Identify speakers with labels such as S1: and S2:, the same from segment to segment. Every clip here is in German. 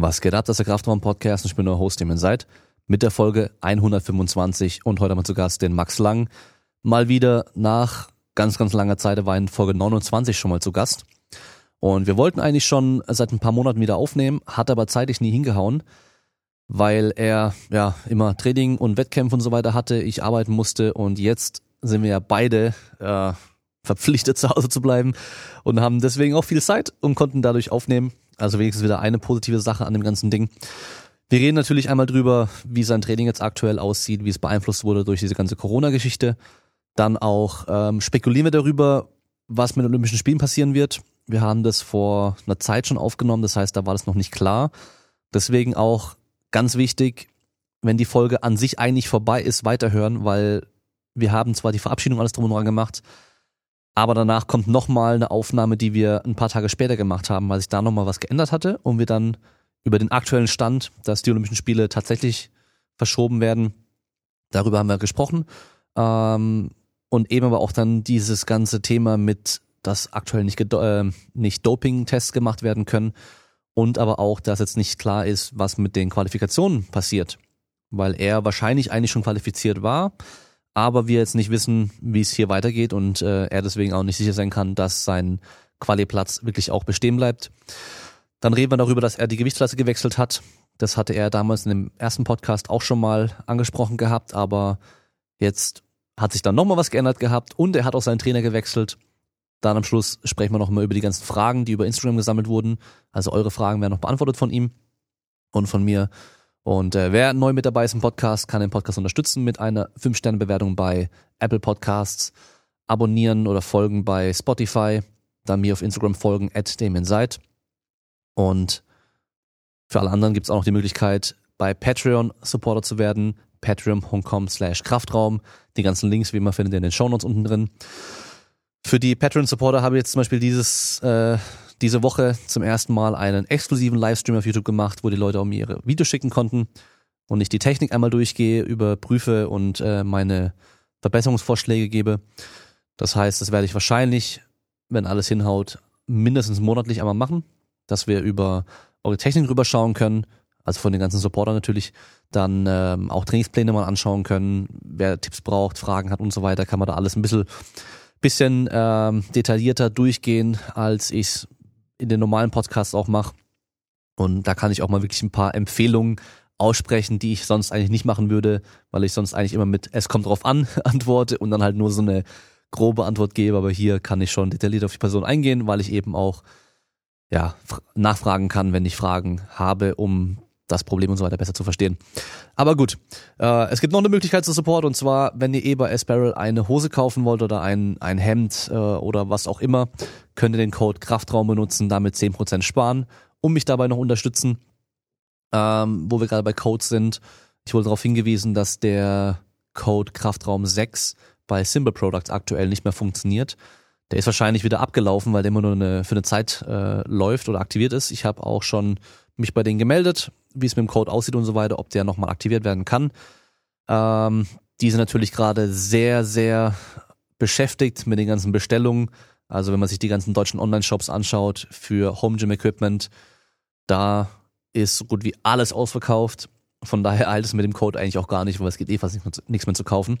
S1: Was geht ab, das ist der Kraftraum Podcast und ich bin euer Host, dem ihr seid, mit der Folge 125 und heute haben wir zu Gast den Max Lang. Mal wieder nach ganz, ganz langer Zeit, er war in Folge 29 schon mal zu Gast. Und wir wollten eigentlich schon seit ein paar Monaten wieder aufnehmen, hat aber zeitlich nie hingehauen, weil er ja immer Training und Wettkämpfe und so weiter hatte, ich arbeiten musste und jetzt sind wir ja beide äh, verpflichtet zu Hause zu bleiben und haben deswegen auch viel Zeit und konnten dadurch aufnehmen. Also wenigstens wieder eine positive Sache an dem ganzen Ding. Wir reden natürlich einmal drüber, wie sein Training jetzt aktuell aussieht, wie es beeinflusst wurde durch diese ganze Corona-Geschichte. Dann auch ähm, spekulieren wir darüber, was mit den Olympischen Spielen passieren wird. Wir haben das vor einer Zeit schon aufgenommen, das heißt, da war das noch nicht klar. Deswegen auch ganz wichtig, wenn die Folge an sich eigentlich vorbei ist, weiterhören, weil wir haben zwar die Verabschiedung alles drum und dran gemacht, aber danach kommt nochmal eine Aufnahme, die wir ein paar Tage später gemacht haben, weil sich da nochmal was geändert hatte und wir dann über den aktuellen Stand, dass die Olympischen Spiele tatsächlich verschoben werden, darüber haben wir gesprochen. Ähm, und eben aber auch dann dieses ganze Thema mit, dass aktuell nicht, äh, nicht Doping-Tests gemacht werden können und aber auch, dass jetzt nicht klar ist, was mit den Qualifikationen passiert, weil er wahrscheinlich eigentlich schon qualifiziert war aber wir jetzt nicht wissen, wie es hier weitergeht und äh, er deswegen auch nicht sicher sein kann, dass sein Quali-Platz wirklich auch bestehen bleibt. Dann reden wir darüber, dass er die Gewichtsklasse gewechselt hat. Das hatte er damals in dem ersten Podcast auch schon mal angesprochen gehabt, aber jetzt hat sich dann nochmal was geändert gehabt und er hat auch seinen Trainer gewechselt. Dann am Schluss sprechen wir nochmal über die ganzen Fragen, die über Instagram gesammelt wurden. Also eure Fragen werden noch beantwortet von ihm und von mir. Und äh, wer neu mit dabei ist im Podcast, kann den Podcast unterstützen mit einer 5-Sterne-Bewertung bei Apple Podcasts, abonnieren oder folgen bei Spotify, dann mir auf Instagram folgen, at Seid. Und für alle anderen gibt es auch noch die Möglichkeit, bei Patreon Supporter zu werden, patreon.com slash Kraftraum. Die ganzen Links, wie immer, findet ihr in den Shownotes unten drin. Für die Patreon-Supporter habe ich jetzt zum Beispiel dieses äh, diese Woche zum ersten Mal einen exklusiven Livestream auf YouTube gemacht, wo die Leute auch mir ihre Videos schicken konnten und ich die Technik einmal durchgehe, überprüfe und äh, meine Verbesserungsvorschläge gebe. Das heißt, das werde ich wahrscheinlich, wenn alles hinhaut, mindestens monatlich einmal machen, dass wir über eure Technik rüberschauen können, also von den ganzen Supportern natürlich, dann ähm, auch Trainingspläne mal anschauen können, wer Tipps braucht, Fragen hat und so weiter, kann man da alles ein bisschen, bisschen ähm, detaillierter durchgehen, als ich in den normalen Podcasts auch mache. Und da kann ich auch mal wirklich ein paar Empfehlungen aussprechen, die ich sonst eigentlich nicht machen würde, weil ich sonst eigentlich immer mit es kommt drauf an antworte und dann halt nur so eine grobe Antwort gebe. Aber hier kann ich schon detailliert auf die Person eingehen, weil ich eben auch ja, nachfragen kann, wenn ich Fragen habe, um das Problem und so weiter besser zu verstehen. Aber gut, äh, es gibt noch eine Möglichkeit zu Support und zwar, wenn ihr eh bei Sparrow eine Hose kaufen wollt oder ein, ein Hemd äh, oder was auch immer, könnt ihr den Code Kraftraum benutzen, damit 10% sparen und mich dabei noch unterstützen, ähm, wo wir gerade bei Codes sind. Ich wurde darauf hingewiesen, dass der Code Kraftraum 6 bei Simple Products aktuell nicht mehr funktioniert. Der ist wahrscheinlich wieder abgelaufen, weil der immer nur eine, für eine Zeit äh, läuft oder aktiviert ist. Ich habe auch schon mich bei denen gemeldet, wie es mit dem Code aussieht und so weiter, ob der nochmal aktiviert werden kann. Ähm, die sind natürlich gerade sehr, sehr beschäftigt mit den ganzen Bestellungen. Also wenn man sich die ganzen deutschen Online-Shops anschaut für Home Gym Equipment, da ist so gut wie alles ausverkauft. Von daher eilt es mit dem Code eigentlich auch gar nicht, weil es geht eh fast nichts mehr zu kaufen.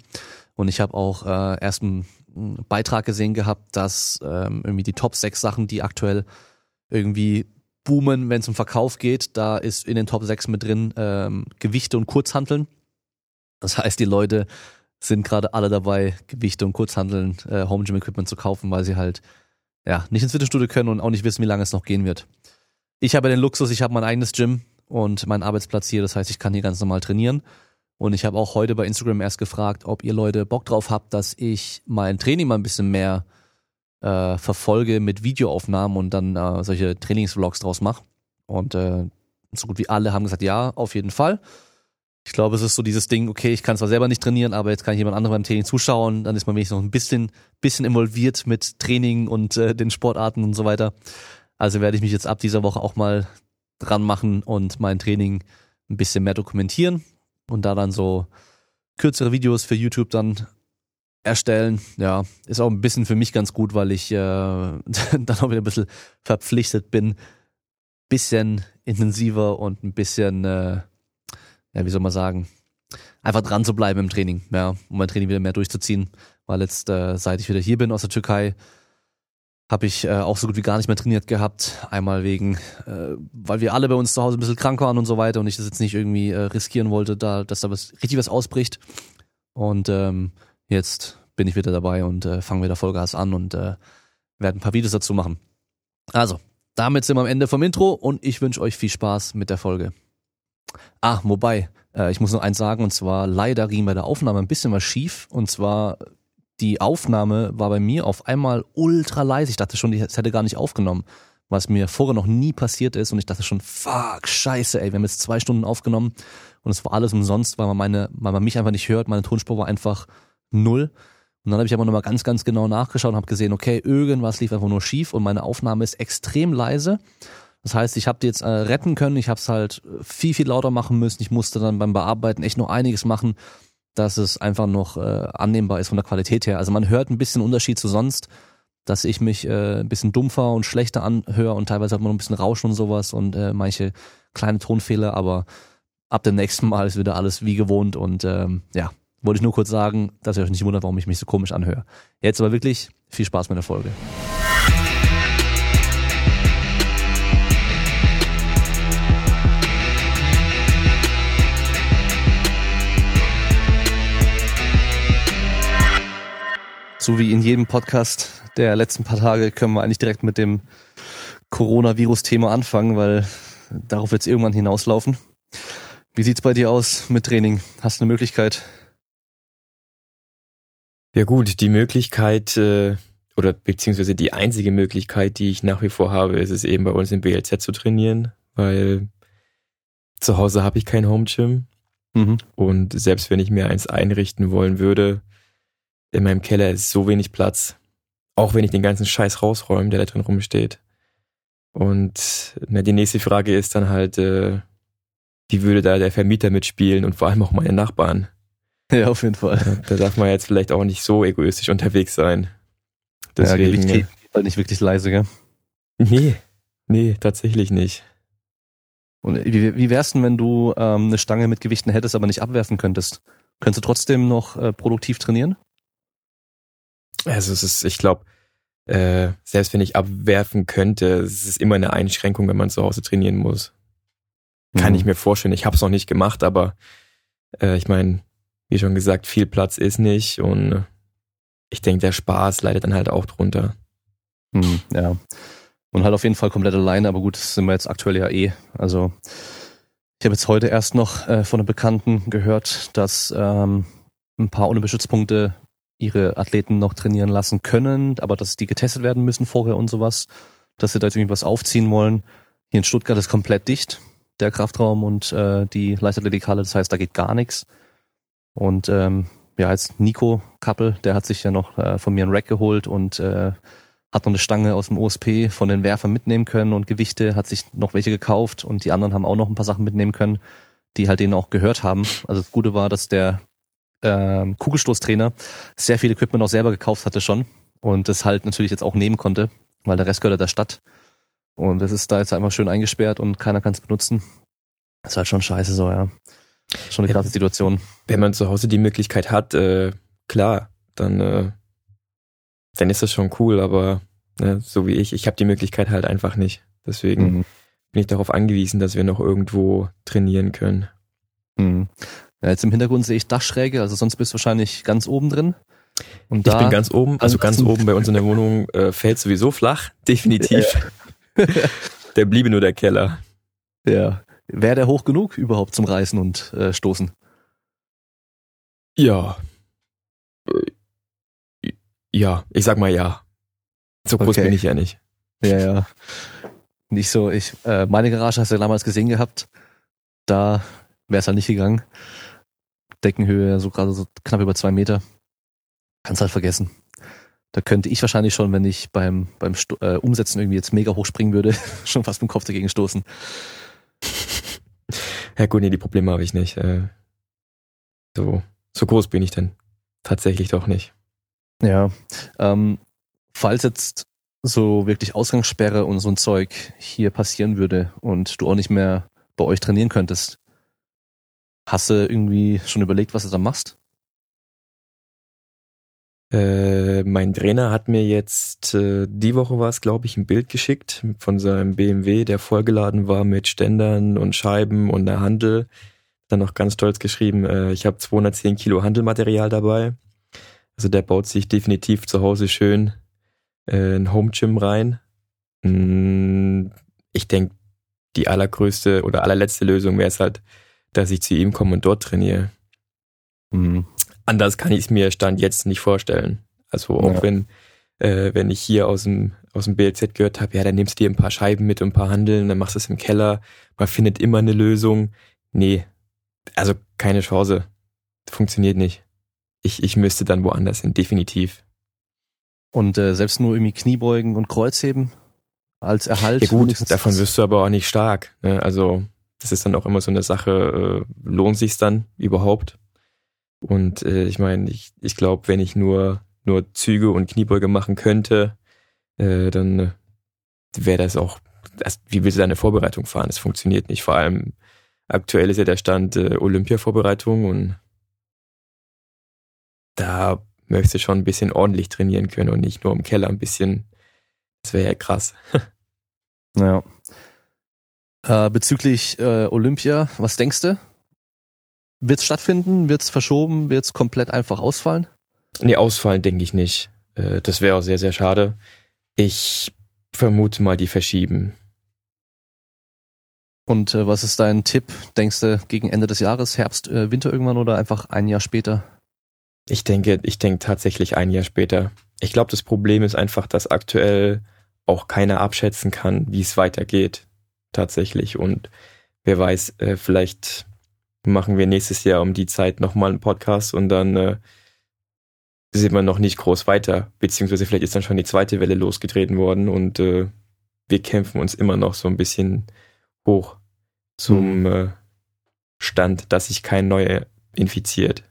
S1: Und ich habe auch äh, erst einen Beitrag gesehen gehabt, dass ähm, irgendwie die Top 6 Sachen, die aktuell irgendwie boomen, wenn es um Verkauf geht. Da ist in den Top 6 mit drin ähm, Gewichte und Kurzhanteln. Das heißt, die Leute sind gerade alle dabei, Gewichte und Kurzhanteln, äh, Home Gym Equipment zu kaufen, weil sie halt ja nicht ins Fitnessstudio können und auch nicht wissen, wie lange es noch gehen wird. Ich habe den Luxus, ich habe mein eigenes Gym und meinen Arbeitsplatz hier, das heißt, ich kann hier ganz normal trainieren. Und ich habe auch heute bei Instagram erst gefragt, ob ihr Leute Bock drauf habt, dass ich mein Training mal ein bisschen mehr äh, verfolge mit Videoaufnahmen und dann äh, solche Trainingsvlogs draus mache. Und äh, so gut wie alle haben gesagt, ja, auf jeden Fall. Ich glaube, es ist so dieses Ding, okay, ich kann zwar selber nicht trainieren, aber jetzt kann ich jemand anderem beim Training zuschauen, dann ist man wenigstens noch ein bisschen, bisschen involviert mit Training und äh, den Sportarten und so weiter. Also werde ich mich jetzt ab dieser Woche auch mal dran machen und mein Training ein bisschen mehr dokumentieren und da dann so kürzere Videos für YouTube dann erstellen. Ja, ist auch ein bisschen für mich ganz gut, weil ich äh, dann auch wieder ein bisschen verpflichtet bin, bisschen intensiver und ein bisschen, äh, ja, wie soll man sagen, einfach dran zu bleiben im Training, ja, um mein Training wieder mehr durchzuziehen. Weil jetzt, äh, seit ich wieder hier bin aus der Türkei, habe ich äh, auch so gut wie gar nicht mehr trainiert gehabt. Einmal wegen, äh, weil wir alle bei uns zu Hause ein bisschen krank waren und so weiter und ich das jetzt nicht irgendwie äh, riskieren wollte, da, dass da was richtig was ausbricht. Und ähm, jetzt bin ich wieder dabei und äh, fangen wieder Vollgas an und äh, werden ein paar Videos dazu machen. Also, damit sind wir am Ende vom Intro und ich wünsche euch viel Spaß mit der Folge. Ah, wobei, äh, ich muss noch eins sagen, und zwar leider ging bei der Aufnahme ein bisschen was schief. Und zwar die Aufnahme war bei mir auf einmal ultra leise. Ich dachte schon, es hätte gar nicht aufgenommen, was mir vorher noch nie passiert ist. Und ich dachte schon, fuck, scheiße, ey, wir haben jetzt zwei Stunden aufgenommen und es war alles umsonst, weil man meine, weil man mich einfach nicht hört. Meine Tonspur war einfach null. Und dann habe ich aber nochmal ganz, ganz genau nachgeschaut und habe gesehen, okay, irgendwas lief einfach nur schief und meine Aufnahme ist extrem leise. Das heißt, ich habe die jetzt äh, retten können, ich habe es halt viel, viel lauter machen müssen. Ich musste dann beim Bearbeiten echt noch einiges machen dass es einfach noch äh, annehmbar ist von der Qualität her. Also man hört ein bisschen Unterschied zu sonst, dass ich mich äh, ein bisschen dumpfer und schlechter anhöre und teilweise hat man noch ein bisschen Rauschen und sowas und äh, manche kleine Tonfehler, aber ab dem nächsten Mal ist wieder alles wie gewohnt und ähm, ja, wollte ich nur kurz sagen, dass ihr euch nicht wundert, warum ich mich so komisch anhöre. Jetzt aber wirklich viel Spaß mit der Folge. so wie in jedem Podcast der letzten paar Tage können wir eigentlich direkt mit dem Coronavirus-Thema anfangen, weil darauf wird es irgendwann hinauslaufen. Wie sieht's bei dir aus mit Training? Hast du eine Möglichkeit?
S2: Ja gut, die Möglichkeit äh, oder beziehungsweise die einzige Möglichkeit, die ich nach wie vor habe, ist es eben bei uns im BLZ zu trainieren, weil zu Hause habe ich kein Home Gym mhm. und selbst wenn ich mir eins einrichten wollen würde, in meinem Keller ist so wenig Platz. Auch wenn ich den ganzen Scheiß rausräume, der da drin rumsteht. Und na, die nächste Frage ist dann halt, äh, wie würde da der Vermieter mitspielen und vor allem auch meine Nachbarn?
S1: Ja, auf jeden Fall.
S2: Da darf man jetzt vielleicht auch nicht so egoistisch unterwegs sein.
S1: Deswegen, ja, Gewicht halt nicht wirklich leise, gell?
S2: Nee, nee, tatsächlich nicht.
S1: Und wie, wie wär's denn, wenn du ähm, eine Stange mit Gewichten hättest, aber nicht abwerfen könntest? Könntest du trotzdem noch äh, produktiv trainieren?
S2: Also es ist, ich glaube, äh, selbst wenn ich abwerfen könnte, es ist immer eine Einschränkung, wenn man zu Hause trainieren muss. Kann mhm. ich mir vorstellen. Ich habe es noch nicht gemacht, aber äh, ich meine, wie schon gesagt, viel Platz ist nicht und ich denke, der Spaß leidet dann halt auch drunter.
S1: Mhm, ja. Und halt auf jeden Fall komplett alleine, aber gut, das sind wir jetzt aktuell ja eh. Also ich habe jetzt heute erst noch äh, von einem Bekannten gehört, dass ähm, ein paar ohne Beschützpunkte ihre Athleten noch trainieren lassen können, aber dass die getestet werden müssen vorher und sowas, dass sie da jetzt irgendwie was aufziehen wollen. Hier in Stuttgart ist komplett dicht, der Kraftraum und äh, die Leichtathletikhalle, das heißt, da geht gar nichts. Und ähm, ja, jetzt Nico Kappel, der hat sich ja noch äh, von mir einen Rack geholt und äh, hat noch eine Stange aus dem OSP von den Werfern mitnehmen können und Gewichte, hat sich noch welche gekauft und die anderen haben auch noch ein paar Sachen mitnehmen können, die halt denen auch gehört haben. Also das Gute war, dass der ähm, Kugelstoßtrainer sehr viel Equipment auch selber gekauft hatte schon und das halt natürlich jetzt auch nehmen konnte, weil der Rest gehört der Stadt. Und das ist da jetzt einfach schön eingesperrt und keiner kann es benutzen. Das ist halt schon scheiße so, ja. Schon eine krasse Situation.
S2: Wenn man zu Hause die Möglichkeit hat, äh, klar, dann, äh, dann ist das schon cool, aber ne, so wie ich, ich habe die Möglichkeit halt einfach nicht. Deswegen mhm. bin ich darauf angewiesen, dass wir noch irgendwo trainieren können.
S1: Mhm. Ja, jetzt im Hintergrund sehe ich Dachschräge, also sonst bist du wahrscheinlich ganz oben drin.
S2: Und ich bin ganz oben, also ganz oben bei uns in der Wohnung äh, fällt sowieso flach, definitiv. der bliebe nur der Keller.
S1: Ja. Wäre der hoch genug überhaupt zum Reißen und äh, Stoßen?
S2: Ja. Ja, ich sag mal ja. So groß okay. bin ich ja nicht.
S1: Ja, ja. Nicht so, ich, äh, meine Garage hast du ja damals gesehen gehabt. Da wäre es halt nicht gegangen. Deckenhöhe so gerade so knapp über zwei Meter. Kannst halt vergessen. Da könnte ich wahrscheinlich schon, wenn ich beim, beim Sto äh, Umsetzen irgendwie jetzt mega hoch springen würde, schon fast mit dem Kopf dagegen stoßen.
S2: Ja gut, nee, die Probleme habe ich nicht. Äh, so, so groß bin ich denn tatsächlich doch nicht.
S1: Ja. Ähm, falls jetzt so wirklich Ausgangssperre und so ein Zeug hier passieren würde und du auch nicht mehr bei euch trainieren könntest, hast du irgendwie schon überlegt, was du da machst?
S2: Äh, mein Trainer hat mir jetzt, äh, die Woche war es, glaube ich, ein Bild geschickt von seinem BMW, der vollgeladen war mit Ständern und Scheiben und einer Handel. Dann noch ganz stolz geschrieben, äh, ich habe 210 Kilo Handelmaterial dabei. Also der baut sich definitiv zu Hause schön äh, ein Home Gym rein. Mm, ich denke, die allergrößte oder allerletzte Lösung wäre es halt, dass ich zu ihm komme und dort trainiere. Mhm anders kann ich es mir Stand jetzt nicht vorstellen. Also auch ja. wenn, äh, wenn ich hier aus dem, aus dem BLZ gehört habe, ja, dann nimmst du dir ein paar Scheiben mit und ein paar Handeln, dann machst du es im Keller, man findet immer eine Lösung. Nee, also keine Chance. Funktioniert nicht. Ich, ich müsste dann woanders hin, definitiv.
S1: Und äh, selbst nur irgendwie Kniebeugen und Kreuzheben als Erhalt?
S2: Ja gut, davon wirst du aber auch nicht stark. Ne? Also das ist dann auch immer so eine Sache, äh, lohnt sich's dann überhaupt? Und äh, ich meine, ich, ich glaube, wenn ich nur, nur Züge und Kniebeuge machen könnte, äh, dann äh, wäre das auch, das, wie willst du deine Vorbereitung fahren? Das funktioniert nicht. Vor allem aktuell ist ja der Stand äh, Olympia-Vorbereitung und da möchtest du schon ein bisschen ordentlich trainieren können und nicht nur im Keller ein bisschen. Das wäre ja krass.
S1: ja. Äh, bezüglich äh, Olympia, was denkst du? Wird es stattfinden? Wird es verschoben? Wird es komplett einfach ausfallen?
S2: Nee, ausfallen denke ich nicht. Äh, das wäre auch sehr, sehr schade. Ich vermute mal, die verschieben.
S1: Und äh, was ist dein Tipp? Denkst du gegen Ende des Jahres, Herbst, äh, Winter irgendwann oder einfach ein Jahr später?
S2: Ich denke, ich denke tatsächlich ein Jahr später. Ich glaube, das Problem ist einfach, dass aktuell auch keiner abschätzen kann, wie es weitergeht. Tatsächlich. Und wer weiß, äh, vielleicht machen wir nächstes Jahr um die Zeit nochmal einen Podcast und dann äh, sieht man noch nicht groß weiter. Beziehungsweise vielleicht ist dann schon die zweite Welle losgetreten worden und äh, wir kämpfen uns immer noch so ein bisschen hoch zum mhm. äh, Stand, dass sich kein neuer infiziert.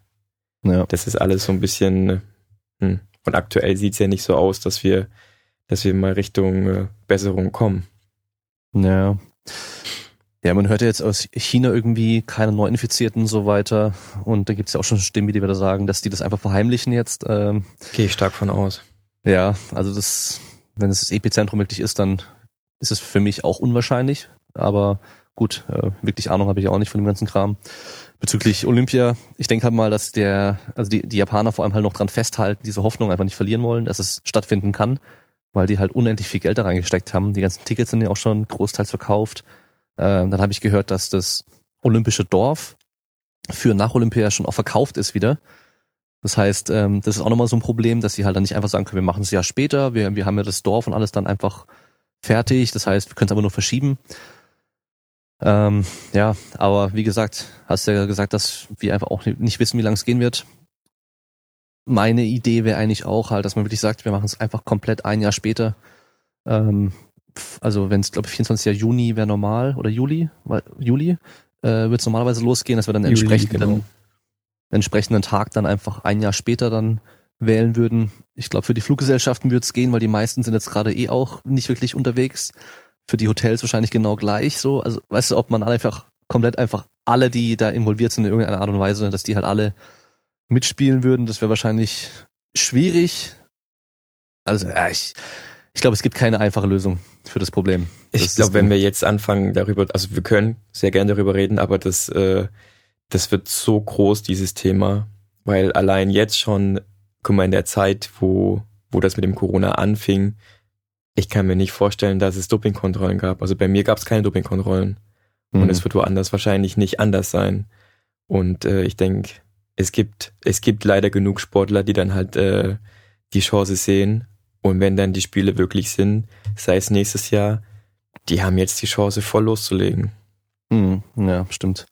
S2: Ja. Das ist alles so ein bisschen, äh, hm. und aktuell sieht es ja nicht so aus, dass wir, dass wir mal Richtung äh, Besserung kommen.
S1: Ja. Ja, man hört ja jetzt aus China irgendwie keine Neuinfizierten und so weiter. Und da gibt es ja auch schon Stimmen, die wieder sagen, dass die das einfach verheimlichen jetzt. Ähm,
S2: Gehe ich stark von aus.
S1: Ja, also das, wenn es das Epizentrum wirklich ist, dann ist es für mich auch unwahrscheinlich. Aber gut, äh, wirklich Ahnung habe ich auch nicht von dem ganzen Kram. Bezüglich Olympia, ich denke halt mal, dass der, also die, die Japaner vor allem halt noch dran festhalten, diese Hoffnung einfach nicht verlieren wollen, dass es stattfinden kann, weil die halt unendlich viel Geld da reingesteckt haben. Die ganzen Tickets sind ja auch schon großteils verkauft. Ähm, dann habe ich gehört, dass das olympische Dorf für nach Olympia schon auch verkauft ist wieder. Das heißt, ähm, das ist auch nochmal so ein Problem, dass sie halt dann nicht einfach sagen können, wir machen es ja später, wir, wir haben ja das Dorf und alles dann einfach fertig. Das heißt, wir können es aber nur verschieben. Ähm, ja, aber wie gesagt, hast du ja gesagt, dass wir einfach auch nicht wissen, wie lange es gehen wird. Meine Idee wäre eigentlich auch halt, dass man wirklich sagt, wir machen es einfach komplett ein Jahr später. Ähm, also wenn es, glaube ich, 24. Juni wäre normal oder Juli, Juli, äh, wird es normalerweise losgehen, dass wir dann Juli, entsprechend genau. entsprechenden Tag dann einfach ein Jahr später dann wählen würden. Ich glaube, für die Fluggesellschaften wird es gehen, weil die meisten sind jetzt gerade eh auch nicht wirklich unterwegs. Für die Hotels wahrscheinlich genau gleich so. Also weißt du, ob man einfach komplett einfach alle, die da involviert sind in irgendeiner Art und Weise, dass die halt alle mitspielen würden, das wäre wahrscheinlich schwierig. Also ja, ich, ich glaube, es gibt keine einfache Lösung für das Problem.
S2: Das ich glaube, wenn wir jetzt anfangen darüber, also wir können sehr gerne darüber reden, aber das, äh, das wird so groß, dieses Thema, weil allein jetzt schon, guck mal, in der Zeit, wo, wo das mit dem Corona anfing, ich kann mir nicht vorstellen, dass es Dopingkontrollen gab. Also bei mir gab es keine Dopingkontrollen. Mhm. Und es wird woanders wahrscheinlich nicht anders sein. Und äh, ich denke, es gibt, es gibt leider genug Sportler, die dann halt äh, die Chance sehen und wenn dann die Spiele wirklich sind, sei es nächstes Jahr, die haben jetzt die Chance, voll loszulegen.
S1: Hm, ja, stimmt.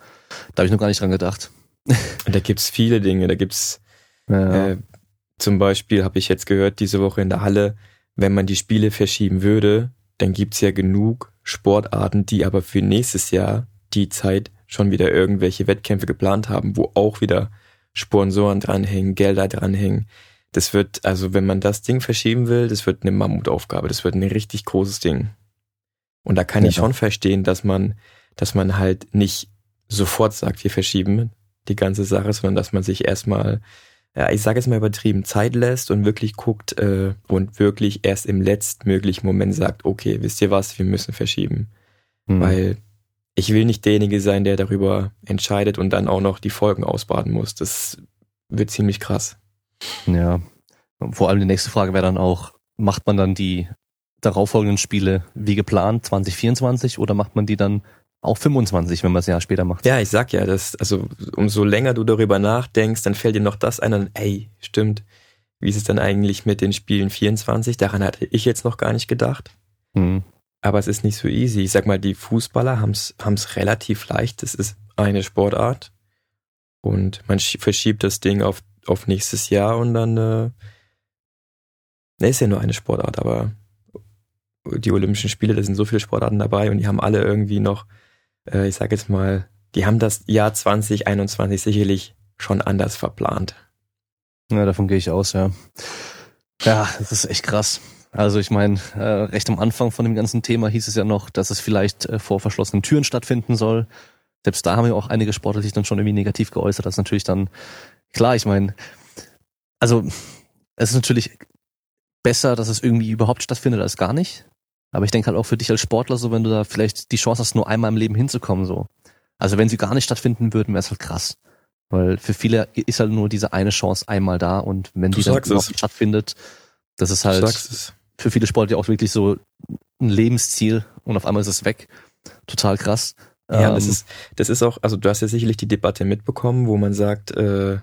S1: Da habe ich noch gar nicht dran gedacht.
S2: Da gibt's viele Dinge. Da gibt's ja. äh, zum Beispiel, habe ich jetzt gehört, diese Woche in der Halle, wenn man die Spiele verschieben würde, dann gibt's ja genug Sportarten, die aber für nächstes Jahr die Zeit schon wieder irgendwelche Wettkämpfe geplant haben, wo auch wieder Sponsoren dranhängen, Gelder dranhängen das wird, also wenn man das Ding verschieben will, das wird eine Mammutaufgabe, das wird ein richtig großes Ding. Und da kann ja. ich schon verstehen, dass man, dass man halt nicht sofort sagt, wir verschieben die ganze Sache, sondern dass man sich erstmal, ja, ich sage es mal übertrieben, Zeit lässt und wirklich guckt äh, und wirklich erst im letztmöglichen Moment sagt, okay, wisst ihr was, wir müssen verschieben. Mhm. Weil ich will nicht derjenige sein, der darüber entscheidet und dann auch noch die Folgen ausbaden muss. Das wird ziemlich krass.
S1: Ja. Vor allem die nächste Frage wäre dann auch, macht man dann die darauffolgenden Spiele wie geplant 2024 oder macht man die dann auch 25, wenn man es ja später macht?
S2: Ja, ich sag ja, das, also umso länger du darüber nachdenkst, dann fällt dir noch das ein und ey, stimmt. Wie ist es dann eigentlich mit den Spielen 24? Daran hatte ich jetzt noch gar nicht gedacht. Mhm. Aber es ist nicht so easy. Ich sag mal, die Fußballer haben es relativ leicht. Es ist eine Sportart. Und man verschiebt das Ding auf auf nächstes Jahr und dann, äh, ne, ist ja nur eine Sportart, aber die Olympischen Spiele, da sind so viele Sportarten dabei und die haben alle irgendwie noch, äh, ich sag jetzt mal, die haben das Jahr 2021 sicherlich schon anders verplant.
S1: Ja, davon gehe ich aus, ja. Ja, das ist echt krass. Also ich meine, äh, recht am Anfang von dem ganzen Thema hieß es ja noch, dass es vielleicht äh, vor verschlossenen Türen stattfinden soll. Selbst da haben ja auch einige Sportler sich dann schon irgendwie negativ geäußert. Das ist natürlich dann klar, ich meine, also es ist natürlich besser, dass es irgendwie überhaupt stattfindet als gar nicht. Aber ich denke halt auch für dich als Sportler, so wenn du da vielleicht die Chance hast, nur einmal im Leben hinzukommen, so. Also wenn sie gar nicht stattfinden würden, wäre es halt krass. Weil für viele ist halt nur diese eine Chance einmal da und wenn du die dann überhaupt nicht stattfindet, das ist halt für viele Sportler auch wirklich so ein Lebensziel und auf einmal ist es weg. Total krass.
S2: Ja, ähm, das ist, das ist auch, also du hast ja sicherlich die Debatte mitbekommen, wo man sagt, äh,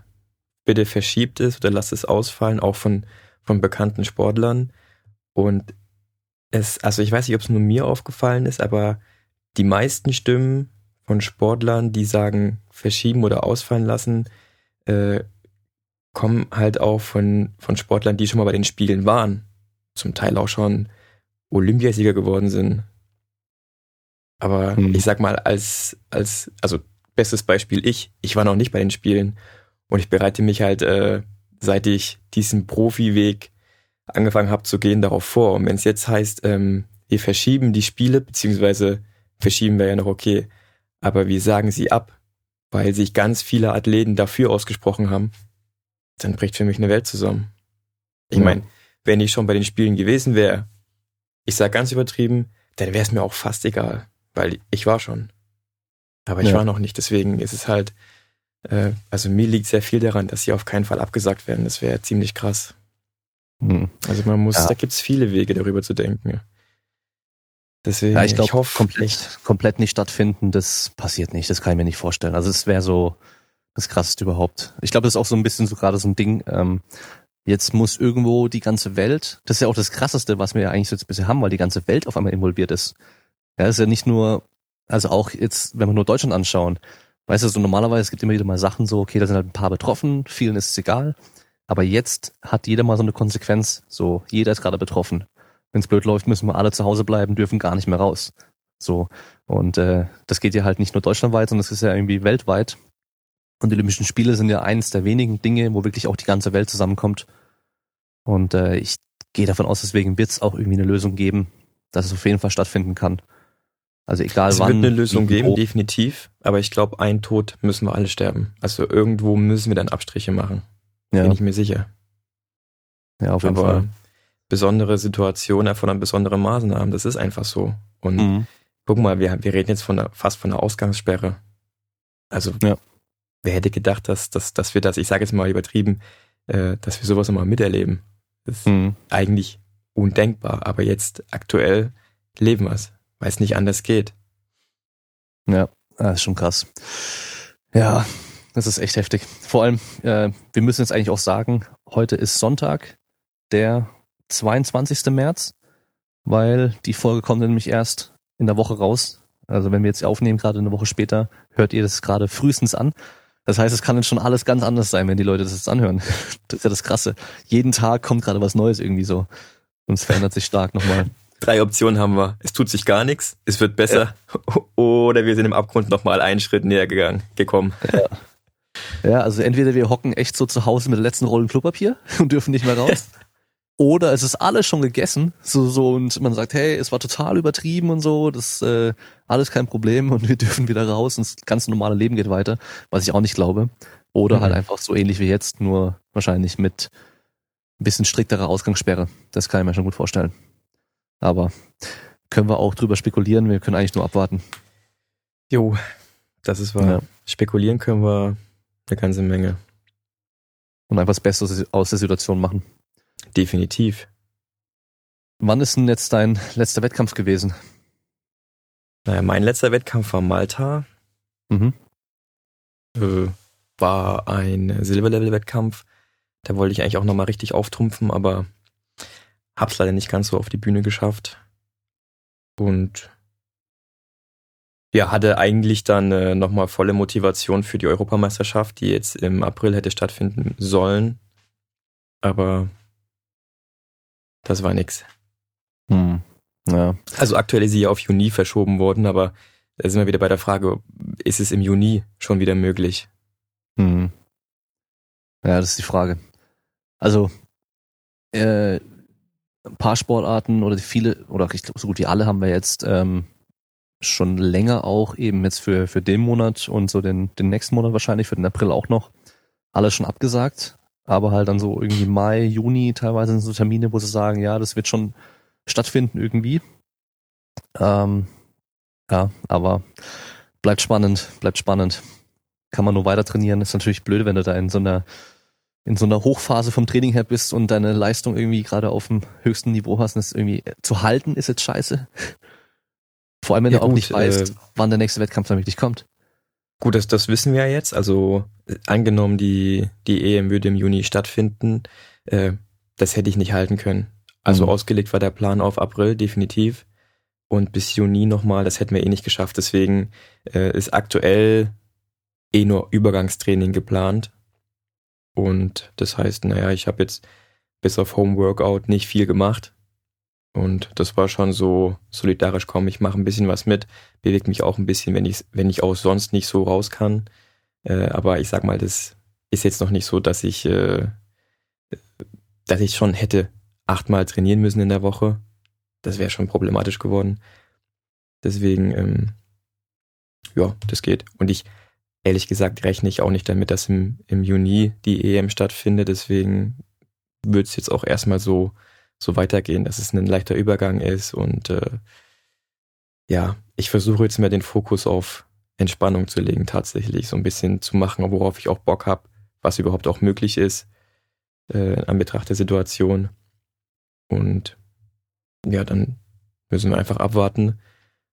S2: bitte verschiebt es oder lasst es ausfallen, auch von, von bekannten Sportlern. Und es, also ich weiß nicht, ob es nur mir aufgefallen ist, aber die meisten Stimmen von Sportlern, die sagen, verschieben oder ausfallen lassen, äh, kommen halt auch von, von Sportlern, die schon mal bei den Spielen waren. Zum Teil auch schon Olympiasieger geworden sind. Aber hm. ich sag mal, als, als, also bestes Beispiel ich, ich war noch nicht bei den Spielen und ich bereite mich halt, äh, seit ich diesen Profiweg angefangen habe zu gehen, darauf vor. Und wenn es jetzt heißt, ähm, wir verschieben die Spiele, beziehungsweise verschieben wir ja noch okay, aber wir sagen sie ab, weil sich ganz viele Athleten dafür ausgesprochen haben, dann bricht für mich eine Welt zusammen. Ich ja. meine, wenn ich schon bei den Spielen gewesen wäre, ich sag ganz übertrieben, dann wäre es mir auch fast egal, weil ich war schon. Aber ich ja. war noch nicht, deswegen ist es halt, äh, also mir liegt sehr viel daran, dass sie auf keinen Fall abgesagt werden. Das wäre ziemlich krass. Hm. Also man muss, ja. da gibt's viele Wege, darüber zu denken.
S1: Deswegen, ja, ich glaube, komplett, komplett nicht stattfinden, das passiert nicht. Das kann ich mir nicht vorstellen. Also es wäre so das krasseste überhaupt. Ich glaube, das ist auch so ein bisschen so gerade so ein Ding. Ähm, jetzt muss irgendwo die ganze Welt, das ist ja auch das krasseste, was wir ja eigentlich so jetzt bisher haben, weil die ganze Welt auf einmal involviert ist. Ja, das ist ja nicht nur, also auch jetzt, wenn wir nur Deutschland anschauen, Weißt du, so normalerweise es gibt immer wieder mal Sachen so, okay, da sind halt ein paar betroffen, vielen ist es egal. Aber jetzt hat jeder mal so eine Konsequenz. So, jeder ist gerade betroffen. Wenn es blöd läuft, müssen wir alle zu Hause bleiben, dürfen gar nicht mehr raus. So. Und äh, das geht ja halt nicht nur deutschlandweit, sondern es ist ja irgendwie weltweit. Und die Olympischen Spiele sind ja eines der wenigen Dinge, wo wirklich auch die ganze Welt zusammenkommt. Und äh, ich gehe davon aus, deswegen wird es auch irgendwie eine Lösung geben, dass es auf jeden Fall stattfinden kann. Also egal
S2: es
S1: wann.
S2: Es wird eine Lösung geben, definitiv. Aber ich glaube, ein Tod müssen wir alle sterben. Also irgendwo müssen wir dann Abstriche machen. Ja. Bin ich mir sicher. Ja, auf jeden Aber Fall. Besondere Situationen erfordern besondere Maßnahmen. Das ist einfach so. Und mhm. guck mal, wir, wir reden jetzt von der, fast von einer Ausgangssperre. Also ja. wer hätte gedacht, dass, dass, dass wir das, ich sage jetzt mal übertrieben, äh, dass wir sowas nochmal miterleben. Das ist mhm. eigentlich undenkbar. Aber jetzt aktuell leben wir es weil es nicht anders geht.
S1: Ja, das ist schon krass. Ja, das ist echt heftig. Vor allem, äh, wir müssen jetzt eigentlich auch sagen, heute ist Sonntag, der 22. März, weil die Folge kommt nämlich erst in der Woche raus. Also wenn wir jetzt aufnehmen, gerade eine Woche später, hört ihr das gerade frühestens an. Das heißt, es kann dann schon alles ganz anders sein, wenn die Leute das jetzt anhören. Das ist ja das Krasse. Jeden Tag kommt gerade was Neues irgendwie so. Und es verändert sich stark nochmal
S2: drei Optionen haben wir. Es tut sich gar nichts, es wird besser ja. oder wir sind im Abgrund nochmal einen Schritt näher gegangen, gekommen. Ja.
S1: Ja, also entweder wir hocken echt so zu Hause mit der letzten Rollen Klopapier und dürfen nicht mehr raus. Oder es ist alles schon gegessen, so, so, und man sagt, hey, es war total übertrieben und so, das äh, alles kein Problem und wir dürfen wieder raus und das ganz normale Leben geht weiter, was ich auch nicht glaube. Oder halt
S2: Mhm.
S1: einfach so ähnlich wie jetzt, nur wahrscheinlich mit ein bisschen strikterer Ausgangssperre. Das kann ich mir schon gut vorstellen. Aber können wir auch drüber spekulieren, wir können eigentlich nur abwarten.
S2: Jo, das ist wahr.
S1: Ja.
S2: Spekulieren können wir eine ganze Menge.
S1: Und einfach das Beste aus der Situation machen.
S2: Definitiv.
S1: Wann ist denn jetzt dein letzter Wettkampf gewesen?
S2: Naja, mein letzter Wettkampf war Malta.
S1: Mhm.
S2: Äh, war ein Silberlevel-Wettkampf. Da wollte ich eigentlich auch nochmal richtig auftrumpfen, aber hab's leider nicht ganz so auf die Bühne geschafft. Und ja, hatte eigentlich dann äh, nochmal volle Motivation für die Europameisterschaft, die jetzt im April hätte stattfinden sollen. Aber das war nix.
S1: Hm. Ja.
S2: Also aktuell ist sie ja auf Juni verschoben worden, aber da sind wir wieder bei der Frage, ist es im Juni schon wieder möglich?
S1: Hm. Ja, das ist die Frage. Also, äh, ein paar Sportarten oder viele, oder ich glaube, so gut wie alle haben wir jetzt ähm, schon länger auch eben jetzt für, für den Monat und so den, den nächsten Monat wahrscheinlich, für den April auch noch, alles schon abgesagt. Aber halt dann so irgendwie Mai, Juni teilweise sind so Termine, wo sie sagen, ja, das wird schon stattfinden irgendwie. Ähm, ja, aber bleibt spannend, bleibt spannend. Kann man nur weiter trainieren. Ist natürlich blöd, wenn du da in so einer in so einer Hochphase vom Training her bist und deine Leistung irgendwie gerade auf dem höchsten Niveau hast und das irgendwie zu halten, ist jetzt scheiße. Vor allem, wenn
S2: Ja,
S1: du auch
S2: gut,
S1: nicht weißt,
S2: äh,
S1: wann der nächste Wettkampf dann wirklich kommt.
S2: Gut, das, das wissen wir ja jetzt. Also äh, angenommen, die, die EM würde im Juni stattfinden, äh, das hätte ich nicht halten können. Also
S1: Mhm.
S2: ausgelegt war der Plan auf April, definitiv. Und bis Juni nochmal, das hätten wir eh nicht geschafft. Deswegen äh, ist aktuell eh nur Übergangstraining geplant. Und das heißt, naja, ich habe jetzt bis auf Homeworkout nicht viel gemacht. Und das war schon so solidarisch, komm, ich mache ein bisschen was mit, bewegt mich auch ein bisschen, wenn ich, wenn ich auch sonst nicht so raus kann. Äh, aber ich sag mal, das ist jetzt noch nicht so, dass ich, äh, dass ich schon hätte achtmal trainieren müssen in der Woche. Das wäre schon problematisch geworden. Deswegen, ähm, ja, das geht. Und ich, ehrlich gesagt, rechne ich auch nicht damit, dass im, im Juni die EM stattfindet. Deswegen wird es jetzt auch erstmal so, so weitergehen, dass es ein leichter Übergang ist. Und äh, ja, ich versuche jetzt mehr den Fokus auf Entspannung zu legen, tatsächlich so ein bisschen zu machen, worauf ich auch Bock habe, was überhaupt auch möglich ist äh, an Betracht der Situation. Und ja, dann müssen wir einfach abwarten,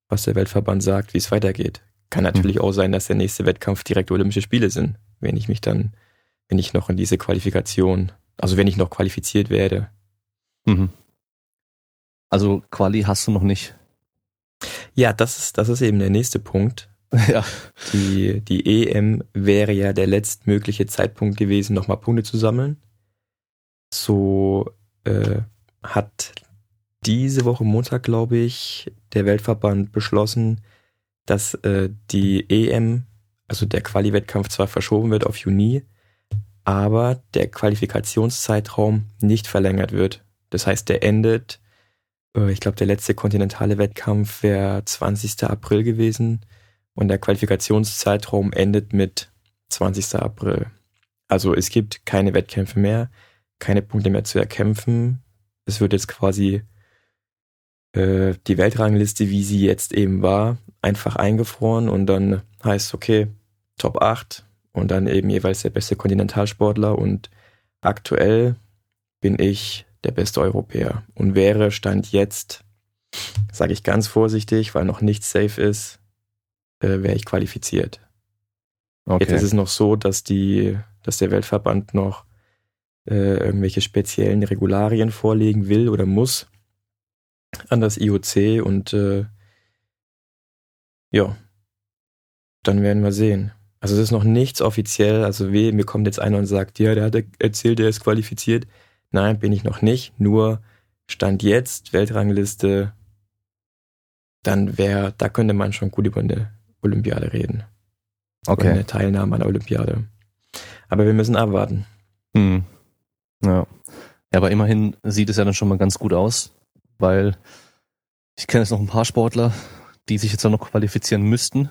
S2: was der Weltverband sagt, wie es weitergeht. Kann natürlich auch sein, dass der nächste Wettkampf direkt Olympische Spiele sind, wenn ich mich dann, wenn ich noch in diese Qualifikation, also wenn ich noch qualifiziert werde.
S1: Mhm. Also Quali hast du noch nicht.
S2: Ja, das ist, das ist eben der nächste Punkt.
S1: ja.
S2: Die, die EM wäre ja der letztmögliche Zeitpunkt gewesen, nochmal Punkte zu sammeln. So äh, hat diese Woche Montag, glaube ich, der Weltverband beschlossen, dass äh, die EM, also der Quali-Wettkampf zwar verschoben wird auf Juni, aber der Qualifikationszeitraum nicht verlängert wird. Das heißt, der endet, äh, ich glaube, der letzte kontinentale Wettkampf wäre 20. April gewesen und der Qualifikationszeitraum endet mit 20. April. Also es gibt keine Wettkämpfe mehr, keine Punkte mehr zu erkämpfen. Es wird jetzt quasi äh, die Weltrangliste, wie sie jetzt eben war, einfach eingefroren und dann heißt okay, Top 8 und dann eben jeweils der beste Kontinentalsportler und aktuell bin ich der beste Europäer und wäre Stand jetzt, sage ich ganz vorsichtig, weil noch nichts safe ist, äh, wäre ich qualifiziert.
S1: Okay.
S2: Jetzt ist es noch so, dass die, dass der Weltverband noch äh, irgendwelche speziellen Regularien vorlegen will oder muss an das IOC und äh, ja, dann werden wir sehen. Also es ist noch nichts offiziell, also weh, mir kommt jetzt einer und sagt, ja, der hat erzählt, der ist qualifiziert. Nein, bin ich noch nicht, nur Stand jetzt, Weltrangliste, dann wäre, da könnte man schon gut über eine Olympiade reden.
S1: Okay.
S2: eine Teilnahme an der Olympiade. Aber wir müssen abwarten.
S1: Hm. Ja. ja, aber immerhin sieht es ja dann schon mal ganz gut aus, weil ich kenne jetzt noch ein paar Sportler, die sich jetzt noch qualifizieren müssten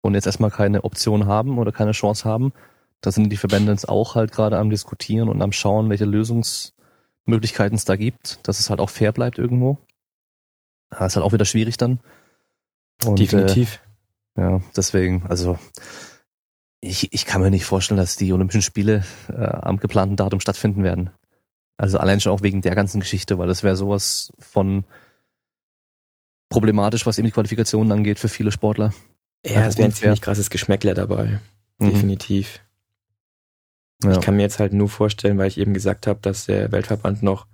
S1: und jetzt erstmal keine Option haben oder keine Chance haben. Da sind die Verbände jetzt auch halt gerade am diskutieren und am schauen, welche Lösungsmöglichkeiten es da gibt, dass es halt auch fair bleibt irgendwo. Das ist halt auch wieder schwierig dann.
S2: Und, Definitiv.
S1: Äh, ja, deswegen, also ich, ich kann mir nicht vorstellen, dass die Olympischen Spiele äh, am geplanten Datum stattfinden werden. Also allein schon auch wegen der ganzen Geschichte, weil das wäre sowas von problematisch, was eben die Qualifikationen angeht für viele Sportler.
S2: Ja, es wäre ein ziemlich krasses Geschmäckler dabei. Mhm. Definitiv. Ja. Ich kann mir jetzt halt nur vorstellen, weil ich eben gesagt habe, dass der Weltverband noch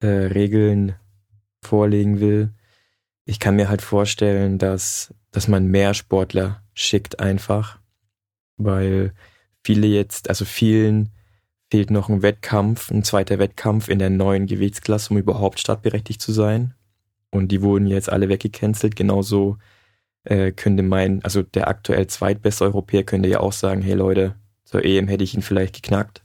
S2: äh, Regeln vorlegen will. Ich kann mir halt vorstellen, dass, dass man mehr Sportler schickt einfach, weil viele jetzt, also vielen fehlt noch ein Wettkampf, ein zweiter Wettkampf in der neuen Gewichtsklasse, um überhaupt startberechtigt zu sein. Und die wurden jetzt alle weggecancelt. Genauso äh, könnte mein, also der aktuell zweitbeste Europäer könnte ja auch sagen, hey Leute, zur EM hätte ich ihn vielleicht geknackt.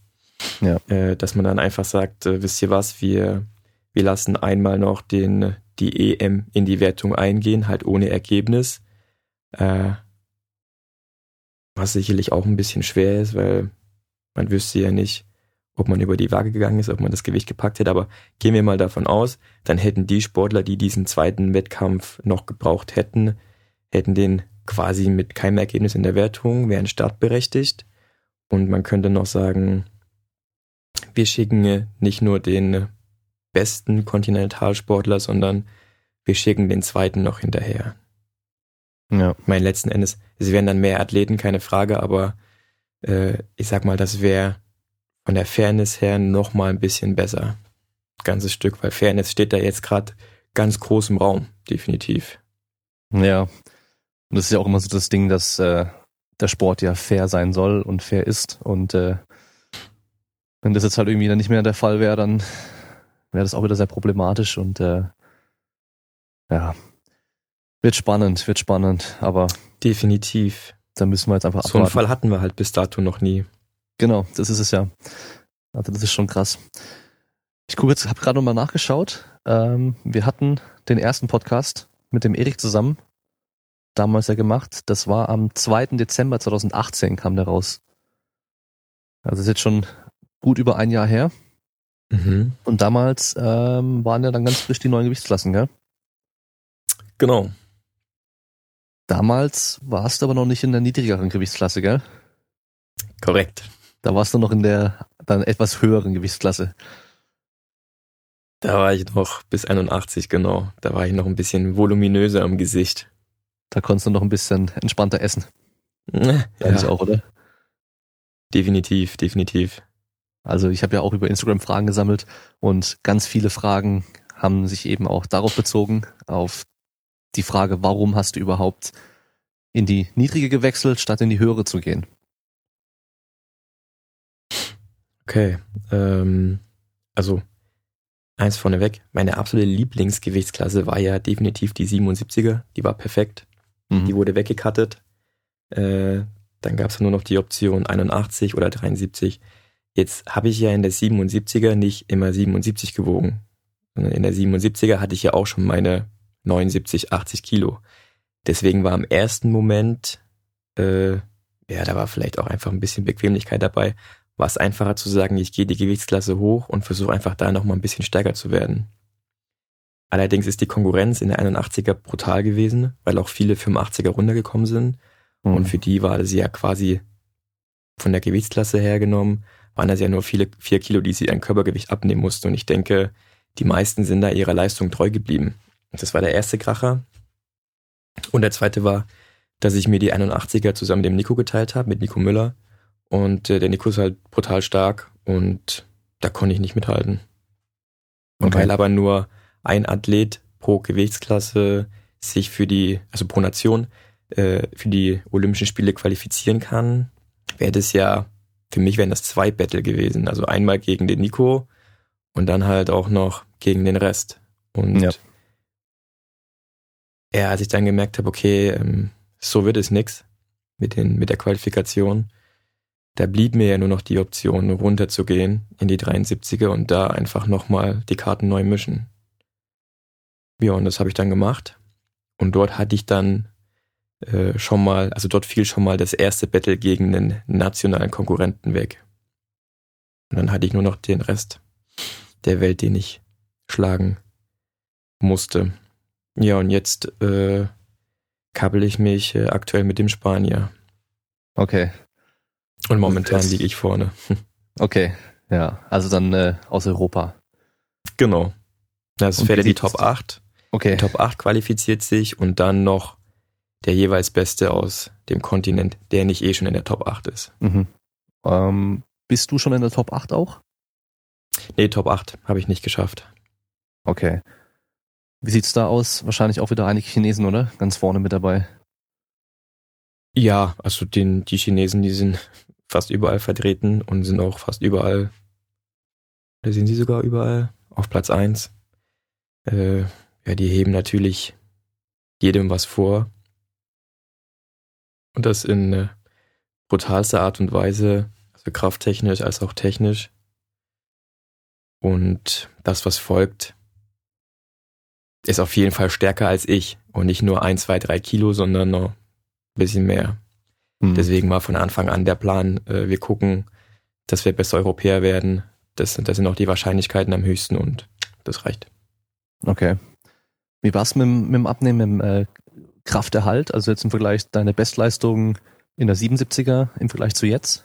S2: Ja. Äh, dass man dann einfach sagt, äh, wisst ihr was, wir, wir lassen einmal noch den, die EM in die Wertung eingehen, halt ohne Ergebnis. Äh, was sicherlich auch ein bisschen schwer ist, weil man wüsste ja nicht, ob man über die Waage gegangen ist, ob man das Gewicht gepackt hätte, aber gehen wir mal davon aus, dann hätten die Sportler, die diesen zweiten Wettkampf noch gebraucht hätten, hätten den quasi mit keinem Ergebnis in der Wertung, wären startberechtigt. Und man könnte noch sagen, wir schicken nicht nur den besten Kontinentalsportler, sondern wir schicken den zweiten noch hinterher. Ja. Mein letzten Endes, es wären dann mehr Athleten, keine Frage, aber äh, ich sag mal, das wäre von der Fairness her noch mal ein bisschen besser. Ganzes Stück, weil Fairness steht da jetzt gerade ganz groß im Raum, definitiv.
S1: Ja. Und das ist ja auch immer so das Ding, dass äh, der Sport ja fair sein soll und fair ist. Und äh, wenn das jetzt halt irgendwie dann nicht mehr der Fall wäre, dann wäre das auch wieder sehr problematisch und äh, ja, wird spannend, wird spannend, aber
S2: definitiv.
S1: Da müssen wir jetzt einfach
S2: abwarten. So einen Fall hatten wir halt bis dato noch nie.
S1: Genau, das ist es ja. Also das ist schon krass. Ich gucke jetzt, habe gerade nochmal nachgeschaut. Ähm, wir hatten den ersten Podcast mit dem Erik zusammen damals ja gemacht. Das war am 2. Dezember 2018 kam der raus. Also das ist jetzt schon gut über ein Jahr her. Mhm. Und damals ähm, waren ja dann ganz frisch die neuen Gewichtsklassen, gell?
S2: Genau.
S1: Damals warst du aber noch nicht in der niedrigeren Gewichtsklasse, gell?
S2: Korrekt.
S1: Da warst du noch in der dann etwas höheren Gewichtsklasse.
S2: Da war ich noch bis 81, genau. Da war ich noch ein bisschen voluminöser am Gesicht.
S1: Da konntest du noch ein bisschen entspannter essen.
S2: Ja. Eigentlich auch, oder? Definitiv, definitiv.
S1: Also ich habe ja auch über Instagram Fragen gesammelt und ganz viele Fragen haben sich eben auch darauf bezogen, auf die Frage, warum hast du überhaupt in die niedrige gewechselt, statt in die höhere zu gehen?
S2: Okay, ähm, also eins vorneweg, meine absolute Lieblingsgewichtsklasse war ja definitiv die 77er, die war perfekt, mhm. die wurde weggekattet, äh, dann gab es nur noch die Option 81 oder 73. Jetzt habe ich ja in der 77er nicht immer 77 gewogen. In der 77er hatte ich ja auch schon meine 79, 80 Kilo. Deswegen war im ersten Moment, äh, ja, da war vielleicht auch einfach ein bisschen Bequemlichkeit dabei war es einfacher zu sagen, ich gehe die Gewichtsklasse hoch und versuche einfach da nochmal ein bisschen stärker zu werden. Allerdings ist die Konkurrenz in der 81er brutal gewesen, weil auch viele 85er runtergekommen sind. Mhm. Und für die war das ja quasi von der Gewichtsklasse hergenommen, waren das ja nur viele, vier Kilo, die sie an Körpergewicht abnehmen mussten. Und ich denke, die meisten sind da ihrer Leistung treu geblieben. Das war der erste Kracher. Und der zweite war, dass ich mir die 81er zusammen mit dem Nico geteilt habe, mit Nico Müller. Und äh, der Nico ist halt brutal stark und da konnte ich nicht mithalten. Und okay. weil aber nur ein Athlet pro Gewichtsklasse sich für die, also pro Nation, äh, für die Olympischen Spiele qualifizieren kann, wäre das ja, für mich wären das zwei Battle gewesen. Also einmal gegen den Nico und dann halt auch noch gegen den Rest. Und ja, ja als ich dann gemerkt habe, okay, ähm, so wird es nix mit, den, mit der Qualifikation, da blieb mir ja nur noch die Option, runterzugehen in die 73er und da einfach nochmal die Karten neu mischen. Ja, und das habe ich dann gemacht. Und dort hatte ich dann äh, schon mal, also dort fiel schon mal das erste Battle gegen einen nationalen Konkurrenten weg. Und dann hatte ich nur noch den Rest der Welt, den ich schlagen musste. Ja, und jetzt äh, kabbel ich mich äh, aktuell mit dem Spanier.
S1: Okay.
S2: Und momentan liege ich vorne.
S1: Okay, ja. Also dann äh, aus Europa.
S2: Genau. Das fährt die Top 8.
S1: Okay.
S2: Die Top 8 qualifiziert sich und dann noch der jeweils Beste aus dem Kontinent, der nicht eh schon in der Top 8 ist.
S1: Mhm. Ähm, bist du schon in der Top 8 auch?
S2: Nee, Top 8 habe ich nicht geschafft.
S1: Okay. Wie sieht's da aus? Wahrscheinlich auch wieder einige Chinesen, oder? Ganz vorne mit dabei.
S2: Ja, also den, die Chinesen, die sind fast überall vertreten und sind auch fast überall, da sind sie sogar überall auf Platz 1. Äh, ja, die heben natürlich jedem was vor. Und das in äh, brutalster Art und Weise, also krafttechnisch als auch technisch. Und das, was folgt, ist auf jeden Fall stärker als ich. Und nicht nur ein, zwei, drei Kilo, sondern noch ein bisschen mehr. Mhm. Deswegen war von Anfang an der Plan, äh, wir gucken, dass wir beste Europäer werden. Das, das sind auch die Wahrscheinlichkeiten am höchsten und das reicht.
S1: Okay. Wie war's mit, mit dem Abnehmen, mit dem äh, Krafterhalt? Also jetzt im Vergleich deine Bestleistung in der 77er im Vergleich zu jetzt?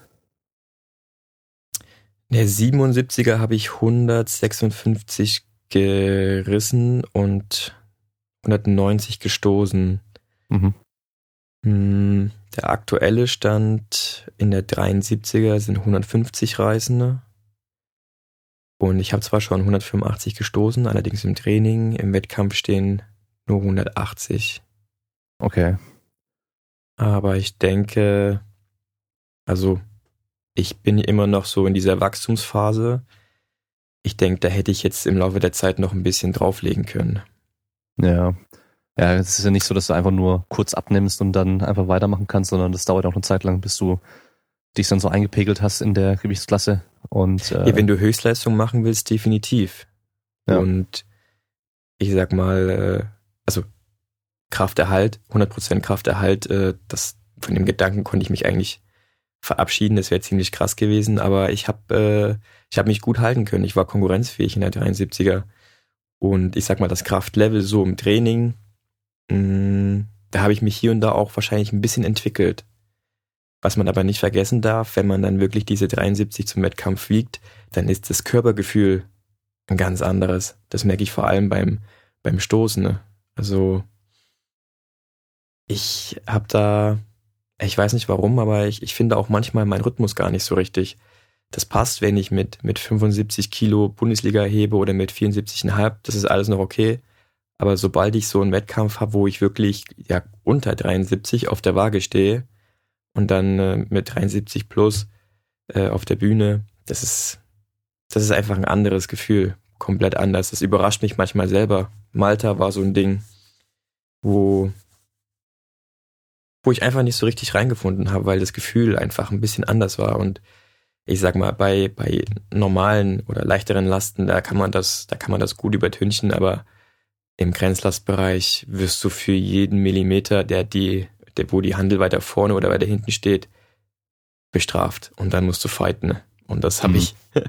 S2: In der 77er habe ich 156 gerissen und 190 gestoßen. Mhm. Hm, der aktuelle Stand in der 73er sind 150 Reisende. Und ich habe zwar schon 185 gestoßen, allerdings im Training, im Wettkampf stehen nur 180.
S1: Okay.
S2: Aber ich denke, also ich bin immer noch so in dieser Wachstumsphase. Ich denke, da hätte ich jetzt im Laufe der Zeit noch ein bisschen drauflegen können.
S1: Ja, ja, es ist ja nicht so, dass du einfach nur kurz abnimmst und dann einfach weitermachen kannst, sondern das dauert auch eine Zeit lang, bis du dich dann so eingepegelt hast in der Gewichtsklasse. Und
S2: äh, ja, wenn du Höchstleistung machen willst, definitiv. Ja. Und ich sag mal, äh, also Krafterhalt, 100% Krafterhalt, äh, das von dem Gedanken konnte ich mich eigentlich verabschieden. Das wäre ziemlich krass gewesen, aber ich habe äh, ich habe mich gut halten können. Ich war konkurrenzfähig in der 73er und ich sag mal, das Kraftlevel so im Training Mm, da habe ich mich hier und da auch wahrscheinlich ein bisschen entwickelt. Was man aber nicht vergessen darf, wenn man dann wirklich diese 73 zum Wettkampf wiegt, dann ist das Körpergefühl ein ganz anderes. Das merke ich vor allem beim, beim Stoßen. Ne? Also ich habe da, ich weiß nicht warum, aber ich, ich finde auch manchmal meinen Rhythmus gar nicht so richtig. Das passt, wenn ich mit, mit 75 Kilo Bundesliga hebe oder mit 74,5, das ist alles noch okay. Aber sobald ich so einen Wettkampf habe, wo ich wirklich ja unter 73 auf der Waage stehe und dann äh, mit 73 plus äh, auf der Bühne, das ist, das ist einfach ein anderes Gefühl, komplett anders. Das überrascht mich manchmal selber. Malta war so ein Ding, wo wo ich einfach nicht so richtig reingefunden habe, weil das Gefühl einfach ein bisschen anders war und ich sag mal, bei, bei normalen oder leichteren Lasten, da kann man das, da kann man das gut übertünchen, aber im Grenzlastbereich wirst du für jeden Millimeter, der die, der, wo die Handel weiter vorne oder weiter hinten steht, bestraft. Und dann musst du fighten. Und das habe mhm. ich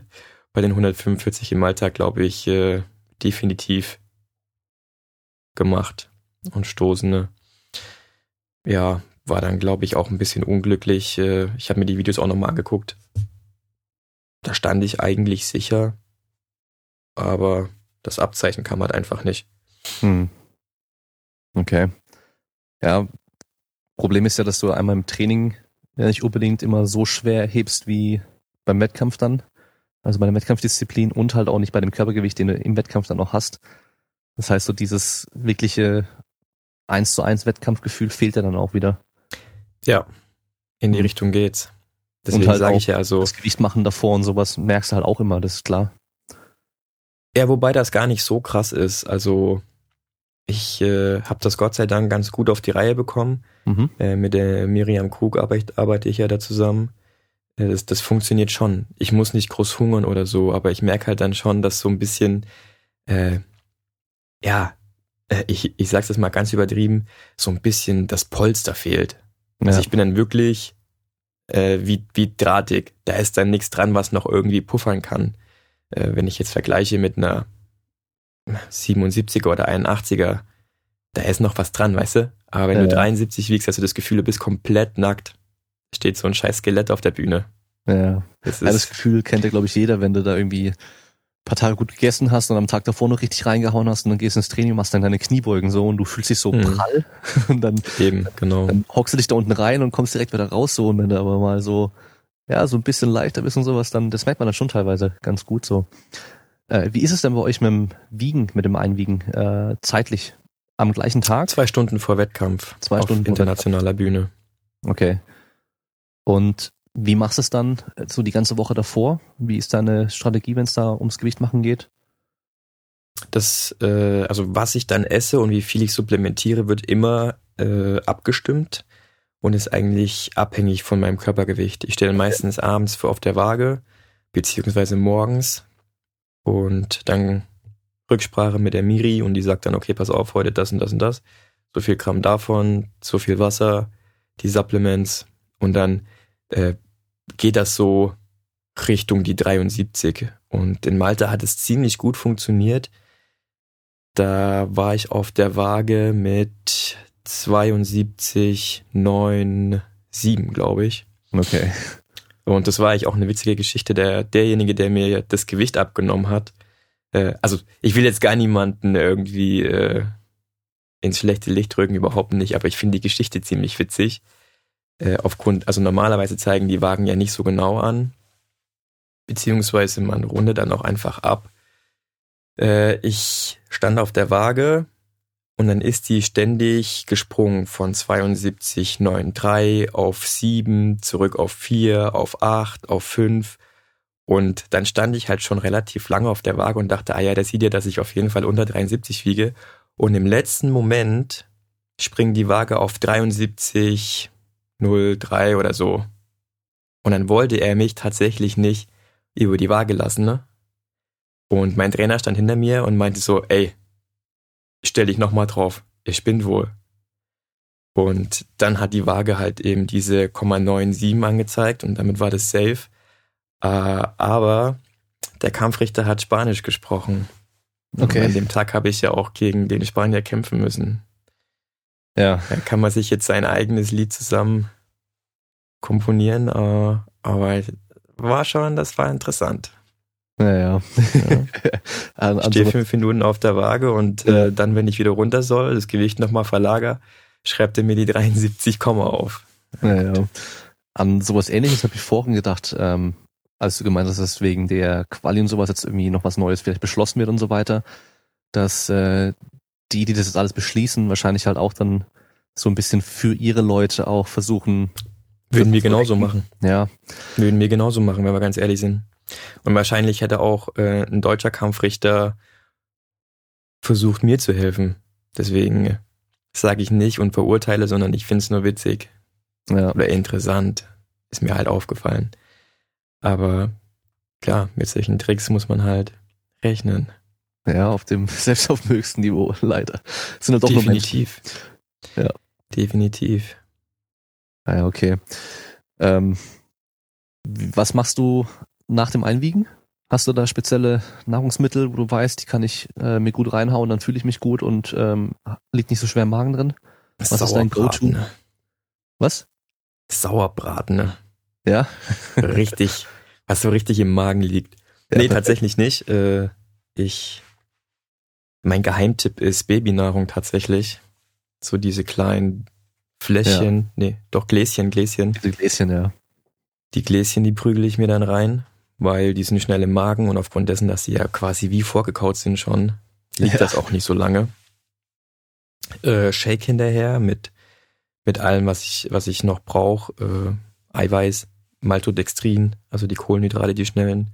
S2: bei den 145 im Alltag, glaube ich, äh, definitiv gemacht. Und Stoßende, ja, war dann, glaube ich, auch ein bisschen unglücklich. Äh, ich habe mir die Videos auch nochmal angeguckt. Da stand ich eigentlich sicher, aber das Abzeichen kam halt einfach nicht. Hm.
S1: Okay. Ja, Problem ist ja, dass du einmal im Training ja nicht unbedingt immer so schwer hebst wie beim Wettkampf dann. Also bei der Wettkampfdisziplin und halt auch nicht bei dem Körpergewicht, den du im Wettkampf dann auch hast. Das heißt, so dieses wirkliche 1 zu 1 Wettkampfgefühl fehlt ja dann auch wieder.
S2: Ja, in die. Richtung geht's. Deswegen
S1: und halt sage ich ja also. Das Gewicht machen davor und sowas merkst du halt auch immer, das ist klar.
S2: Ja, wobei das gar nicht so krass ist. Also ich äh, habe das Gott sei Dank ganz gut auf die Reihe bekommen. Mhm. Äh, mit der Miriam Krug arbeite, arbeite ich ja da zusammen. Ja, das, das funktioniert schon. Ich muss nicht groß hungern oder so, aber ich merke halt dann schon, dass so ein bisschen, äh, ja, äh, ich, ich sag's jetzt mal ganz übertrieben, so ein bisschen das Polster fehlt. Also ich bin dann wirklich äh, wie, wie drahtig. Da ist dann nichts dran, was noch irgendwie puffern kann. Äh, wenn ich jetzt vergleiche mit einer 77er oder 81er, da ist noch was dran, weißt du? Aber wenn
S1: Ja,
S2: du
S1: ja.
S2: 73 wiegst, hast du das Gefühl, du bist komplett nackt. Steht so ein scheiß Skelett auf der Bühne.
S1: Ja.
S2: Das
S1: Ja, das Gefühl kennt ja, glaube ich, jeder, wenn du da irgendwie ein paar Tage gut gegessen hast und am Tag davor noch richtig reingehauen hast und dann gehst du ins Training und machst dann deine Kniebeugen so und du fühlst dich so
S2: Mhm.
S1: prall und dann,
S2: eben, genau.
S1: dann hockst du dich da unten rein und kommst direkt wieder raus so und wenn du aber mal so, ja, so ein bisschen leichter bist und sowas, dann, das merkt man dann schon teilweise ganz gut so. Äh, wie ist es denn bei euch mit dem Wiegen, mit dem Einwiegen, äh, zeitlich? Am gleichen Tag?
S2: Zwei Stunden vor Wettkampf.
S1: Zwei
S2: auf
S1: Stunden vor
S2: internationaler Bühne.
S1: Okay. Und wie machst du es dann äh, so die ganze Woche davor? Wie ist deine Strategie, wenn es da ums Gewicht machen geht?
S2: Das, äh, also was ich dann esse und wie viel ich supplementiere, wird immer äh, abgestimmt und ist eigentlich abhängig von meinem Körpergewicht. Ich stehe dann meistens abends vor auf der Waage, beziehungsweise morgens und dann Rücksprache mit der Miri und die sagt dann, okay, pass auf, heute das und das und das. So viel Gramm davon, so viel Wasser, die Supplements und dann äh, geht das so Richtung die 73. Und in Malta hat es ziemlich gut funktioniert. Da war ich auf der Waage mit 72, 9, 7, glaube ich.
S1: Okay.
S2: Und das war eigentlich auch eine witzige Geschichte. Der, derjenige, der mir das Gewicht abgenommen hat, äh, also ich will jetzt gar niemanden irgendwie äh, ins schlechte Licht drücken, überhaupt nicht, aber ich finde die Geschichte ziemlich witzig. Äh, aufgrund, also normalerweise zeigen die Wagen ja nicht so genau an, beziehungsweise man rundet dann auch einfach ab. Äh, ich stand auf der Waage und dann ist die ständig gesprungen von 72,93 auf 7, zurück auf 4, auf 8, auf 5. Und dann stand ich halt schon relativ lange auf der Waage und dachte, ah ja, das sieht ja, dass ich auf jeden Fall unter 73 wiege. Und im letzten Moment springt die Waage auf 73,03 oder so. Und dann wollte er mich tatsächlich nicht über die Waage lassen, ne? Und mein Trainer stand hinter mir und meinte so, ey, stell dich nochmal drauf, ihr spinnt wohl. Und dann hat die Waage halt eben diese 0,97 angezeigt und damit war das safe. Äh, aber der Kampfrichter hat Spanisch gesprochen.
S1: Okay.
S2: Und an dem Tag habe ich ja auch gegen den Spanier kämpfen müssen.
S1: Ja.
S2: Da kann man sich jetzt sein eigenes Lied zusammen komponieren, äh, aber war schon, das war interessant.
S1: Ja, ja. an,
S2: Ich stehe fünf Minuten auf der Waage und
S1: Ja.
S2: äh, dann, wenn ich wieder runter soll, das Gewicht nochmal verlager, schreibt er mir die 73 Komma auf.
S1: ja, ja. an sowas ähnliches habe ich vorhin gedacht, ähm, als du gemeint hast, dass wegen der Quali und sowas jetzt irgendwie noch was Neues vielleicht beschlossen wird und so weiter, dass äh, die, die das jetzt alles beschließen, wahrscheinlich halt auch dann so ein bisschen für ihre Leute auch versuchen,
S2: Würden wir genauso machen.
S1: Ja,
S2: Würden wir genauso machen, wenn wir ganz ehrlich sind. Und wahrscheinlich hätte auch äh, ein deutscher Kampfrichter versucht, mir zu helfen. Deswegen sage ich nicht und verurteile, sondern ich finde es nur witzig
S1: ja,
S2: oder interessant. Ist mir halt aufgefallen. Aber klar, mit solchen Tricks muss man halt rechnen.
S1: ja, auf dem, selbst auf dem höchsten Niveau, leider. Das sind halt doch nur Menschen.
S2: Definitiv.
S1: Ja.
S2: Definitiv.
S1: Ah Ja, okay. Ähm, was machst du nach dem Einwiegen? Hast du da spezielle Nahrungsmittel, wo du weißt, die kann ich äh, mir gut reinhauen, dann fühle ich mich gut und ähm, liegt nicht so schwer im Magen drin? Was ist dein Go-To?
S2: ne?
S1: Was?
S2: Sauerbraten, ne?
S1: Ja?
S2: Richtig, was so richtig im Magen liegt.
S1: Ja,
S2: nee, tatsächlich nicht. Äh, ich, mein Geheimtipp ist Babynahrung tatsächlich. So diese kleinen Fläschchen, nee, doch Gläschen, Gläschen.
S1: Diese Gläschen, ja.
S2: Die Gläschen, die prügel ich mir dann rein, weil die sind schnell im Magen und aufgrund dessen, dass sie ja quasi wie vorgekaut sind schon, liegt
S1: Ja.
S2: das auch nicht so lange. Äh, Shake hinterher mit, mit allem, was ich, was ich noch brauche. Äh, Eiweiß, Maltodextrin, also die Kohlenhydrate, die schnellen.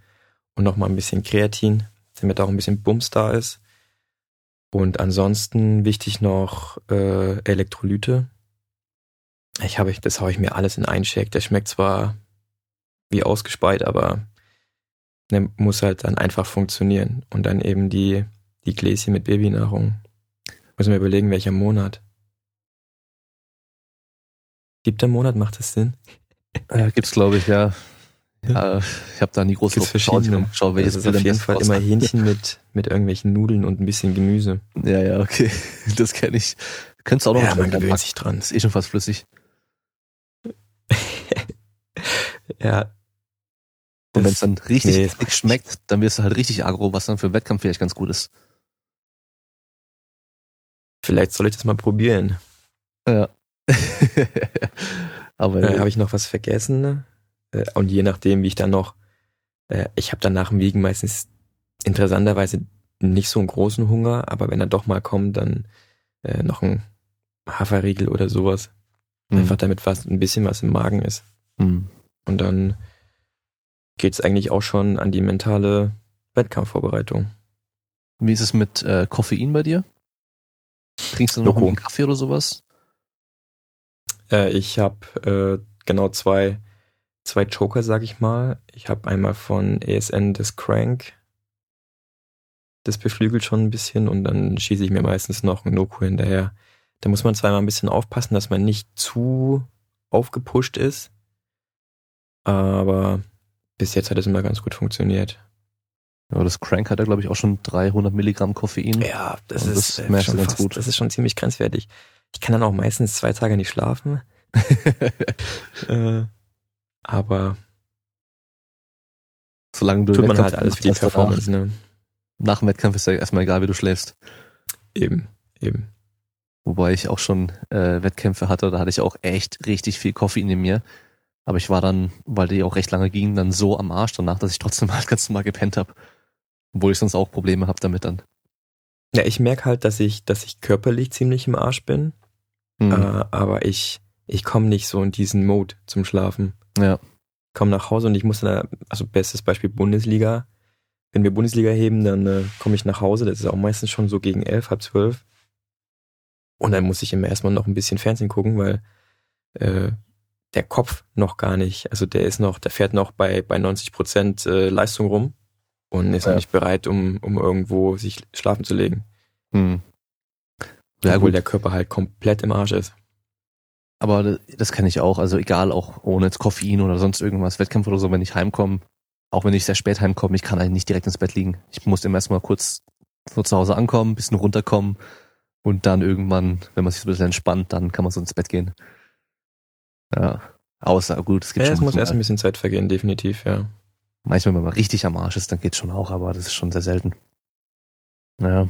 S2: Und nochmal ein bisschen Kreatin, damit auch ein bisschen Bums da ist. Und ansonsten wichtig noch äh, Elektrolyte. Ich habe, das haue ich mir alles in einen Shake. Der schmeckt zwar wie ausgespeit, aber ne, muss halt dann einfach funktionieren. Und dann eben die, die Gläschen mit Babynahrung. Müssen wir überlegen, welcher Monat. Gibt der Monat, macht das Sinn?
S1: Äh, gibt's, glaube ich, ja. ja ich habe da nie groß
S2: Gibt's verschiedene.
S1: Schau, welches
S2: das ist auf jeden Fall immer Hähnchen mit, mit irgendwelchen Nudeln und ein bisschen Gemüse.
S1: Ja, ja, okay. Das kenne ich. Könntest du auch noch
S2: Ja, man gewöhnt sich dran.
S1: ist eh schon fast flüssig.
S2: Ja.
S1: Und wenn es dann richtig
S2: nee,
S1: schmeckt, dann wirst du halt richtig agro, was dann für einen Wettkampf vielleicht ganz gut ist.
S2: Vielleicht soll ich das mal probieren.
S1: Ja. Aber
S2: Äh, habe ich noch was vergessen? Äh, und je nachdem, wie ich dann noch, äh, ich habe dann nach dem Wiegen meistens interessanterweise nicht so einen großen Hunger, aber wenn er doch mal kommt, dann äh, noch ein Haferriegel oder sowas.
S1: Mhm.
S2: Einfach damit was, ein bisschen was im Magen ist.
S1: Mhm.
S2: Und dann geht's eigentlich auch schon an die mentale Wettkampfvorbereitung.
S1: Wie ist es mit äh, Koffein bei dir? Trinkst du noch einen Kaffee oder sowas?
S2: Äh, ich habe äh, genau zwei, zwei Joker, sag ich mal. Ich habe einmal von ESN das Crank. Das beflügelt schon ein bisschen und dann schieße ich mir meistens noch ein Noku hinterher. Da muss man zwar mal ein bisschen aufpassen, dass man nicht zu aufgepusht ist. Aber bis jetzt hat es immer ganz gut funktioniert.
S1: Ja, das Crank hat ja, glaube ich, auch schon 300 Milligramm Koffein.
S2: Ja, das
S1: Und
S2: ist
S1: das
S2: äh,
S1: du
S2: schon
S1: ganz
S2: fast,
S1: gut.
S2: das ist schon ziemlich grenzwertig. Ich kann dann auch meistens zwei Tage nicht schlafen. äh, aber
S1: Solange du
S2: tut man
S1: Wettkampf
S2: halt alles für die
S1: danach-
S2: Performance, ne?
S1: Nach dem Wettkampf ist ja erstmal egal, wie du schläfst.
S2: Eben, eben.
S1: Wobei ich auch schon äh, Wettkämpfe hatte, da hatte ich auch echt richtig viel Koffein in mir. Aber ich war dann, weil die auch recht lange gingen, dann so am Arsch danach, dass ich trotzdem halt ganz normal gepennt habe. Obwohl ich sonst auch Probleme habe damit dann.
S2: Ja, ich merke halt, dass ich, dass ich körperlich ziemlich im Arsch bin,
S1: Mhm.
S2: äh, aber ich, ich komme nicht so in diesen Mode zum Schlafen.
S1: Ja.
S2: Komme nach Hause und ich muss dann, also bestes Beispiel Bundesliga. Wenn wir Bundesliga heben, dann äh, komme ich nach Hause, das ist auch meistens schon so gegen elf, halb zwölf. Und dann muss ich immer erstmal noch ein bisschen Fernsehen gucken, weil äh, der Kopf noch gar nicht, also der ist noch, der fährt noch bei, bei 90 Prozent äh, Leistung rum und ist
S1: Ja.
S2: noch nicht bereit, um, um irgendwo sich schlafen zu legen.
S1: Mhm. Ja,
S2: obwohl
S1: gut.
S2: der Körper halt komplett im Arsch ist.
S1: Aber das- kenne ich auch. Also egal, auch ohne jetzt Koffein oder sonst irgendwas, Wettkampf oder so, wenn ich heimkomme, auch wenn ich sehr spät heimkomme, ich kann eigentlich nicht direkt ins Bett liegen. Ich muss immer erstmal kurz so zu Hause ankommen, bisschen runterkommen und dann irgendwann, wenn man sich so ein bisschen entspannt, dann kann man so ins Bett gehen. Ja. Außer, gut, es gibt
S2: Ja, es
S1: schon
S2: muss erst ein bisschen Zeit vergehen, definitiv, ja.
S1: manchmal, wenn man richtig am Arsch ist, dann geht's schon auch, aber das ist schon sehr selten. Naja.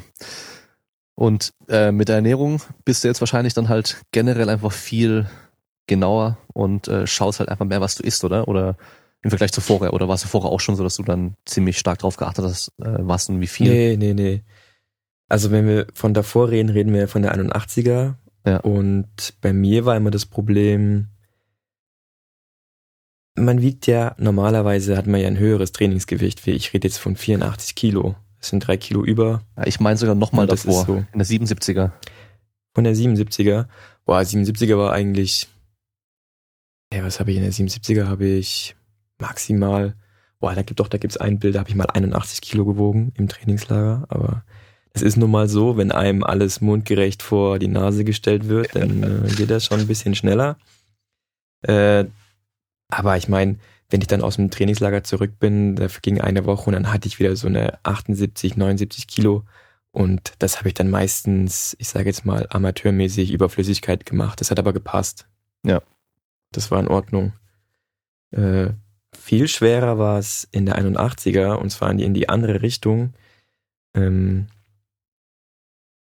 S1: Und äh, mit der Ernährung bist du jetzt wahrscheinlich dann halt generell einfach viel genauer und äh, schaust halt einfach mehr, was du isst, oder? Oder im Vergleich zu vorher? Oder war es vorher auch schon so, dass du dann ziemlich stark drauf geachtet hast, äh, was und wie viel?
S2: Nee, nee, nee. Also wenn wir von davor reden, reden wir von der 81er.
S1: Ja.
S2: Und bei mir war immer das Problem, man wiegt ja, normalerweise hat man ja ein höheres Trainingsgewicht, wie ich rede jetzt von 84 Kilo. Das sind drei Kilo über.
S1: Ja, ich meine sogar noch mal
S2: Ja, das
S1: davor,
S2: so.
S1: in der 77er.
S2: Von der 77er. Boah, 77er war eigentlich, ja, was habe ich in der 77er? Habe ich maximal, boah, da gibt doch, da gibt's ein Bild, da habe ich mal 81 Kilo gewogen im Trainingslager, aber es ist nun mal so, wenn einem alles mundgerecht vor die Nase gestellt wird, dann äh, geht das schon ein bisschen schneller. Äh, aber ich meine, wenn ich dann aus dem Trainingslager zurück bin, da ging eine Woche und dann hatte ich wieder so eine 78, 79 Kilo und das habe ich dann meistens, ich sage jetzt mal, amateurmäßig über Flüssigkeit gemacht. Das hat aber gepasst.
S1: Ja.
S2: Das war in Ordnung. Äh, viel schwerer war es in der 81er und zwar in die, in die andere Richtung. Ähm,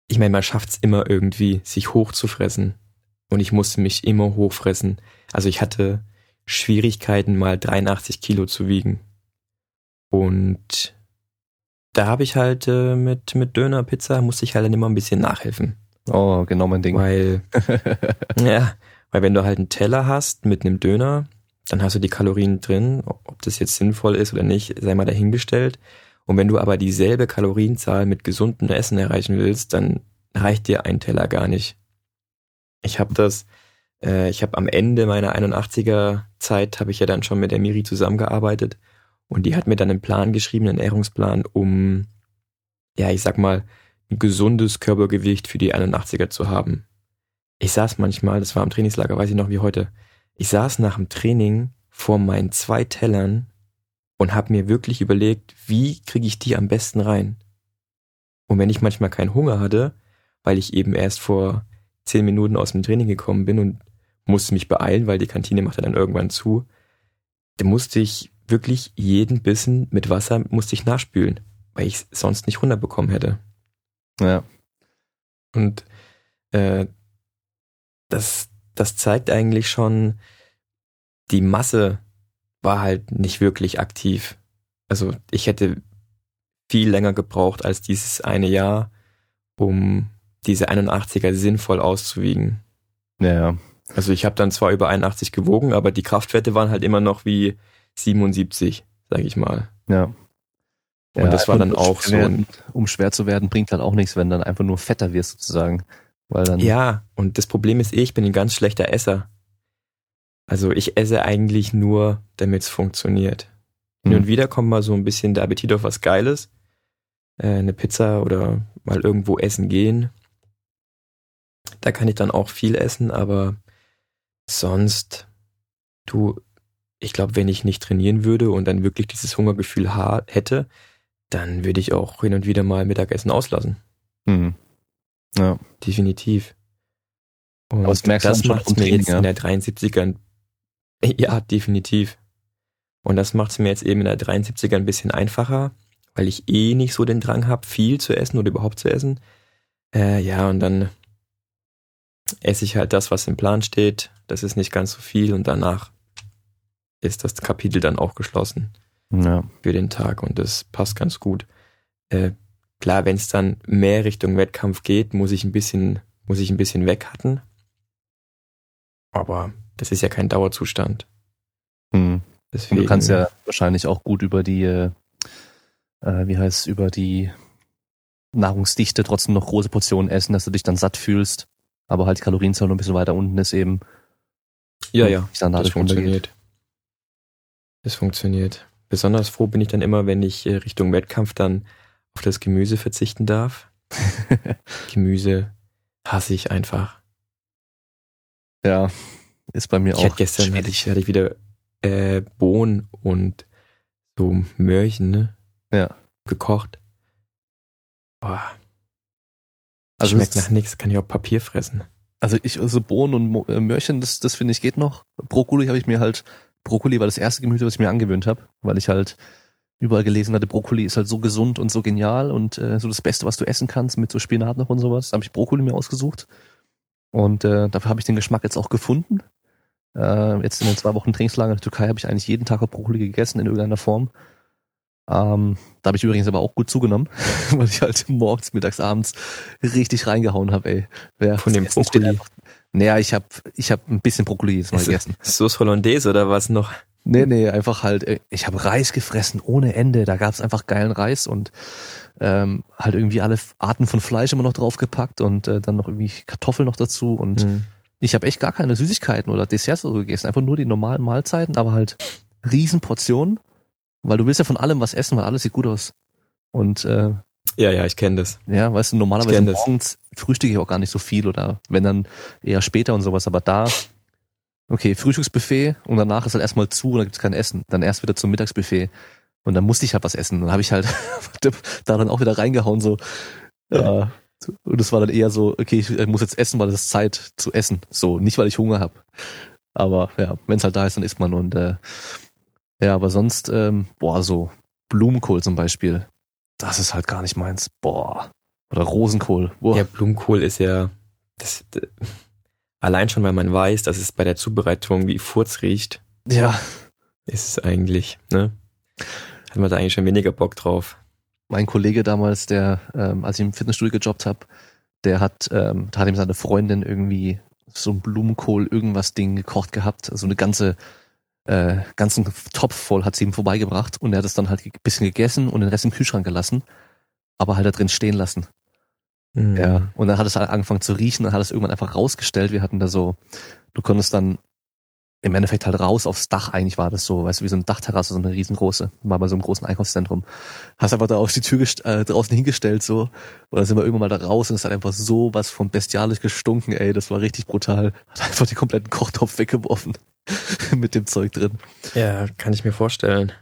S2: ich meine, man schafft es immer irgendwie, sich hochzufressen. Und ich musste mich immer hochfressen. Also ich hatte Schwierigkeiten, mal 83 Kilo zu wiegen. Und da habe ich halt äh, mit, mit Döner, Pizza, musste ich halt dann immer ein bisschen nachhelfen.
S1: Oh, genau mein Ding.
S2: Weil, ja, weil wenn du halt einen Teller hast mit einem Döner, dann hast du die Kalorien drin, ob das jetzt sinnvoll ist oder nicht, sei mal dahingestellt. Und wenn du aber dieselbe Kalorienzahl mit gesundem Essen erreichen willst, dann reicht dir ein Teller gar nicht. Ich habe das Äh, ich habe am Ende meiner 81er Zeit habe ich ja dann schon mit der Miri zusammengearbeitet und die hat mir dann einen Plan geschrieben, einen Ernährungsplan, um ja, ich sag mal, ein gesundes Körpergewicht für die 81er zu haben. Ich saß manchmal, das war am Trainingslager, weiß ich noch wie heute, ich saß nach dem Training vor meinen zwei Tellern und habe mir wirklich überlegt, wie kriege ich die am besten rein. Und wenn ich manchmal keinen Hunger hatte, weil ich eben erst vor zehn Minuten aus dem Training gekommen bin und musste mich beeilen, weil die Kantine machte dann irgendwann zu, dann musste ich wirklich jeden Bissen mit Wasser musste ich nachspülen, weil ich sonst nicht runterbekommen hätte.
S1: Ja.
S2: Und äh, das, das zeigt eigentlich schon, die Masse war halt nicht wirklich aktiv. Also ich hätte viel länger gebraucht als dieses eine Jahr, um diese 81er sinnvoll auszuwiegen.
S1: Ja.
S2: Also ich habe dann zwar über 81 gewogen, aber die Kraftwerte waren halt immer noch wie 77, sage ich mal.
S1: Ja.
S2: Und ja, das war dann auch so.
S1: Werden, um schwer zu werden, bringt halt auch nichts, wenn dann einfach nur fetter wirst sozusagen. Weil dann
S2: ja, und das Problem ist eh, ich bin ein ganz schlechter Esser. Also ich esse eigentlich nur, damit es funktioniert. Hin und hm. wieder kommt mal so ein bisschen der Appetit auf was Geiles. Äh, eine Pizza oder mal irgendwo essen gehen. Da kann ich dann auch viel essen, aber sonst, du, ich glaube, wenn ich nicht trainieren würde und dann wirklich dieses Hungergefühl hätte, dann würde ich auch hin und wieder mal Mittagessen auslassen.
S1: Mhm. Ja.
S2: Definitiv.
S1: Und das
S2: das macht mir jetzt ja? in der 73er, ja, definitiv. Und das macht es mir jetzt eben in der 73er ein bisschen einfacher, weil ich eh nicht so den Drang habe, viel zu essen oder überhaupt zu essen. Äh, ja, und dann esse ich halt das, was im Plan steht. Das ist nicht ganz so viel und danach ist das Kapitel dann auch geschlossen
S1: ja.
S2: für den Tag und das passt ganz gut. Äh, klar, wenn es dann mehr Richtung Wettkampf geht, muss ich ein bisschen, muss ich ein bisschen weghatten. Aber das ist ja kein Dauerzustand.
S1: Hm. Deswegen, du kannst ja wahrscheinlich auch gut über die, äh, wie heißt über die Nahrungsdichte trotzdem noch große Portionen essen, dass du dich dann satt fühlst, aber halt die Kalorienzahl noch ein bisschen weiter unten ist eben.
S2: Ja, ja, das funktioniert. Das funktioniert. Besonders froh bin ich dann immer, wenn ich äh, Richtung Wettkampf dann auf das Gemüse verzichten darf. Gemüse hasse ich einfach.
S1: Ja, ist bei mir
S2: ich
S1: auch.
S2: Hatte gestern hatte ich, hatte ich wieder äh, Bohnen und so Möhrchen, ne?
S1: Ja.
S2: Gekocht. Boah. Also Schmeckt nach nichts, kann ich auch Papier fressen.
S1: Also ich, also Bohnen und äh, Möhrchen, das, das finde ich geht noch. Brokkoli habe ich mir halt Brokkoli war das erste Gemüse, was ich mir angewöhnt habe, weil ich halt überall gelesen hatte, Brokkoli ist halt so gesund und so genial und äh, so das Beste, was du essen kannst mit so Spinat noch und sowas. Da habe ich Brokkoli mir ausgesucht und äh, dafür habe ich den Geschmack jetzt auch gefunden. Äh, jetzt in den zwei Wochen Trainingslager in der Türkei habe ich eigentlich jeden Tag auch Brokkoli gegessen in irgendeiner Form. Ähm, da habe ich übrigens aber auch gut zugenommen, weil ich halt morgens, mittags, abends richtig reingehauen habe, ey.
S2: Wer Von dem Brokkoli.
S1: Naja, ich habe ich hab ein bisschen Brokkoli jetzt mal ist gegessen.
S2: Sauce Hollandaise oder was noch?
S1: Nee, nee, einfach halt, äh, ich habe Reis gefressen ohne Ende. Da gab's einfach geilen Reis und ähm, halt irgendwie alle Arten von Fleisch immer noch draufgepackt und äh, dann noch irgendwie Kartoffeln noch dazu und mhm. ich habe echt gar keine Süßigkeiten oder Desserts oder so gegessen, einfach nur die normalen Mahlzeiten, aber halt Riesenportionen, weil du willst ja von allem was essen, weil alles sieht gut aus. Und äh,
S2: ja, ja, ich kenne das.
S1: Ja, weißt du, normalerweise morgens frühstücke ich auch gar nicht so viel oder wenn dann eher später und sowas, aber da, okay, Frühstücksbuffet und danach ist halt erstmal zu und dann gibt's kein Essen. Dann erst wieder zum Mittagsbuffet und dann musste ich halt was essen. Dann habe ich halt da dann auch wieder reingehauen, so. Ja. Äh, und es war dann eher so, okay, ich muss jetzt essen, weil es ist Zeit zu essen. So, nicht weil ich Hunger habe. Aber ja, wenn es halt da ist, dann isst man und äh, ja, aber sonst, ähm, boah, so Blumenkohl zum Beispiel das ist halt gar nicht meins. Boah. Oder Rosenkohl. Boah.
S2: Ja, Blumenkohl ist ja, das, das, allein schon, weil man weiß, dass es bei der Zubereitung wie Furz riecht.
S1: Ja.
S2: Ist es eigentlich, ne? Hat man da eigentlich schon weniger Bock drauf.
S1: Mein Kollege damals, der, ähm, als ich im Fitnessstudio gejobbt habe, der hat, ähm, da hat ihm seine Freundin irgendwie so ein Blumenkohl irgendwas Ding gekocht gehabt, so eine ganze äh, ganzen Topf voll hat sie ihm vorbeigebracht und er hat es dann halt ein bisschen gegessen und den Rest im Kühlschrank gelassen, aber halt da drin stehen lassen. Mhm. Ja, und dann hat es halt angefangen zu riechen, dann hat es irgendwann einfach rausgestellt. Wir hatten da so du konntest dann im Endeffekt halt raus aufs Dach eigentlich war das so, weißt du, wie so eine Dachterrasse, so eine riesengroße, war bei so einem großen Einkaufszentrum. Hast einfach da auf die Tür äh, draußen hingestellt so und dann sind wir irgendwann mal da raus und es hat einfach so was von bestialisch gestunken, ey, das war richtig brutal. Hat einfach die kompletten Kochtopf weggeworfen mit dem Zeug drin.
S2: Ja, kann ich mir vorstellen.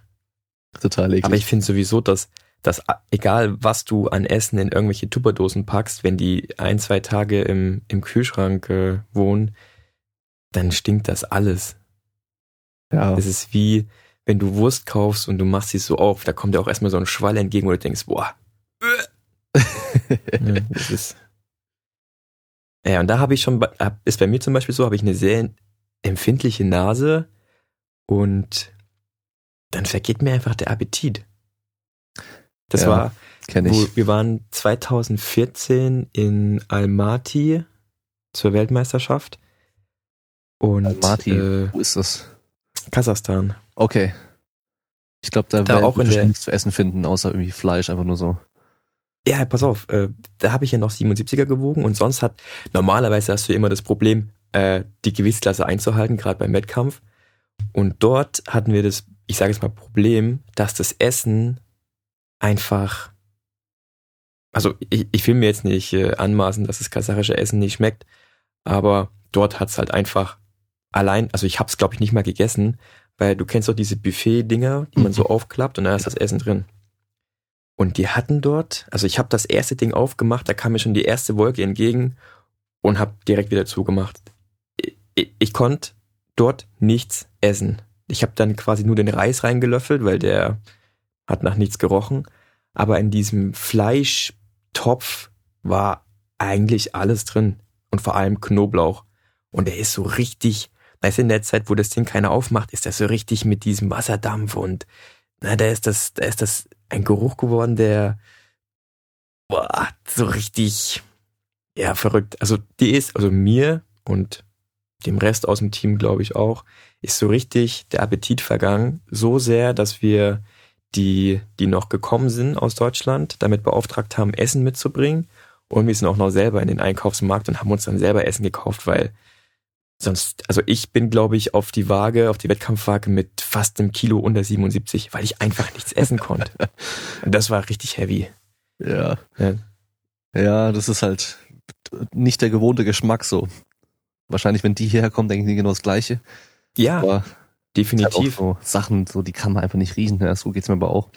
S1: Total eklig.
S2: Aber ich finde sowieso, dass, dass egal was du an Essen in irgendwelche Tupperdosen packst, wenn die ein, zwei Tage im, im Kühlschrank äh, wohnen, dann stinkt das alles. Ja. Es ist wie, wenn du Wurst kaufst und du machst sie so auf, da kommt dir auch erstmal so ein Schwall entgegen, wo du denkst, boah. ja, das ist. Ja, und da habe ich schon, ist bei mir zum Beispiel so, habe ich eine sehr empfindliche Nase und dann vergeht mir einfach der Appetit. Das ja, war, wo, wir waren 2014 in Almaty zur Weltmeisterschaft und
S1: Marti, äh, wo ist das?
S2: Kasachstan.
S1: Okay. Ich glaube, da, da auch in der, nichts zu essen finden, außer irgendwie Fleisch, einfach nur so.
S2: Ja, pass auf, äh, da habe ich ja noch 77er gewogen und sonst hat, normalerweise hast du immer das Problem, äh, die Gewichtsklasse einzuhalten, gerade beim Wettkampf. Und dort hatten wir das, ich sage jetzt mal, Problem, dass das Essen einfach, also ich, ich will mir jetzt nicht äh, anmaßen, dass das kasachische Essen nicht schmeckt, aber dort hat's halt einfach allein, also ich habe es glaube ich nicht mal gegessen, weil du kennst doch diese Buffet-Dinger, die man so mhm. aufklappt und da ist das Essen drin. Und die hatten dort, also ich habe das erste Ding aufgemacht, da kam mir schon die erste Wolke entgegen und habe direkt wieder zugemacht. Ich, ich, konnte dort nichts essen. Ich habe dann quasi nur den Reis reingelöffelt, weil der hat nach nichts gerochen. Aber in diesem Fleischtopf war eigentlich alles drin und vor allem Knoblauch. Und er ist so richtig Weißt du, in der Zeit, wo das Ding keiner aufmacht, ist das so richtig mit diesem Wasserdampf und na, da ist das, da ist das ein Geruch geworden, der boah, so richtig, ja, verrückt. Also die ist, also mir und dem Rest aus dem Team, glaube ich auch, ist so richtig der Appetit vergangen. So sehr, dass wir die, die noch gekommen sind aus Deutschland, damit beauftragt haben, Essen mitzubringen. Und wir sind auch noch selber in den Einkaufsmarkt und haben uns dann selber Essen gekauft, weil Sonst, also ich bin, glaube ich, auf die Waage, auf die Wettkampfwaage mit fast einem Kilo unter 77, weil ich einfach nichts essen konnte. Und das war richtig heavy.
S1: Ja. ja. Ja, das ist halt nicht der gewohnte Geschmack so. Wahrscheinlich, wenn die hierher kommen, denken die genau das Gleiche.
S2: Ja. Aber definitiv.
S1: Halt so Sachen, so die kann man einfach nicht riechen. Ja, so geht's mir aber auch.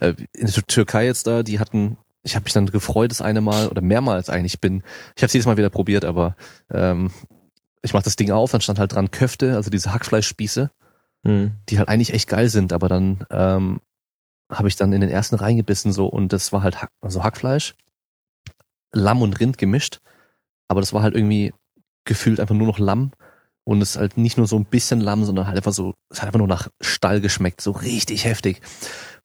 S1: Äh, in der Türkei jetzt da, die hatten ich habe mich dann gefreut, das eine Mal oder mehrmals eigentlich bin. Ich habe es jedes Mal wieder probiert, aber ähm, ich mach das Ding auf, dann stand halt dran Köfte, also diese Hackfleischspieße, mhm. die halt eigentlich echt geil sind, aber dann ähm, habe ich dann in den ersten reingebissen so und das war halt Hack, also Hackfleisch, Lamm und Rind gemischt, aber das war halt irgendwie gefühlt einfach nur noch Lamm und es ist halt nicht nur so ein bisschen Lamm, sondern halt einfach so, es hat einfach nur nach Stall geschmeckt, so richtig heftig.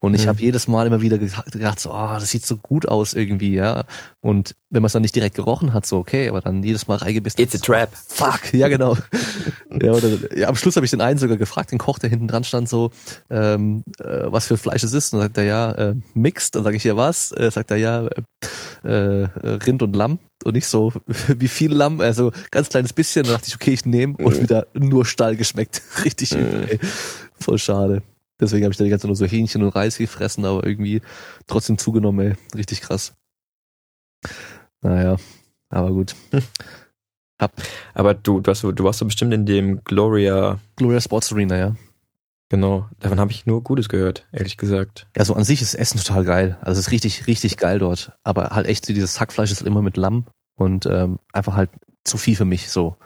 S1: Und ich mhm. habe jedes Mal immer wieder gedacht, so, ah, oh, das sieht so gut aus irgendwie, ja. Und wenn man es dann nicht direkt gerochen hat, so okay, aber dann jedes Mal reingebissen.
S2: It's a trap.
S1: Fuck, ja genau. ja, oder, ja, am Schluss habe ich den einen sogar gefragt, den Koch, der hinten dran stand, so, ähm, äh, was für Fleisch es ist. Und dann sagt er ja, äh, mixed. Dann sage ich ja was. Äh, sagt er ja, äh, äh, Rind und Lamm und nicht so wie viel Lamm, also ganz kleines bisschen. Dann dachte ich, okay, ich nehme und mhm. wieder nur Stall geschmeckt. Richtig übel, ey. Voll schade. Deswegen habe ich da die ganze Zeit nur so Hähnchen und Reis gefressen, aber irgendwie trotzdem zugenommen, ey. Richtig krass. Naja, aber gut.
S2: Hab. Aber du, du, hast, du warst so bestimmt in dem Gloria.
S1: Gloria Sports Arena, ja.
S2: Genau, davon habe ich nur Gutes gehört, ehrlich gesagt.
S1: Ja, so an sich ist Essen total geil. Also es ist richtig, richtig geil dort. Aber halt echt, dieses Hackfleisch ist halt immer mit Lamm und ähm, einfach halt zu viel für mich so.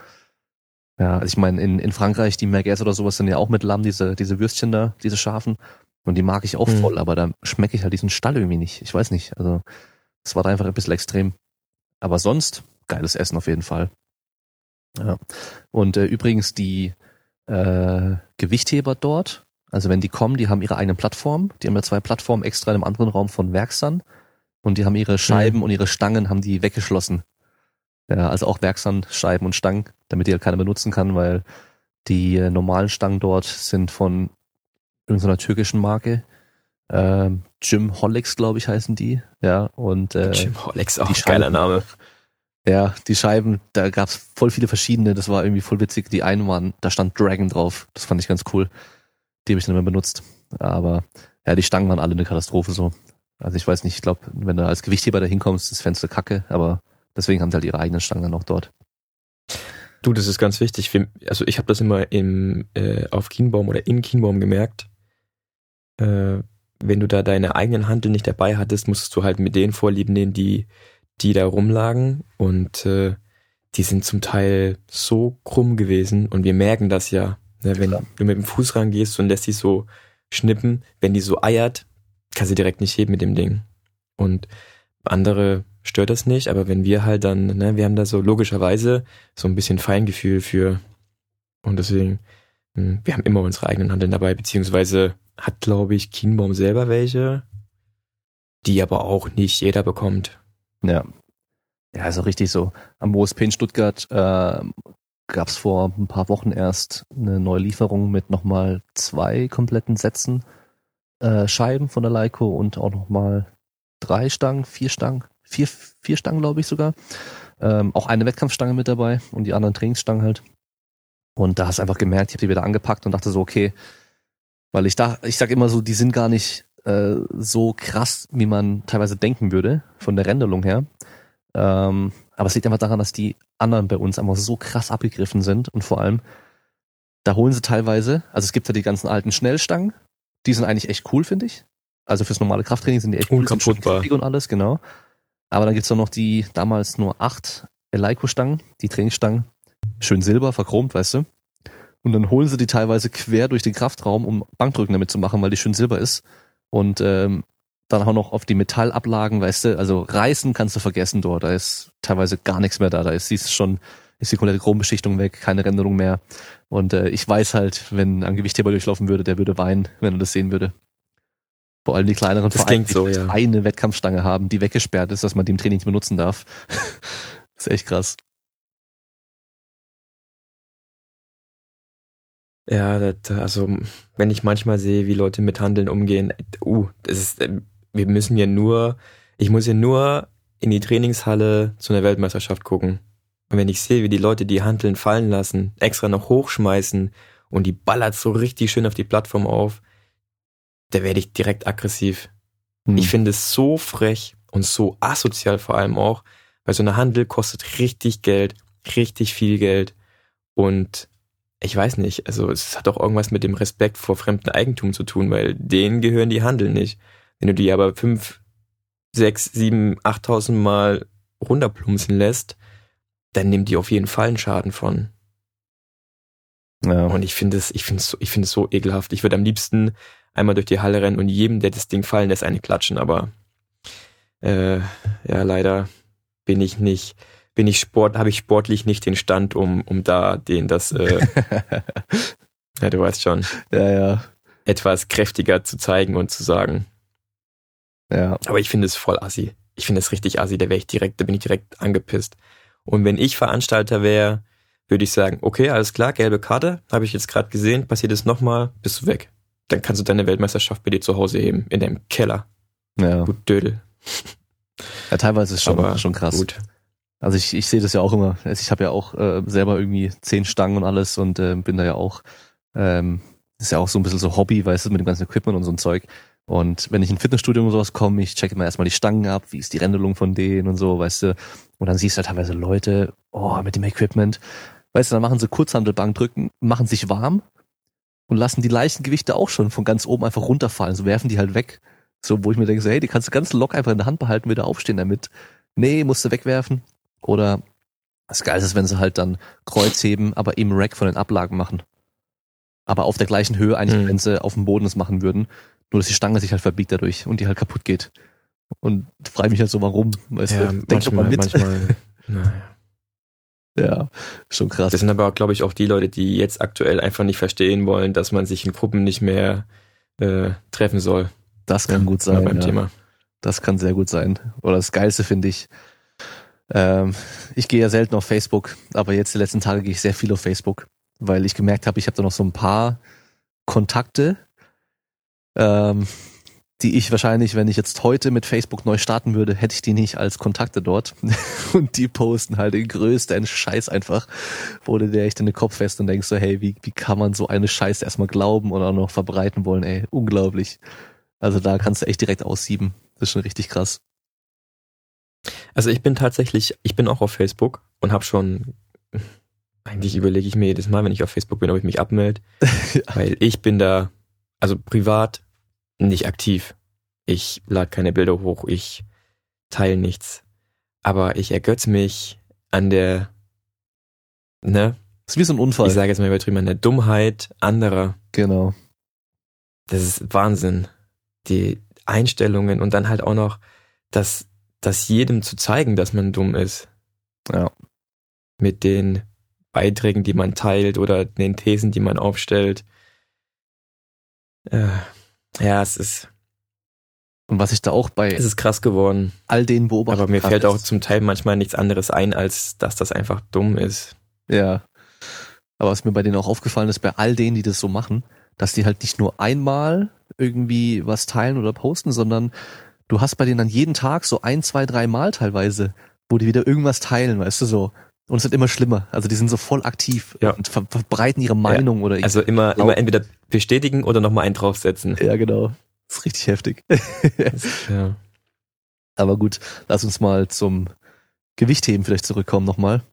S1: Ja, also ich meine, in, in Frankreich, die Merguez oder sowas sind ja auch mit Lamm, diese, diese Würstchen da, diese scharfen. Und die mag ich auch mhm. voll, aber da schmecke ich halt diesen Stall irgendwie nicht. Ich weiß nicht. Also, es war da einfach ein bisschen extrem. Aber sonst, geiles Essen auf jeden Fall. Ja. Und äh, übrigens, die äh, Gewichtheber dort, also wenn die kommen, die haben ihre eigene Plattform. Die haben ja zwei Plattformen extra in einem anderen Raum von Werksan. Und die haben ihre Scheiben mhm. und ihre Stangen haben die weggeschlossen. Ja, also auch Werksandscheiben und Stangen, damit die halt keiner benutzen kann, weil die äh, normalen Stangen dort sind von irgendeiner türkischen Marke. Ähm, Jim Hollix, glaube ich, heißen die. Ja, und äh,
S2: Jim Hollix, auch ein geiler Name.
S1: Ja, die Scheiben, da gab's voll viele verschiedene, das war irgendwie voll witzig. Die einen waren, da stand Dragon drauf, das fand ich ganz cool. Die habe ich dann immer benutzt. Aber ja, die Stangen waren alle eine Katastrophe so. Also ich weiß nicht, ich glaube, wenn du als Gewichtheber da hinkommst, ist das Fenster kacke, aber deswegen haben sie halt ihre eigenen Stangen dann auch dort.
S2: Du, das ist ganz wichtig. Also ich habe das immer im, äh, auf Kienbaum oder in Kienbaum gemerkt. Äh, wenn du da deine eigenen Handeln nicht dabei hattest, musstest du halt mit denen Vorlieben nehmen, die, die da rumlagen. Und äh, die sind zum Teil so krumm gewesen. Und wir merken das ja. Ne, wenn Klar. du mit dem Fuß rangehst und lässt die so schnippen, wenn die so eiert, kannst du direkt nicht heben mit dem Ding. Und andere stört das nicht, aber wenn wir halt dann, ne, wir haben da so logischerweise so ein bisschen Feingefühl für und deswegen, hm, wir haben immer unsere eigenen Handeln dabei, beziehungsweise hat, glaube ich, Kienbaum selber welche, die aber auch nicht jeder bekommt.
S1: Ja. Ja, auch richtig so. Am OSP in Stuttgart äh, gab es vor ein paar Wochen erst eine neue Lieferung mit nochmal zwei kompletten Sätzen äh, Scheiben von der Leico und auch nochmal drei Stangen, vier Stangen, vier, vier Stangen, glaube ich sogar. Ähm, auch eine Wettkampfstange mit dabei und die anderen Trainingsstangen halt. Und da hast du einfach gemerkt, ich habe die wieder angepackt und dachte so, okay, weil ich da, ich sag immer so, die sind gar nicht äh, so krass, wie man teilweise denken würde, von der Renderung her. Ähm, aber es liegt einfach daran, dass die anderen bei uns einfach so krass abgegriffen sind und vor allem, da holen sie teilweise, also es gibt ja die ganzen alten Schnellstangen, die sind eigentlich echt cool, finde ich. Also fürs normale Krafttraining sind die echt cool,
S2: kaputtbar.
S1: und alles, genau. Aber dann gibt's auch noch die damals nur acht Eleiko-Stangen, die Trainingsstangen, schön silber, verchromt, weißt du. Und dann holen sie die teilweise quer durch den Kraftraum, um Bankdrücken damit zu machen, weil die schön silber ist. Und ähm, dann auch noch auf die Metallablagen, weißt du, also reißen kannst du vergessen dort. Da ist teilweise gar nichts mehr da. Da ist, siehst schon, ist die komplette Chrombeschichtung weg, keine Renderung mehr. Und äh, ich weiß halt, wenn ein Gewichtheber durchlaufen würde, der würde weinen, wenn er das sehen würde. Vor allem die kleineren
S2: das Vereine, so,
S1: die
S2: ja.
S1: eine Wettkampfstange haben, die weggesperrt ist, dass man die im Training nicht benutzen darf. das ist echt krass.
S2: Ja, das, also wenn ich manchmal sehe, wie Leute mit Handeln umgehen, uh, das ist, äh, wir müssen ja nur, ich muss ja nur in die Trainingshalle zu einer Weltmeisterschaft gucken. Und wenn ich sehe, wie die Leute die Handeln fallen lassen, extra noch hochschmeißen und die ballert so richtig schön auf die Plattform auf, da werde ich direkt aggressiv. Hm. Ich finde es so frech und so asozial vor allem auch, weil so eine Handel kostet richtig Geld, richtig viel Geld und ich weiß nicht, also es hat auch irgendwas mit dem Respekt vor fremden Eigentum zu tun, weil denen gehören die Handel nicht. Wenn du die aber fünf, sechs, sieben, achttausend Mal runterplumpsen lässt, dann nimmt die auf jeden Fall einen Schaden von. Ja. Und ich finde es, ich finde es so, ich finde es so ekelhaft. Ich würde am liebsten einmal durch die Halle rennen und jedem, der das Ding fallen lässt, eine klatschen, aber äh, ja, leider bin ich nicht, bin ich Sport, habe ich sportlich nicht den Stand, um, um da den das, äh, ja, du weißt schon,
S1: ja, ja.
S2: etwas kräftiger zu zeigen und zu sagen.
S1: Ja.
S2: Aber ich finde es voll assi. Ich finde es richtig assi, da wäre ich direkt, da bin ich direkt angepisst. Und wenn ich Veranstalter wäre, würde ich sagen, okay, alles klar, gelbe Karte, habe ich jetzt gerade gesehen, passiert es nochmal, bist du weg. Dann kannst du deine Weltmeisterschaft bei dir zu Hause heben, in deinem Keller.
S1: Ja.
S2: Gut Dödel.
S1: Ja, teilweise ist es schon, schon krass. Gut. Also ich, ich sehe das ja auch immer. Also ich habe ja auch äh, selber irgendwie zehn Stangen und alles und äh, bin da ja auch, ähm, ist ja auch so ein bisschen so Hobby, weißt du, mit dem ganzen Equipment und so ein Zeug. Und wenn ich in ein Fitnessstudio oder sowas komme, ich checke immer erstmal die Stangen ab, wie ist die Rendelung von denen und so, weißt du. Und dann siehst du halt teilweise Leute, oh, mit dem Equipment. Weißt du, dann machen sie Kurzhandelbank drücken, machen sich warm und lassen die leichten Gewichte auch schon von ganz oben einfach runterfallen. So werfen die halt weg. So, wo ich mir denke, so, hey, die kannst du ganz locker einfach in der Hand behalten, wieder aufstehen damit. Nee, musst du wegwerfen. Oder das Geilste ist, wenn sie halt dann Kreuzheben, aber im Rack von den Ablagen machen. Aber auf der gleichen Höhe eigentlich, mhm. wenn sie auf dem Boden das machen würden. Nur, dass die Stange sich halt verbiegt dadurch und die halt kaputt geht. Und frage mich halt so, warum. Weißt
S2: ja,
S1: du,
S2: denk manchmal, mal mit. Manchmal, naja.
S1: Ja, schon krass.
S2: Das sind aber, glaube ich, auch die Leute, die jetzt aktuell einfach nicht verstehen wollen, dass man sich in Gruppen nicht mehr äh, treffen soll.
S1: Das kann ja, gut sein. Beim ja. Thema. Das kann sehr gut sein. Oder das Geilste finde ich, ähm, ich gehe ja selten auf Facebook, aber jetzt die letzten Tage gehe ich sehr viel auf Facebook, weil ich gemerkt habe, ich habe da noch so ein paar Kontakte, ähm, die ich wahrscheinlich, wenn ich jetzt heute mit Facebook neu starten würde, hätte ich die nicht als Kontakte dort. Und die posten halt den größten Scheiß einfach, wo du dir echt in den Kopf fest und denkst so, hey, wie, wie kann man so eine Scheiße erstmal glauben und auch noch verbreiten wollen, ey, unglaublich. Also da kannst du echt direkt aussieben. Das ist schon richtig krass.
S2: Also ich bin tatsächlich, ich bin auch auf Facebook und habe schon, eigentlich überlege ich mir jedes Mal, wenn ich auf Facebook bin, ob ich mich abmelde, ja. weil ich bin da, also privat nicht aktiv. Ich lade keine Bilder hoch, ich teile nichts. Aber ich ergötze mich an der, ne?
S1: Das ist wie so ein Unfall.
S2: Ich sage jetzt mal übertrieben, an der Dummheit anderer.
S1: Genau.
S2: Das ist Wahnsinn. Die Einstellungen und dann halt auch noch das, das jedem zu zeigen, dass man dumm ist.
S1: Ja.
S2: Mit den Beiträgen, die man teilt oder den Thesen, die man aufstellt. Äh, ja, es ist.
S1: Und was ich da auch bei.
S2: Es ist krass geworden.
S1: All den beobachten.
S2: Aber mir fällt auch zum Teil manchmal nichts anderes ein, als dass das einfach dumm ist.
S1: Ja. Aber was mir bei denen auch aufgefallen ist, bei all denen, die das so machen, dass die halt nicht nur einmal irgendwie was teilen oder posten, sondern du hast bei denen dann jeden Tag so ein, zwei, drei Mal teilweise, wo die wieder irgendwas teilen, weißt du so. Und es wird immer schlimmer. Also die sind so voll aktiv
S2: ja.
S1: und ver verbreiten ihre Meinung ja. oder
S2: Also immer, immer entweder bestätigen oder nochmal einen draufsetzen.
S1: Ja, genau. Das ist richtig heftig.
S2: ja.
S1: Aber gut, lass uns mal zum Gewichtheben vielleicht zurückkommen nochmal.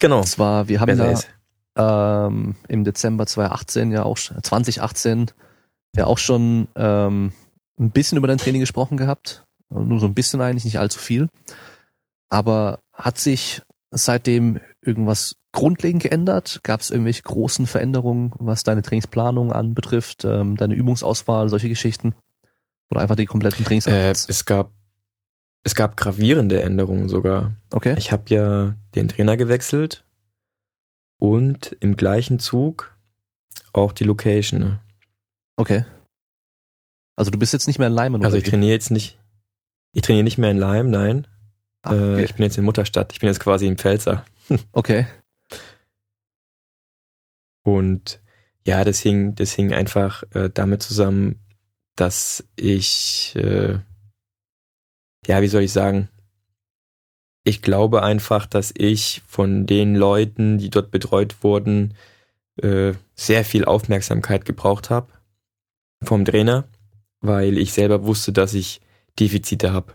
S2: Genau.
S1: Und zwar, wir haben ja ähm, im Dezember 2018 ja auch 2018 ja auch schon ähm, ein bisschen über dein Training gesprochen gehabt. Nur so ein bisschen eigentlich, nicht allzu viel. Aber hat sich seitdem irgendwas grundlegend geändert? Gab es irgendwelche großen Veränderungen, was deine Trainingsplanung anbetrifft, ähm, deine Übungsauswahl, solche Geschichten? Oder einfach die kompletten Trainings?
S2: Äh, es gab es gab gravierende Änderungen sogar.
S1: Okay.
S2: Ich habe ja den Trainer gewechselt und im gleichen Zug auch die Location.
S1: Okay. Also du bist jetzt nicht mehr in Leimen,
S2: Also ich trainiere jetzt nicht. Ich trainiere nicht mehr in Leim, nein.
S1: Ach, okay.
S2: äh, ich bin jetzt in Mutterstadt. Ich bin jetzt quasi im Pfälzer.
S1: okay.
S2: Und ja, das hing, das hing einfach äh, damit zusammen, dass ich, äh, ja, wie soll ich sagen, ich glaube einfach, dass ich von den Leuten, die dort betreut wurden, äh, sehr viel Aufmerksamkeit gebraucht habe vom Trainer, weil ich selber wusste, dass ich Defizite habe.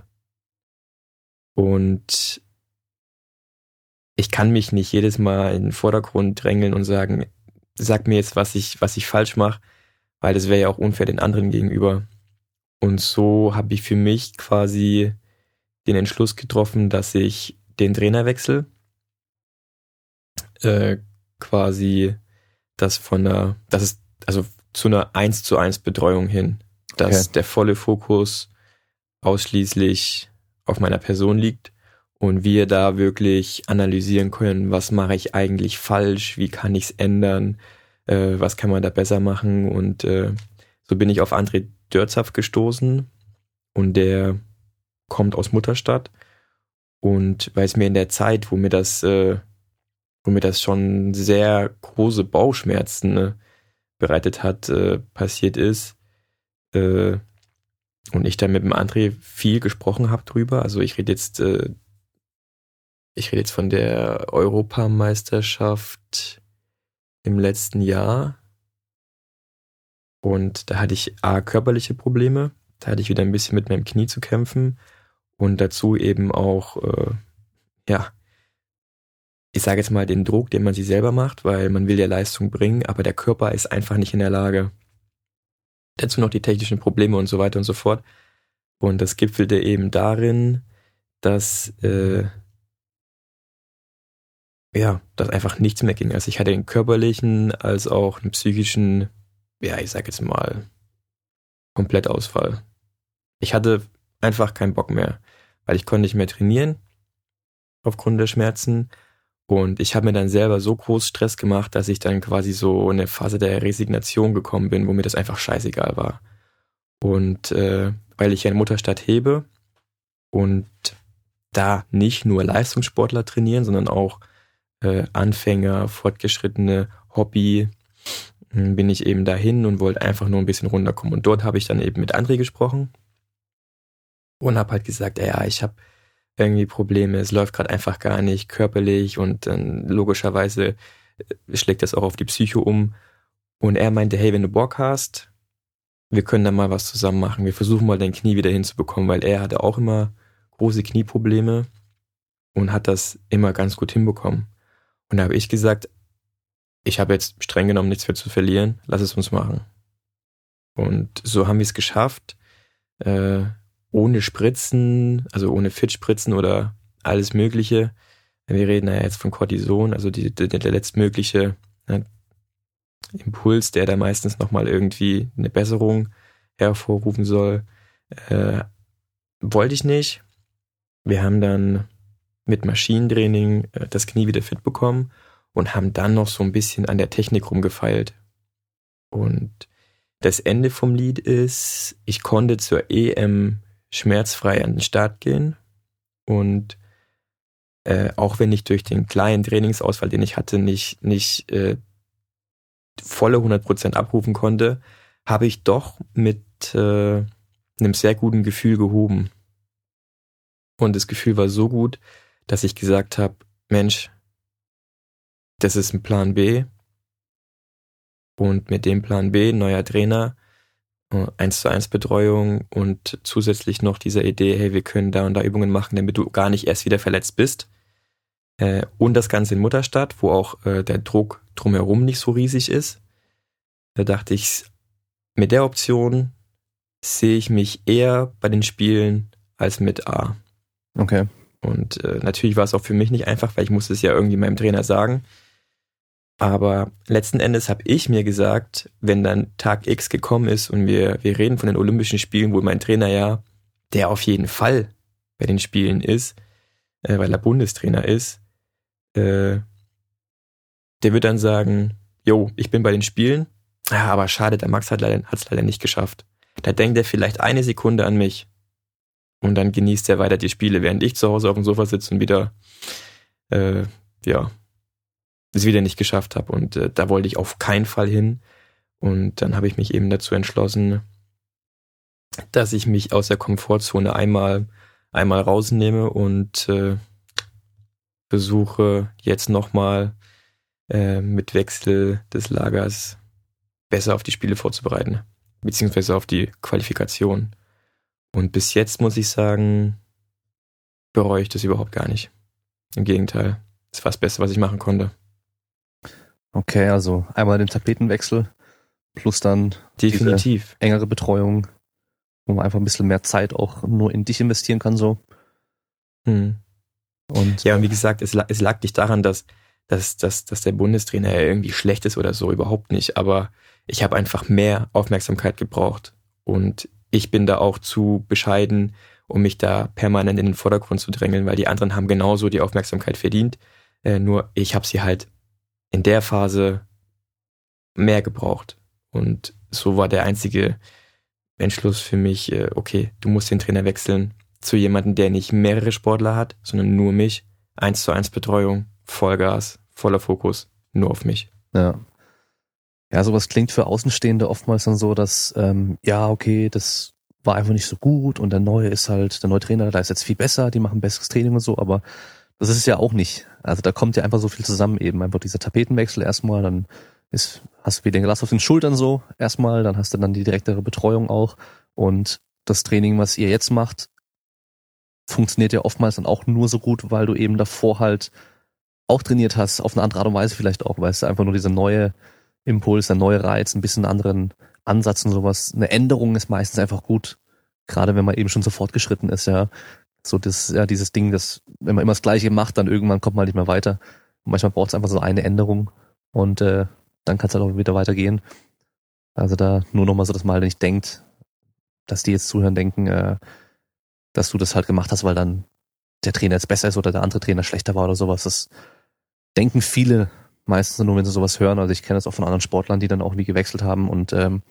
S2: Und ich kann mich nicht jedes Mal in den Vordergrund drängeln und sagen, sag mir jetzt, was ich, was ich falsch mache, weil das wäre ja auch unfair den anderen gegenüber. Und so habe ich für mich quasi den Entschluss getroffen, dass ich den Trainer wechsle. Äh, quasi das von einer, das ist also zu einer 1 zu 1 Betreuung hin, dass okay. der volle Fokus ausschließlich auf meiner Person liegt und wir da wirklich analysieren können, was mache ich eigentlich falsch, wie kann ich es ändern, äh, was kann man da besser machen. Und äh, so bin ich auf André Dörzhaft gestoßen und der kommt aus Mutterstadt und weil es mir in der Zeit, wo mir das, äh, wo mir das schon sehr große Bauchschmerzen ne, bereitet hat, äh, passiert ist, äh, und ich dann mit dem André viel gesprochen habe drüber. Also ich rede jetzt, äh, ich rede jetzt von der Europameisterschaft im letzten Jahr. Und da hatte ich A, körperliche Probleme. Da hatte ich wieder ein bisschen mit meinem Knie zu kämpfen. Und dazu eben auch, äh, ja, ich sage jetzt mal den Druck, den man sich selber macht, weil man will ja Leistung bringen, aber der Körper ist einfach nicht in der Lage. Dazu noch die technischen Probleme und so weiter und so fort. Und das gipfelte eben darin, dass äh, ja, dass einfach nichts mehr ging. Also ich hatte einen körperlichen als auch einen psychischen, ja, ich sag jetzt mal, Komplettausfall. Ich hatte einfach keinen Bock mehr, weil ich konnte nicht mehr trainieren aufgrund der Schmerzen und ich habe mir dann selber so groß Stress gemacht, dass ich dann quasi so in eine Phase der Resignation gekommen bin, wo mir das einfach scheißegal war. Und äh, weil ich ja in Mutterstadt hebe und da nicht nur Leistungssportler trainieren, sondern auch äh, Anfänger, Fortgeschrittene, Hobby, hm, bin ich eben dahin und wollte einfach nur ein bisschen runterkommen. Und dort habe ich dann eben mit André gesprochen und habe halt gesagt, ja, ich habe irgendwie Probleme, es läuft gerade einfach gar nicht körperlich und dann logischerweise äh, schlägt das auch auf die Psyche um. Und er meinte, hey, wenn du Bock hast, wir können da mal was zusammen machen. Wir versuchen mal dein Knie wieder hinzubekommen, weil er hatte auch immer große Knieprobleme und hat das immer ganz gut hinbekommen. Und da habe ich gesagt, ich habe jetzt streng genommen nichts mehr zu verlieren, lass es uns machen. Und so haben wir es geschafft, äh, ohne Spritzen, also ohne Fittspritzen oder alles Mögliche. Wir reden ja jetzt von Cortison, also die, die, der letztmögliche ne, Impuls, der da meistens nochmal irgendwie eine Besserung hervorrufen soll. Äh, wollte ich nicht. Wir haben dann mit Maschinentraining äh, das Knie wieder fit bekommen und haben dann noch so ein bisschen an der Technik rumgefeilt. Und das Ende vom Lied ist, ich konnte zur EM schmerzfrei an den Start gehen und äh, auch wenn ich durch den kleinen Trainingsausfall, den ich hatte, nicht, nicht äh, volle 100% abrufen konnte, habe ich doch mit äh, einem sehr guten Gefühl gehoben. Und das Gefühl war so gut, dass ich gesagt habe, Mensch, das ist ein Plan B. Und mit dem Plan B, neuer Trainer, eins zu eins Betreuung und zusätzlich noch diese Idee, hey, wir können da und da Übungen machen, damit du gar nicht erst wieder verletzt bist. Äh, und das Ganze in Mutterstadt, wo auch äh, der Druck drumherum nicht so riesig ist. Da dachte ich, mit der Option sehe ich mich eher bei den Spielen als mit A.
S1: Okay.
S2: Und äh, natürlich war es auch für mich nicht einfach, weil ich musste es ja irgendwie meinem Trainer sagen. Aber letzten Endes habe ich mir gesagt, wenn dann Tag X gekommen ist und wir, wir reden von den Olympischen Spielen, wo mein Trainer ja, der auf jeden Fall bei den Spielen ist, äh, weil er Bundestrainer ist, äh, der wird dann sagen, jo, ich bin bei den Spielen, ja, aber schade, der Max hat es leider, leider nicht geschafft. Da denkt er vielleicht eine Sekunde an mich und dann genießt er weiter die Spiele, während ich zu Hause auf dem Sofa sitze und wieder, äh, ja, es wieder nicht geschafft habe. Und äh, da wollte ich auf keinen Fall hin. Und dann habe ich mich eben dazu entschlossen, dass ich mich aus der Komfortzone einmal, einmal rausnehme und äh, versuche jetzt nochmal äh, mit Wechsel des Lagers besser auf die Spiele vorzubereiten, beziehungsweise auf die Qualifikation. Und bis jetzt muss ich sagen, bereue ich das überhaupt gar nicht. Im Gegenteil, es war das Beste, was ich machen konnte.
S1: Okay, also einmal den Tapetenwechsel plus dann
S2: definitiv
S1: engere Betreuung, wo man einfach ein bisschen mehr Zeit auch nur in dich investieren kann so.
S2: Hm. Und ja, und wie gesagt, es, es lag nicht daran, dass, dass, dass, dass der Bundestrainer irgendwie schlecht ist oder so, überhaupt nicht. Aber ich habe einfach mehr Aufmerksamkeit gebraucht. Und ich bin da auch zu bescheiden, um mich da permanent in den Vordergrund zu drängeln, weil die anderen haben genauso die Aufmerksamkeit verdient. Äh, nur ich habe sie halt in der Phase mehr gebraucht. Und so war der einzige Entschluss für mich, äh, okay, du musst den Trainer wechseln zu jemandem, der nicht mehrere Sportler hat, sondern nur mich. Eins zu eins Betreuung, Vollgas, voller Fokus, nur auf mich.
S1: Ja. Ja, sowas klingt für Außenstehende oftmals dann so, dass, ähm, ja, okay, das war einfach nicht so gut und der neue ist halt, der neue Trainer, da ist jetzt viel besser, die machen besseres Training und so, aber das ist es ja auch nicht. Also da kommt ja einfach so viel zusammen eben. Einfach dieser Tapetenwechsel erstmal, dann ist, hast du wieder den Glas auf den Schultern so erstmal, dann hast du dann die direktere Betreuung auch und das Training, was ihr jetzt macht, funktioniert ja oftmals dann auch nur so gut, weil du eben davor halt auch trainiert hast, auf eine andere Art und Weise vielleicht auch, weißt du, einfach nur dieser neue Impuls, der neue Reiz, ein bisschen anderen Ansatz und sowas. Eine Änderung ist meistens einfach gut, gerade wenn man eben schon so fortgeschritten ist, ja. So das, ja, dieses Ding, dass, wenn man immer das Gleiche macht, dann irgendwann kommt man nicht mehr weiter. Und manchmal braucht es einfach so eine Änderung und äh, dann kann es halt auch wieder weitergehen. Also da nur nochmal so, dass man halt nicht denkt, dass die jetzt zuhören, denken, äh, dass du das halt gemacht hast, weil dann der Trainer jetzt besser ist oder der andere Trainer schlechter war oder sowas. Das denken viele meistens nur, wenn sie sowas hören. Also ich kenne das auch von anderen Sportlern, die dann auch nie gewechselt haben und ähm,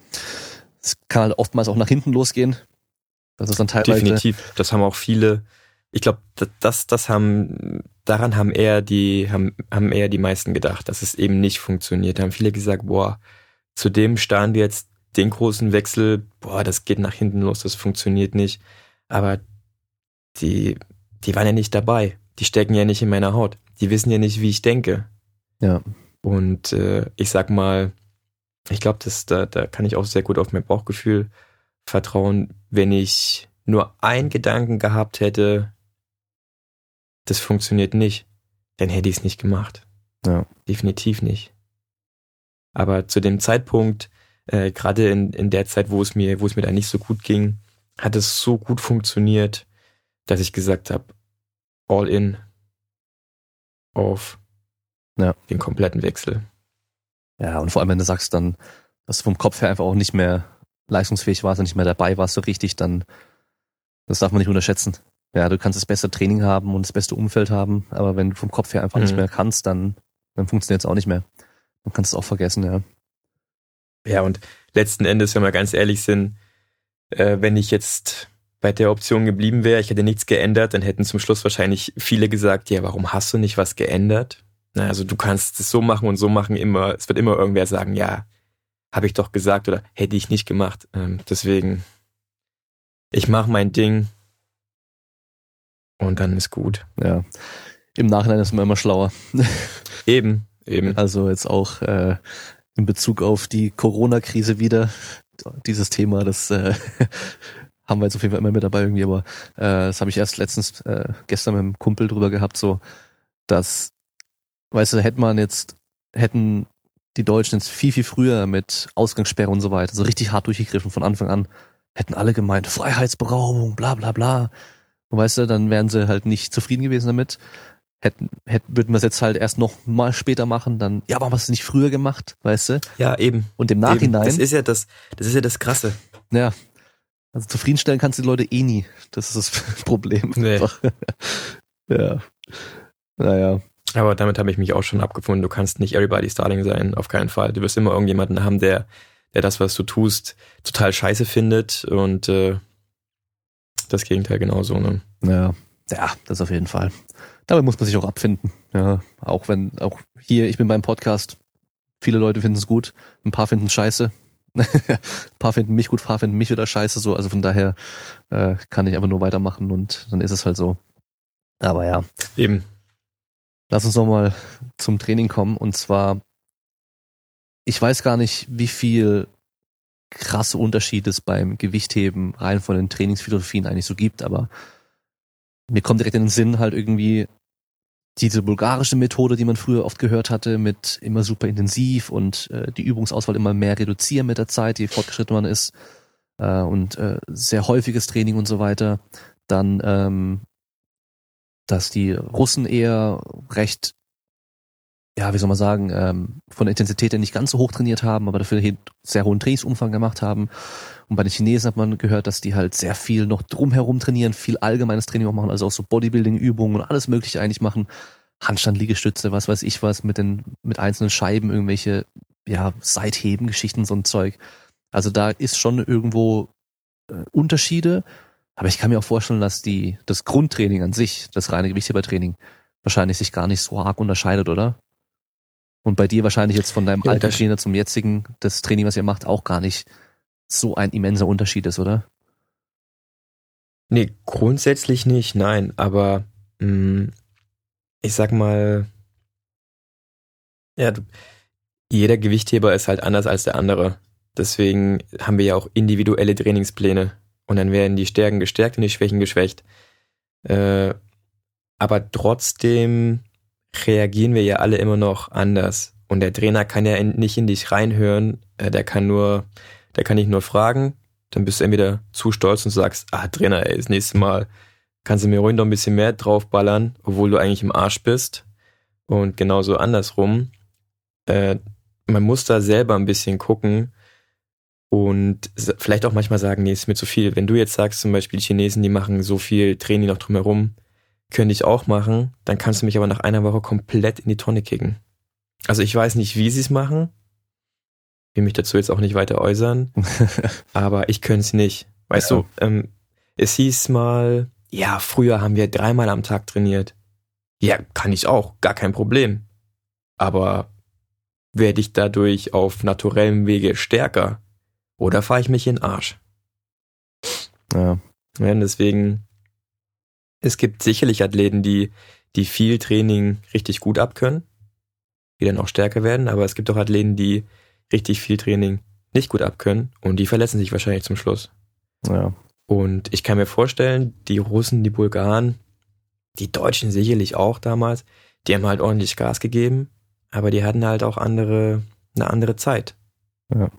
S1: es kann halt oftmals auch nach hinten losgehen.
S2: Das ist dann teilweise. Definitiv. Das haben auch viele. Ich glaube, das, das haben, daran haben eher die, haben, haben eher die meisten gedacht, dass es eben nicht funktioniert. Da haben viele gesagt, boah, zu dem stand jetzt den großen Wechsel, boah, das geht nach hinten los, das funktioniert nicht. Aber die, die waren ja nicht dabei. Die stecken ja nicht in meiner Haut. Die wissen ja nicht, wie ich denke.
S1: Ja.
S2: Und äh, ich sag mal, ich glaube, da, da kann ich auch sehr gut auf mein Bauchgefühl vertrauen, wenn ich nur einen Gedanken gehabt hätte, das funktioniert nicht, dann hätte ich es nicht gemacht.
S1: Ja.
S2: Definitiv nicht. Aber zu dem Zeitpunkt, äh, gerade in, in der Zeit, wo es mir, wo es mir da nicht so gut ging, hat es so gut funktioniert, dass ich gesagt habe, all in auf
S1: ja.
S2: den kompletten Wechsel.
S1: Ja, und vor allem, wenn du sagst dann, dass du vom Kopf her einfach auch nicht mehr leistungsfähig warst und nicht mehr dabei warst so richtig, dann das darf man nicht unterschätzen. Ja, du kannst das beste Training haben und das beste Umfeld haben, aber wenn du vom Kopf her einfach mhm. nicht mehr kannst, dann, dann funktioniert es auch nicht mehr. Dann kannst du es auch vergessen, ja.
S2: Ja, und letzten Endes, wenn wir ganz ehrlich sind, äh, wenn ich jetzt bei der Option geblieben wäre, ich hätte nichts geändert, dann hätten zum Schluss wahrscheinlich viele gesagt, ja, warum hast du nicht was geändert? Na, also du kannst es so machen und so machen immer, es wird immer irgendwer sagen, ja, habe ich doch gesagt oder hätte ich nicht gemacht. Ähm, deswegen, ich mache mein Ding und dann ist gut.
S1: Ja. Im Nachhinein ist man immer schlauer.
S2: eben, eben.
S1: Also jetzt auch äh, in Bezug auf die Corona-Krise wieder, dieses Thema, das äh, haben wir jetzt auf jeden Fall immer mit dabei irgendwie, aber äh, das habe ich erst letztens äh, gestern mit einem Kumpel drüber gehabt, so, dass, weißt du, hätte man jetzt, hätten die Deutschen jetzt viel, viel früher mit Ausgangssperre und so weiter, so richtig hart durchgegriffen von Anfang an, hätten alle gemeint, Freiheitsberaubung, bla bla bla. Und weißt du, dann wären sie halt nicht zufrieden gewesen damit. Hätten, hätten, würden wir es jetzt halt erst noch mal später machen, dann, ja, warum hast du es nicht früher gemacht, weißt du?
S2: Ja, eben.
S1: Und im Nachhinein. Eben.
S2: Das ist ja das, das ist ja das Krasse.
S1: Ja. Also zufriedenstellen kannst du die Leute eh nie. Das ist das Problem.
S2: Nee.
S1: ja. Naja.
S2: Aber damit habe ich mich auch schon abgefunden. Du kannst nicht everybody's darling sein, auf keinen Fall. Du wirst immer irgendjemanden haben, der, der das, was du tust, total scheiße findet und äh, das Gegenteil genauso. Ne?
S1: Ja, ja, das auf jeden Fall. Dabei muss man sich auch abfinden. Ja, auch wenn, auch hier, ich bin beim Podcast, viele Leute finden es gut, ein paar finden es scheiße. ein paar finden mich gut, ein paar finden mich wieder scheiße, so. Also von daher äh, kann ich einfach nur weitermachen und dann ist es halt so. Aber ja.
S2: Eben.
S1: Lass uns nochmal zum Training kommen. Und zwar, ich weiß gar nicht, wie viel krasse Unterschiede es beim Gewichtheben rein von den Trainingsphilosophien eigentlich so gibt, aber mir kommt direkt in den Sinn halt irgendwie diese bulgarische Methode, die man früher oft gehört hatte, mit immer super intensiv und äh, die Übungsauswahl immer mehr reduzieren mit der Zeit, je fortgeschritten man ist äh, und äh, sehr häufiges Training und so weiter. Dann ähm, dass die Russen eher recht, ja, wie soll man sagen, ähm, von der Intensität her nicht ganz so hoch trainiert haben, aber dafür sehr hohen Trainingsumfang gemacht haben. Und bei den Chinesen hat man gehört, dass die halt sehr viel noch drumherum trainieren, viel allgemeines Training auch machen, also auch so Bodybuilding-Übungen und alles Mögliche eigentlich machen. Handstand, Liegestütze, was weiß ich was, mit den, mit einzelnen Scheiben, irgendwelche, ja, Seitheben, Geschichten, so ein Zeug. Also da ist schon irgendwo äh, Unterschiede. Aber ich kann mir auch vorstellen, dass die, das Grundtraining an sich, das reine Gewichtshebertraining, wahrscheinlich sich gar nicht so arg unterscheidet, oder? Und bei dir wahrscheinlich jetzt von deinem ja, alten Trainer zum jetzigen, das Training, was ihr macht, auch gar nicht so ein immenser Unterschied ist, oder?
S2: Nee, grundsätzlich nicht, nein. Aber mh, mm, ich sag mal, ja, jeder Gewichtheber ist halt anders als der andere. Deswegen haben wir ja auch individuelle Trainingspläne. Und dann werden die Stärken gestärkt und die Schwächen geschwächt. Äh, aber trotzdem reagieren wir ja alle immer noch anders. Und der Trainer kann ja in, nicht in dich reinhören, äh, der kann nur, der kann dich nur fragen, dann bist du entweder zu stolz und sagst, ah Trainer, ey, das nächste Mal kannst du mir ruhig noch ein bisschen mehr draufballern, obwohl du eigentlich im Arsch bist. Und genauso andersrum. Äh, man muss da selber ein bisschen gucken, und vielleicht auch manchmal sagen, nee, ist mir zu viel. Wenn du jetzt sagst, zum Beispiel die Chinesen, die machen so viel Training noch drumherum, könnte ich auch machen, dann kannst du mich aber nach einer Woche komplett in die Tonne kicken. Also ich weiß nicht, wie sie es machen, will mich dazu jetzt auch nicht weiter äußern, aber ich könnte es nicht. Weißt ja. du, ähm, es hieß mal, ja, früher haben wir dreimal am Tag trainiert. Ja, kann ich auch, gar kein Problem. Aber werde ich dadurch auf naturellem Wege stärker oder fahre ich mich in den Arsch?
S1: Ja.
S2: Ja, und deswegen, es gibt sicherlich Athleten, die, die viel Training richtig gut abkönnen, die dann auch stärker werden, aber es gibt auch Athleten, die richtig viel Training nicht gut abkönnen und die verletzen sich wahrscheinlich zum Schluss.
S1: Ja.
S2: Und ich kann mir vorstellen, die Russen, die Bulgaren, die Deutschen sicherlich auch damals, die haben halt ordentlich Gas gegeben, aber die hatten halt auch andere, eine andere Zeit.
S1: Ja.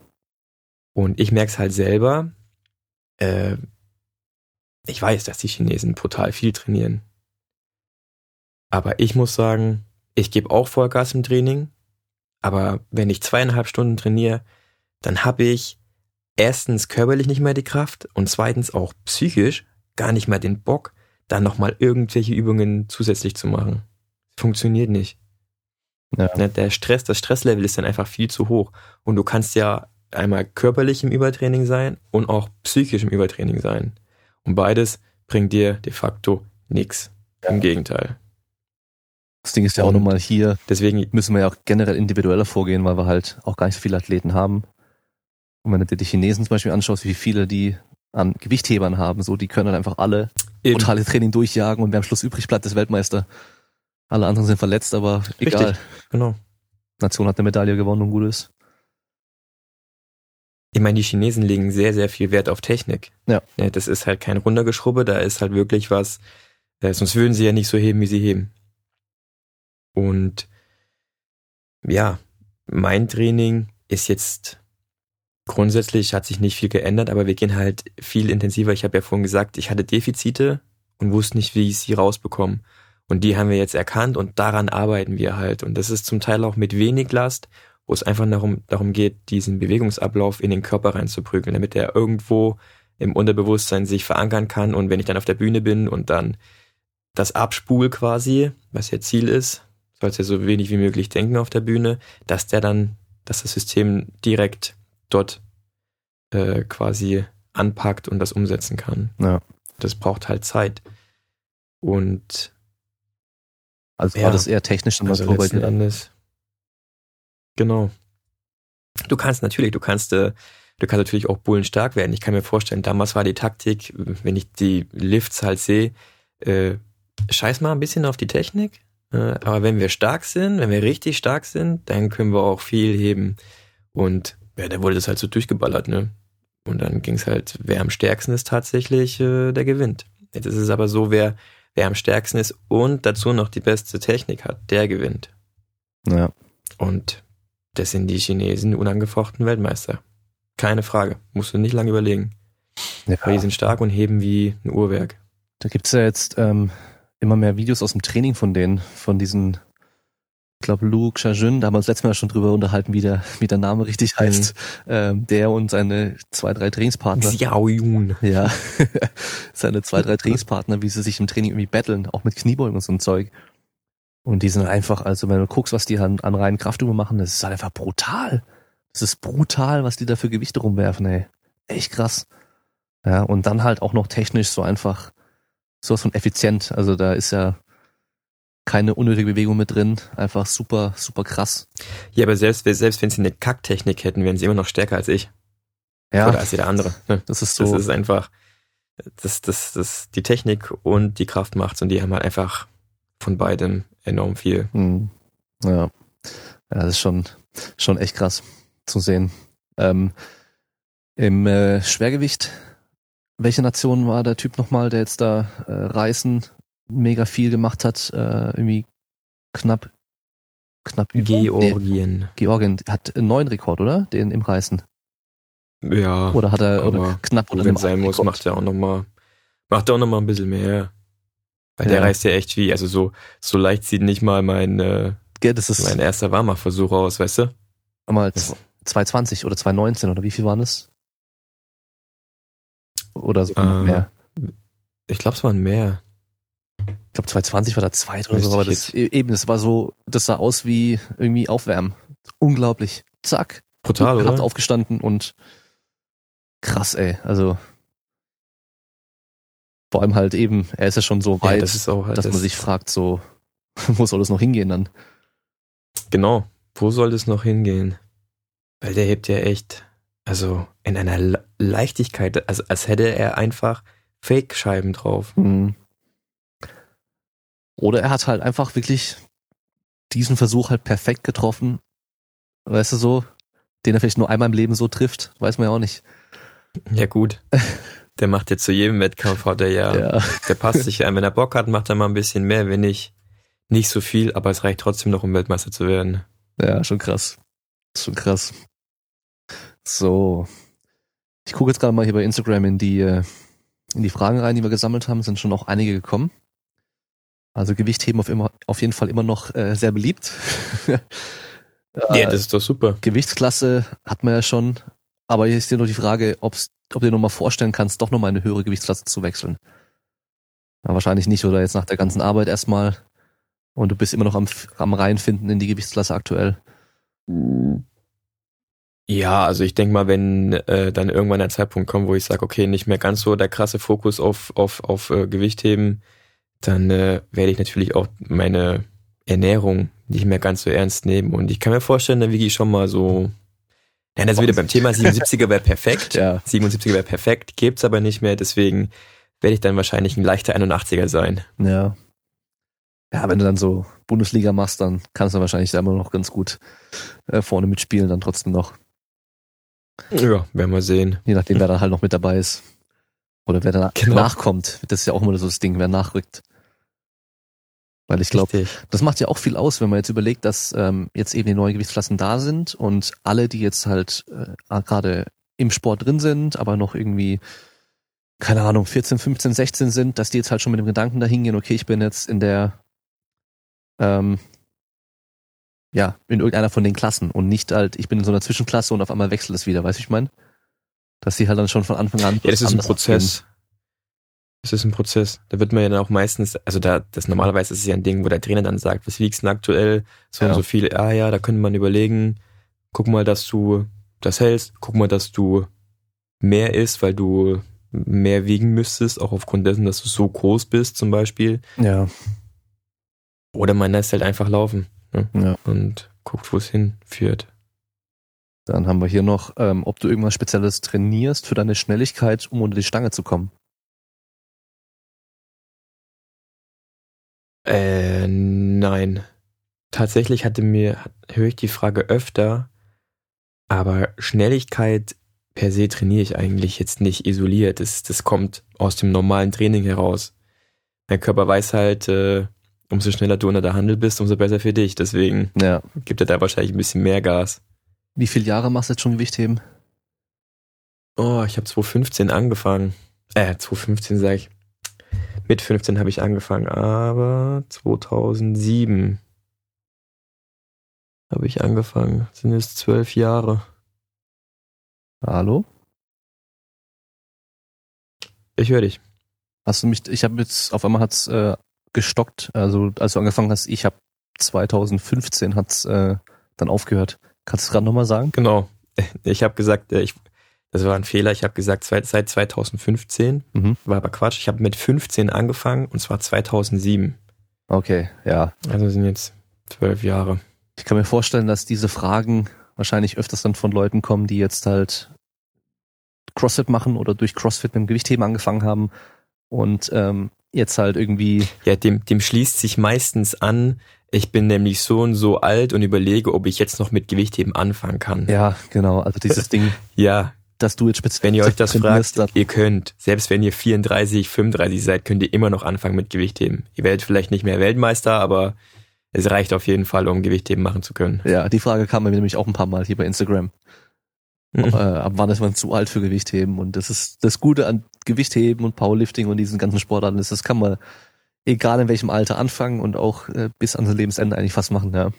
S2: Und ich merke es halt selber, äh, ich weiß, dass die Chinesen brutal viel trainieren. Aber ich muss sagen, ich gebe auch Vollgas im Training. Aber wenn ich zweieinhalb Stunden trainiere, dann habe ich erstens körperlich nicht mehr die Kraft und zweitens auch psychisch gar nicht mehr den Bock, dann nochmal irgendwelche Übungen zusätzlich zu machen. Funktioniert nicht.
S1: Ja.
S2: Ne, Der Stress, das Stresslevel ist dann einfach viel zu hoch. Und du kannst ja einmal körperlich im Übertraining sein und auch psychisch im Übertraining sein. Und beides bringt dir de facto nichts. Im Gegenteil.
S1: Das Ding ist ja auch nochmal hier,
S2: Deswegen,
S1: müssen wir ja auch generell individueller vorgehen, weil wir halt auch gar nicht so viele Athleten haben. Und wenn du dir die Chinesen zum Beispiel anschaust, wie viele die an Gewichthebern haben, so, die können halt einfach alle
S2: eben,
S1: brutale Training durchjagen und wer am Schluss übrig bleibt, ist Weltmeister. Alle anderen sind verletzt, aber egal.
S2: Richtig. genau.
S1: Nation hat eine Medaille gewonnen und gut ist.
S2: Ich meine, die Chinesen legen sehr, sehr viel Wert auf Technik.
S1: Ja.
S2: Das ist halt kein Runtergeschrubbe, da ist halt wirklich was, äh, sonst würden sie ja nicht so heben, wie sie heben. Und ja, mein Training ist jetzt grundsätzlich hat sich nicht viel geändert, aber wir gehen halt viel intensiver. Ich habe ja vorhin gesagt, ich hatte Defizite und wusste nicht, wie ich sie rausbekomme. Und die haben wir jetzt erkannt und daran arbeiten wir halt. Und das ist zum Teil auch mit wenig Last, wo es einfach darum, darum geht, diesen Bewegungsablauf in den Körper reinzuprügeln, damit er irgendwo im Unterbewusstsein sich verankern kann. Und wenn ich dann auf der Bühne bin und dann das abspul quasi, was ja Ziel ist, sollst ja so wenig wie möglich denken auf der Bühne, dass der dann, dass das System direkt dort äh, quasi anpackt und das umsetzen kann.
S1: Ja.
S2: Das braucht halt Zeit. Und
S1: Also
S2: Ja.
S1: war das eher technisch und
S2: also letzten
S1: dir.
S2: Endes. Genau. Du kannst natürlich, du kannst, äh, du kannst natürlich auch Bullen stark werden. Ich kann mir vorstellen, damals war die Taktik, wenn ich die Lifts halt sehe, äh, scheiß mal ein bisschen auf die Technik. Äh, aber wenn wir stark sind, wenn wir richtig stark sind, dann können wir auch viel heben. Und ja, da wurde das halt so durchgeballert, ne? Und dann ging es halt, wer am stärksten ist tatsächlich, äh, der gewinnt. Jetzt ist es aber so, wer, wer am stärksten ist und dazu noch die beste Technik hat, der gewinnt.
S1: Ja.
S2: Und das sind die Chinesen unangefochten Weltmeister. Keine Frage. Musst du nicht lange überlegen.
S1: ja.
S2: Weil die sind stark und heben wie ein Uhrwerk.
S1: Da gibt's ja jetzt ähm, immer mehr Videos aus dem Training von denen, von diesen, ich glaube, Lu Xiaojun, da haben wir uns letztes Mal schon drüber unterhalten, wie der, wie der Name richtig heißt. Ähm, der und seine zwei, drei Trainingspartner.
S2: Xiao Yun.
S1: Ja, seine zwei, drei Trainingspartner, wie sie sich im Training irgendwie battlen, auch mit Kniebeugen und so ein Zeug. Und die sind einfach, also wenn du guckst, was die an, an reinen Kraftübungen machen, das ist halt einfach brutal. Das ist brutal, was die da für Gewichte rumwerfen, ey. Echt krass. Ja, und dann halt auch noch technisch so einfach sowas von effizient. Also da ist ja keine unnötige Bewegung mit drin. Einfach super, super krass.
S2: Ja, aber selbst, selbst wenn sie eine Kacktechnik hätten, wären sie immer noch stärker als ich.
S1: Ja,
S2: Oder als jeder andere. ne?
S1: das ist so.
S2: Das ist einfach, das, das, das, die Technik und die Kraft macht's und die haben halt einfach von beidem enorm viel.
S1: Hm. Ja. ja, das ist schon, schon echt krass zu sehen. Ähm, Im äh, Schwergewicht, welche Nation war der Typ nochmal, der jetzt da äh, Reißen mega viel gemacht hat? Äh, irgendwie knapp, knapp über. Nee,
S2: Georgien.
S1: Georgien hat einen neuen Rekord, oder? Den im Reißen.
S2: Ja.
S1: Oder hat er oder knapp oder
S2: wenn sein muss,
S1: Rekord?
S2: macht er auch noch mal, macht er auch noch mal ein bisschen mehr. Weil der
S1: Ja.
S2: reißt ja echt wie, also so, so leicht sieht nicht mal mein, äh,
S1: Ja, das ist
S2: mein erster Warmachversuch aus, weißt du?
S1: mal
S2: Das-
S1: 220 oder 219 oder wie viel waren es? Oder so
S2: Äh,
S1: mehr.
S2: Ich glaube, es waren mehr.
S1: Ich glaube 220 war der zweite oder so, aber das e- eben, das war so, das sah aus wie irgendwie aufwärmen. Unglaublich. Zack.
S2: Brutal, oder?
S1: aufgestanden und krass, ey. Also vor allem halt eben, er ist ja schon so
S2: Ja,
S1: weit,
S2: das ist auch halt
S1: dass
S2: das,
S1: man sich fragt, so, wo soll es noch hingehen dann?
S2: Genau. wo soll das noch hingehen? Weil der hebt ja echt, also in einer Leichtigkeit, also als hätte er einfach Fake-Scheiben drauf.
S1: Mhm. Oder er hat halt einfach wirklich diesen Versuch halt perfekt getroffen. Weißt du so, den er vielleicht nur einmal im Leben so trifft, weiß man ja auch nicht.
S2: Ja gut. Der macht jetzt zu jedem Wettkampf, hat er ja. ja. Der passt sich ein. Wenn er Bock hat, macht er mal ein bisschen mehr, wenn nicht, nicht so viel, aber es reicht trotzdem noch, um Weltmeister zu werden.
S1: Ja, schon krass. Schon krass. So. Ich gucke jetzt gerade mal hier bei Instagram in die, äh, in die Fragen rein, die wir gesammelt haben, sind schon auch einige gekommen. Also Gewichtheben auf, immer, auf jeden Fall immer noch äh, sehr beliebt.
S2: ja, das ist doch super.
S1: Gewichtsklasse hat man ja schon, aber hier ist dir nur die Frage, ob's, ob du dir noch mal vorstellen kannst, doch noch mal eine höhere Gewichtsklasse zu wechseln. Ja, wahrscheinlich nicht, oder jetzt nach der ganzen Arbeit erstmal. Und du bist immer noch am, am Reinfinden in die Gewichtsklasse aktuell.
S2: Ja, also ich denke mal, wenn äh, dann irgendwann ein Zeitpunkt kommt, wo ich sage, okay, nicht mehr ganz so der krasse Fokus auf, auf, auf äh, Gewichtheben, dann äh, werde ich natürlich auch meine Ernährung nicht mehr ganz so ernst nehmen. Und ich kann mir vorstellen, da wiege ich schon mal so. Ja, das wieder beim Thema 77er wäre perfekt.
S1: ja.
S2: 77er wäre perfekt, gibt's aber nicht mehr, deswegen werde ich dann wahrscheinlich ein leichter 81er sein.
S1: Ja. Ja, wenn du dann so Bundesliga machst, dann kannst du wahrscheinlich da immer noch ganz gut äh, vorne mitspielen, dann trotzdem noch.
S2: Ja, werden wir sehen.
S1: Je nachdem, wer da halt noch mit dabei ist. Oder wer da genau. nachkommt. Das ist ja auch immer so das Ding, wer nachrückt. Weil ich glaube, das macht ja auch viel aus, wenn man jetzt überlegt, dass ähm, jetzt eben die neuen Gewichtsklassen da sind und alle, die jetzt halt äh, gerade im Sport drin sind, aber noch irgendwie, keine Ahnung, 14, 15, 16 sind, dass die jetzt halt schon mit dem Gedanken dahin gehen, okay, ich bin jetzt in der, ähm, ja, in irgendeiner von den Klassen und nicht halt, ich bin in so einer Zwischenklasse und auf einmal wechselt es wieder, weißt du, ich meine? Dass sie halt dann schon von Anfang an.
S2: Ja, das ist ein Prozess. Abgehen. Das ist ein Prozess. Da wird man ja dann auch meistens, also da, das normalerweise ist es ja ein Ding, wo der Trainer dann sagt, was wiegst du denn aktuell? So ja. und so viel. Ah ja, da könnte man überlegen, guck mal, dass du das hältst, guck mal, dass du mehr isst, weil du mehr wiegen müsstest, auch aufgrund dessen, dass du so groß bist, zum Beispiel.
S1: Ja.
S2: Oder man lässt halt einfach laufen.
S1: Ne? Ja.
S2: Und guckt, wo es hinführt.
S1: Dann haben wir hier noch, ähm, ob du irgendwas Spezielles trainierst für deine Schnelligkeit, um unter die Stange zu kommen.
S2: Äh, nein. Tatsächlich hatte mir, höre ich die Frage öfter, aber Schnelligkeit per se trainiere ich eigentlich jetzt nicht isoliert. Das, das kommt aus dem normalen Training heraus. Mein Körper weiß halt, äh, umso schneller du unter der Handel bist, umso besser für dich. Deswegen
S1: ja.
S2: gibt er da wahrscheinlich ein bisschen mehr Gas.
S1: Wie viele Jahre machst du jetzt schon Gewichtheben?
S2: Oh, ich habe 2015 angefangen. Äh, 2015 sag ich. Mit 15 habe ich angefangen, aber 2007 habe ich angefangen. Sind es zwölf Jahre.
S1: Hallo?
S2: Ich höre dich.
S1: Hast du mich, ich habe jetzt, auf einmal hat's äh, gestockt, also als du angefangen hast, ich habe 2015 hat's äh, dann aufgehört. Kannst du es gerade nochmal sagen?
S2: Genau. Ich habe gesagt, äh, ich, das war ein Fehler. Ich habe gesagt, seit 2015. Mhm. War aber Quatsch. Ich habe mit 15 angefangen und zwar 2007.
S1: Okay, ja.
S2: Also sind jetzt zwölf Jahre.
S1: Ich kann mir vorstellen, dass diese Fragen wahrscheinlich öfters dann von Leuten kommen, die jetzt halt CrossFit machen oder durch CrossFit mit dem Gewichtheben angefangen haben und ähm, jetzt halt irgendwie.
S2: Ja, dem, dem schließt sich meistens an, ich bin nämlich so und so alt und überlege, ob ich jetzt noch mit Gewichtheben anfangen kann.
S1: Ja, genau. Also dieses Ding.
S2: ja,
S1: dass du jetzt speziell.
S2: Wenn ihr euch das fragt, dann ihr könnt, selbst wenn ihr 34, 35 seid, könnt ihr immer noch anfangen mit Gewichtheben. Ihr werdet vielleicht nicht mehr Weltmeister, aber es reicht auf jeden Fall, um Gewichtheben machen zu können.
S1: Ja, die Frage kam mir nämlich auch ein paar Mal hier bei Instagram. Mhm. Äh, ab wann ist man zu alt für Gewichtheben? Und das ist das Gute an Gewichtheben und Powerlifting und diesen ganzen Sportarten ist, das kann man egal in welchem Alter anfangen und auch äh, bis an sein Lebensende eigentlich fast machen, ja.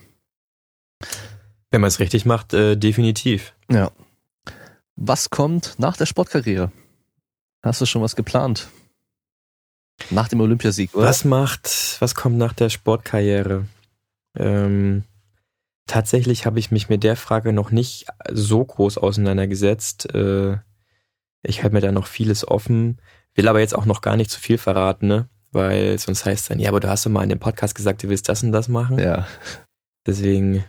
S2: Wenn man es richtig macht, äh, definitiv.
S1: Ja. Was kommt nach der Sportkarriere? Hast du schon was geplant? Nach dem Olympiasieg,
S2: oder? Was macht, was kommt nach der Sportkarriere? Ähm, tatsächlich habe ich mich mit der Frage noch nicht so groß auseinandergesetzt. Äh, ich halte mir da noch vieles offen, will aber jetzt auch noch gar nicht zu viel verraten, ne? Weil sonst heißt es dann, ja, aber du hast doch mal in dem Podcast gesagt, du willst das und das machen.
S1: Ja.
S2: Deswegen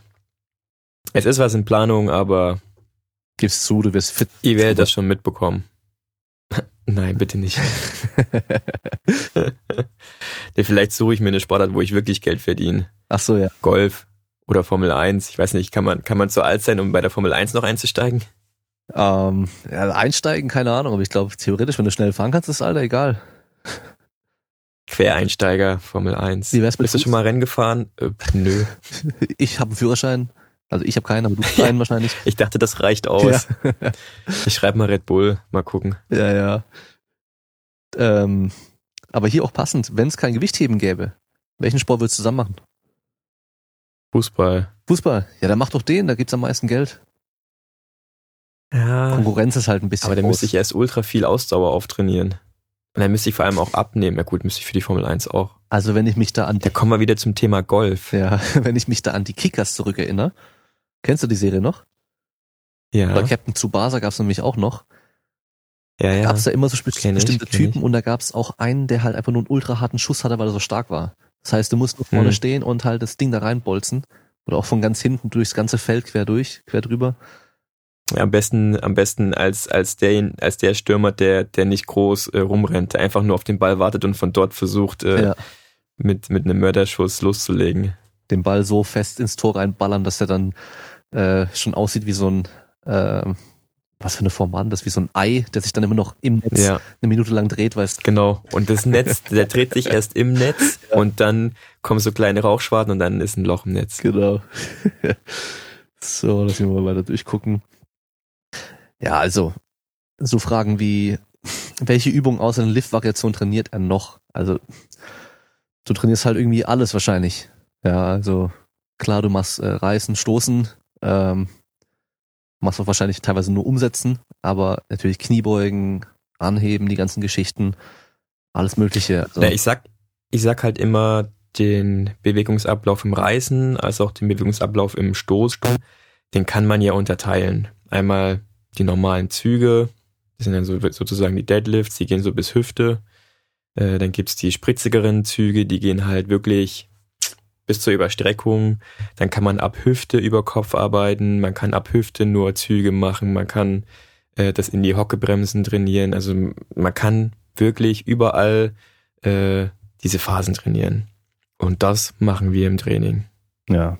S2: Es ist was in Planung, aber
S1: Gib's zu, du wirst fit.
S2: ihr werdet das schon mitbekommen. Nein, bitte nicht. nee, vielleicht suche ich mir eine Sportart, wo ich wirklich Geld verdiene.
S1: Ach so, ja.
S2: Golf oder Formel 1. Ich weiß nicht, kann man, kann man zu alt sein, um bei der Formel 1 noch einzusteigen?
S1: Ähm, ja, einsteigen, keine Ahnung, aber ich glaube, theoretisch, wenn du schnell fahren kannst, ist Alter egal.
S2: Quereinsteiger, Formel 1.
S1: Wie wär's mit
S2: Bist du schon mal Rennen gefahren? Äh, nö.
S1: Ich habe einen Führerschein. Also ich habe keinen, aber du hast einen wahrscheinlich.
S2: Ich dachte, das reicht aus. Ich schreibe mal Red Bull, mal gucken.
S1: Ja, ja. Ähm, aber hier auch passend, wenn es kein Gewichtheben gäbe, welchen Sport würdest du zusammen machen?
S2: Fußball.
S1: Fußball. Ja, dann mach doch den, da gibt's am meisten Geld.
S2: Ja.
S1: Konkurrenz ist halt ein bisschen
S2: Aber dann
S1: groß.
S2: müsste ich erst ultra viel Ausdauer auftrainieren. Und dann müsste ich vor allem auch abnehmen. Ja gut, müsste ich für die Formel 1 auch.
S1: Also wenn ich mich da an
S2: Da kommen wir wieder zum Thema Golf.
S1: ja, wenn ich mich da an die Kickers zurückerinnere, kennst du die Serie noch?
S2: Ja,
S1: Bei Captain Tsubasa gab's nämlich auch noch.
S2: ja, ja.
S1: Gab's da immer so
S2: Kenn ich,
S1: bestimmte
S2: kenn
S1: Typen
S2: ich.
S1: und da gab's auch einen, der halt einfach nur einen ultra harten Schuss hatte, weil er so stark war. Das heißt, du musst nur vorne
S2: Hm.
S1: stehen und halt das Ding da reinbolzen. Oder auch von ganz hinten durchs ganze Feld quer durch, quer drüber.
S2: Am besten, am besten als, als der, als der Stürmer, der, der nicht groß äh, rumrennt, der einfach nur auf den Ball wartet und von dort versucht, äh,
S1: Ja.
S2: mit, mit einem Mörderschuss loszulegen.
S1: Den Ball so fest ins Tor reinballern, dass er dann äh, schon aussieht wie so ein, äh, was für eine Form war das? Wie so ein Ei, der sich dann immer noch im Netz
S2: Ja,
S1: eine Minute lang dreht, weil es
S2: genau. Und das Netz, der dreht sich erst im Netz und dann kommen so kleine Rauchschwaden und dann ist ein Loch im Netz.
S1: Genau. so, lass mich mal weiter durchgucken. Ja, also, so Fragen wie, welche Übung außer den Lift-Variation trainiert er noch? Also, du trainierst halt irgendwie alles wahrscheinlich. Ja, also, klar, du machst äh, Reißen, Stoßen, ähm, machst auch wahrscheinlich teilweise nur Umsetzen, aber natürlich Kniebeugen, Anheben, die ganzen Geschichten, alles Mögliche. Also,
S2: Ja, ich sag, ich sag halt immer den Bewegungsablauf im Reißen, als auch den Bewegungsablauf im Stoß, den kann man ja unterteilen. Einmal die normalen Züge, das sind dann so, sozusagen die Deadlifts, die gehen so bis Hüfte. Äh, dann gibt's die spritzigeren Züge, die gehen halt wirklich bis zur Überstreckung. Dann kann man ab Hüfte über Kopf arbeiten, man kann ab Hüfte nur Züge machen, man kann äh, das in die Hockebremsen trainieren. Also man kann wirklich überall äh, diese Phasen trainieren. Und das machen wir im Training.
S1: Ja.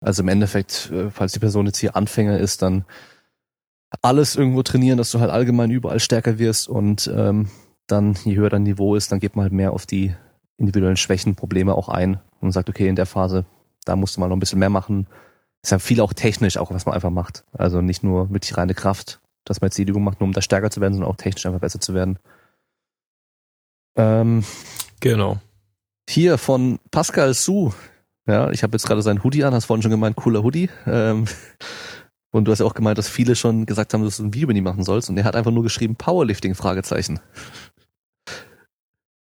S1: Also im Endeffekt, äh, falls die Person jetzt hier Anfänger ist, dann alles irgendwo trainieren, dass du halt allgemein überall stärker wirst und ähm, dann, je höher dein Niveau ist, dann geht man halt mehr auf die individuellen Schwächen, Probleme auch ein und sagt, okay, in der Phase, da musst du mal noch ein bisschen mehr machen. Ist ja viel auch technisch, auch was man einfach macht. Also nicht nur mit die reine Kraft, dass man jetzt die Übung macht, nur um da stärker zu werden, sondern auch technisch einfach besser zu werden. Ähm,
S2: Genau.
S1: hier von Pascal Su. Ja, ich habe jetzt gerade seinen Hoodie an, hast vorhin schon gemeint, cooler Hoodie. Ähm, und du hast ja auch gemeint, dass viele schon gesagt haben, dass du ein Video mit ihm machen sollst. Und er hat einfach nur geschrieben, Powerlifting, Fragezeichen.